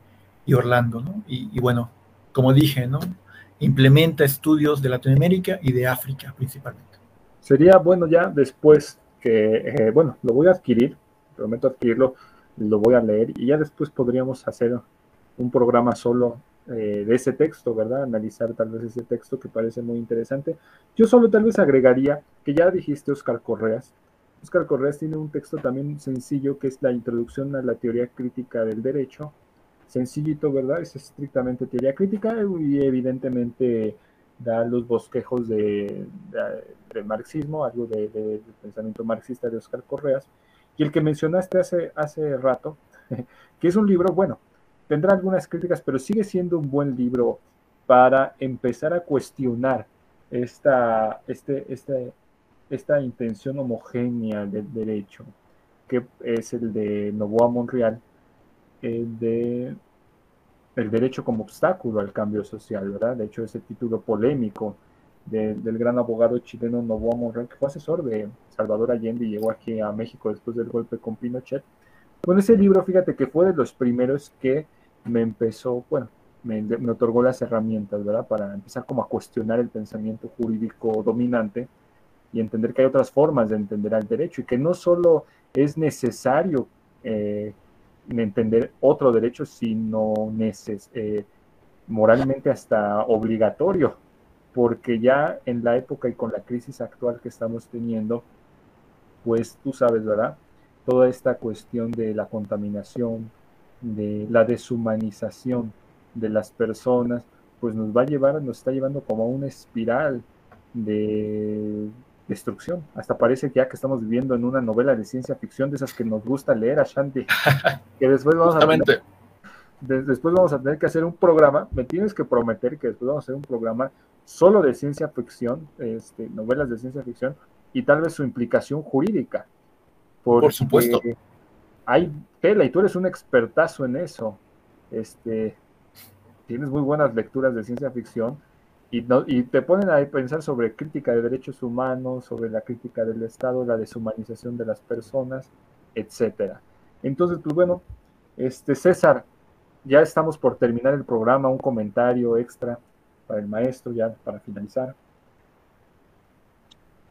Orlando, ¿no? Y, bueno, como dije, ¿no? Implementa estudios de Latinoamérica y de África principalmente. Sería bueno ya después que, eh, bueno, lo voy a adquirir, prometo adquirirlo, lo voy a leer y ya después podríamos hacer un programa solo eh, de ese texto, ¿verdad? Analizar tal vez ese texto que parece muy interesante. Yo solo tal vez agregaría que ya dijiste Oscar Correas, Oscar Correas tiene un texto también sencillo que es la introducción a la teoría crítica del derecho. Sencillito, ¿verdad? Es estrictamente teoría crítica y evidentemente da los bosquejos de, marxismo, algo del de, pensamiento marxista de Oscar Correas. Y el que mencionaste hace, hace rato, <laughs> que es un libro, bueno, tendrá algunas críticas, pero sigue siendo un buen libro para empezar a cuestionar esta, este, este, esta intención homogénea del derecho, que es el de Novoa Monreal, el de el derecho como obstáculo al cambio social, ¿verdad? De hecho, ese título polémico del gran abogado chileno Novoa Monreal, que fue asesor de Salvador Allende y llegó aquí a México después del golpe con Pinochet. Con ese libro, fíjate que fue de los primeros que me empezó, bueno, me, me otorgó las herramientas, ¿verdad? Para empezar como a cuestionar el pensamiento jurídico dominante y entender que hay otras formas de entender al derecho y que no solo es necesario eh, entender otro derecho, sino neces eh, moralmente hasta obligatorio, porque ya en la época y con la crisis actual que estamos teniendo, pues tú sabes, ¿verdad? Toda esta cuestión de la contaminación, de la deshumanización de las personas, pues nos va a llevar, nos está llevando como a una espiral de destrucción. Hasta parece que ya que estamos viviendo en una novela de ciencia ficción de esas que nos gusta leer a Shanti, <laughs> que después vamos a tener, después vamos a tener que hacer un programa, me tienes que prometer que después vamos a hacer un programa solo de ciencia ficción, este, novelas de ciencia ficción y tal vez su implicación jurídica. Por supuesto. Hay tela y tú eres un expertazo en eso. Este, tienes muy buenas lecturas de ciencia ficción y, te ponen a pensar sobre crítica de derechos humanos, sobre la crítica del Estado, la deshumanización de las personas, etcétera. Entonces, pues bueno, este César, ya estamos por terminar el programa, un comentario extra para el maestro ya para finalizar.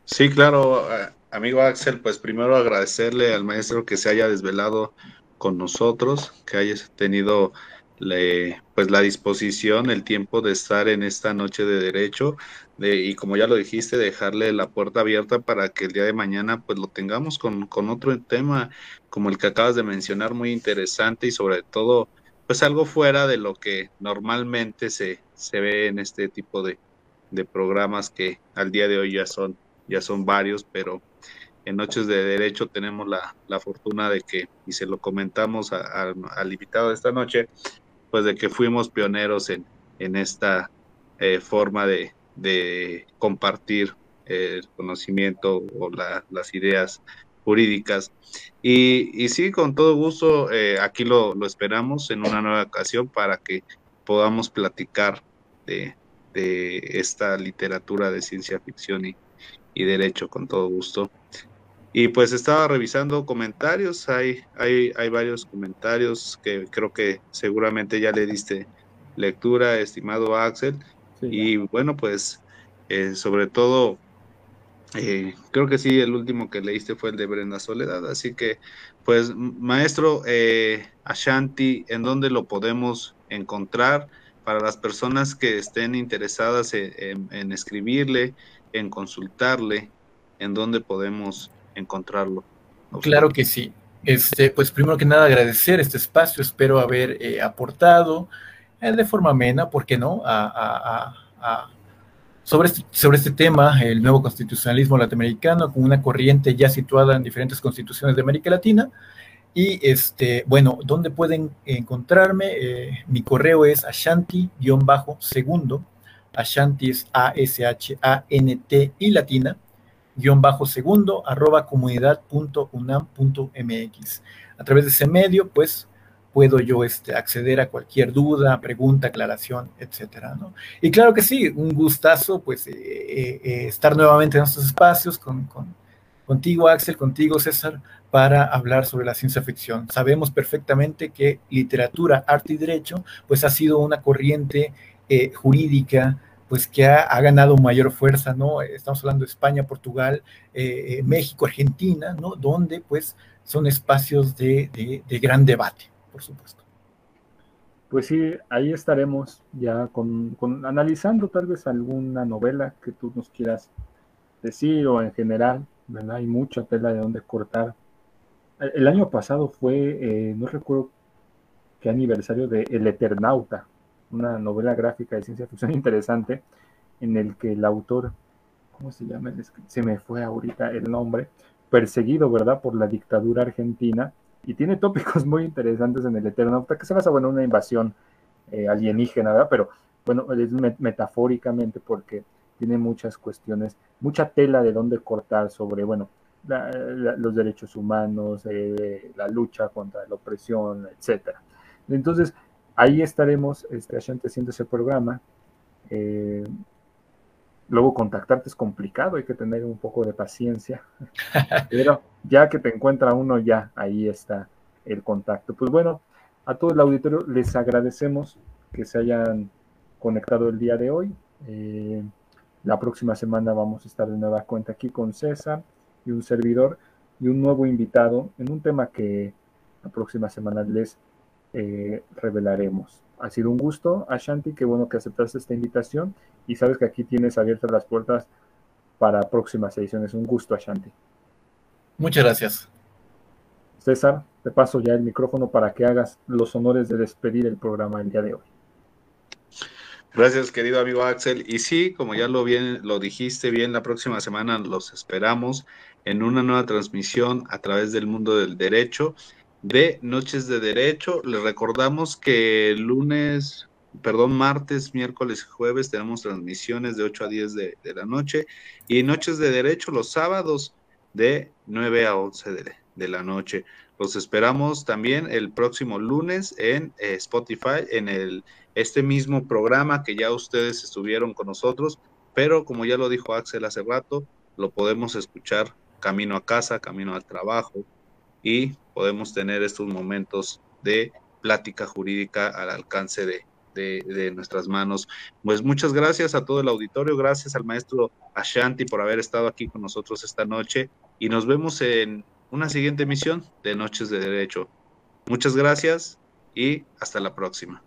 Sí, claro, eh, amigo Axel, pues primero agradecerle al maestro que se haya desvelado con nosotros, que haya tenido pues la disposición, el tiempo de estar en esta noche de derecho de, y como ya lo dijiste, dejarle la puerta abierta para que el día de mañana pues lo tengamos con, con otro tema como el que acabas de mencionar, muy interesante y sobre todo pues algo fuera de lo que normalmente se, se ve en este tipo de, de programas que al día de hoy ya son, ya son varios, pero en Noches de Derecho tenemos la, la fortuna de que, y se lo comentamos al invitado de esta noche, pues de que fuimos pioneros en, en esta eh, forma de, de compartir el conocimiento o las ideas jurídicas. Y, y, sí, con todo gusto, eh, aquí lo, lo, esperamos en una nueva ocasión para que podamos platicar de, de esta literatura de ciencia ficción y, y, derecho, con todo gusto. Y pues estaba revisando comentarios, hay, hay, hay varios comentarios que creo que seguramente ya le diste lectura, estimado Axel. y bueno, pues eh, sobre todo eh, creo que sí, el último que leíste fue el de Brenda Soledad, así que, pues, maestro eh, Ashanti, ¿en dónde lo podemos encontrar para las personas que estén interesadas en, escribirle, en consultarle, en dónde podemos encontrarlo? Claro que sí. Este, pues primero que nada agradecer este espacio, espero haber eh, aportado de forma amena, ¿por qué no?, a, a sobre este, sobre este tema, el nuevo constitucionalismo latinoamericano, con una corriente ya situada en diferentes constituciones de América Latina. Y este, bueno, ¿dónde pueden encontrarme? Eh, mi correo es ashanti-segundo. Ashanti es A-S-H-A-N-T y latina, guion bajo segundo, arroba comunidad.unam.mx. A través de ese medio, pues, puedo yo este, acceder a cualquier duda, pregunta, aclaración, etcétera, ¿no? Y claro que sí, un gustazo, pues, eh, eh, eh, estar nuevamente en estos espacios con, contigo, Axel, contigo, César, para hablar sobre la ciencia ficción. Sabemos perfectamente que literatura, arte y derecho, pues, ha sido una corriente jurídica, pues que ha, ganado mayor fuerza, ¿no? Estamos hablando de España, Portugal, México, Argentina, ¿no? Donde, pues, son espacios de gran debate por supuesto. Pues sí, ahí estaremos ya con, analizando tal vez alguna novela que tú nos quieras decir o en general, ¿verdad? Hay mucha tela de donde cortar. El año pasado fue, eh, no recuerdo qué aniversario de El Eternauta, una novela gráfica de ciencia ficción <laughs> interesante en el que el autor, ¿cómo se llama? Se me fue ahorita el nombre, perseguido, ¿verdad? Por la dictadura argentina, y tiene tópicos <laughs> muy interesantes en el Eternauta, que se basa, bueno, en una invasión eh, alienígena, ¿verdad? Pero, bueno, es metafóricamente porque tiene muchas cuestiones, mucha tela de dónde cortar sobre, bueno, los derechos humanos, eh, la lucha contra la opresión, etcétera. Entonces, ahí estaremos, este, haciendo ese programa. Eh, luego contactarte es complicado, hay que tener un poco de paciencia. <laughs> Pero ya que te encuentra uno, ya ahí está el contacto. Pues bueno, a todo el auditorio les agradecemos que se hayan conectado el día de hoy. Eh, la próxima semana vamos a estar de nueva cuenta aquí con César y un servidor y un nuevo invitado en un tema que la próxima semana les eh, revelaremos. Ha sido un gusto, Ashanti, qué bueno que aceptaste esta invitación y sabes que aquí tienes abiertas las puertas para próximas ediciones. Un gusto, Ashanti. Muchas gracias. César, te paso ya el micrófono para que hagas los honores de despedir el programa el día de hoy. Gracias, querido amigo Axel. Y sí, como ya lo bien lo dijiste bien, la próxima semana los esperamos en una nueva transmisión a través del mundo del derecho de Noches de Derecho. Les recordamos que lunes, perdón, martes, miércoles y jueves tenemos transmisiones de 8 a 10 de, la noche y Noches de Derecho los sábados de 9 a 11 de, la noche. Los esperamos también el próximo lunes en eh, Spotify, en el, este mismo programa que ya ustedes estuvieron con nosotros, pero como ya lo dijo Axel hace rato, lo podemos escuchar camino a casa, camino al trabajo, y podemos tener estos momentos de plática jurídica al alcance de, de, nuestras manos. Pues muchas gracias a todo el auditorio, gracias al maestro Ashanti por haber estado aquí con nosotros esta noche y nos vemos en una siguiente emisión de Noches de Derecho. Muchas gracias y hasta la próxima.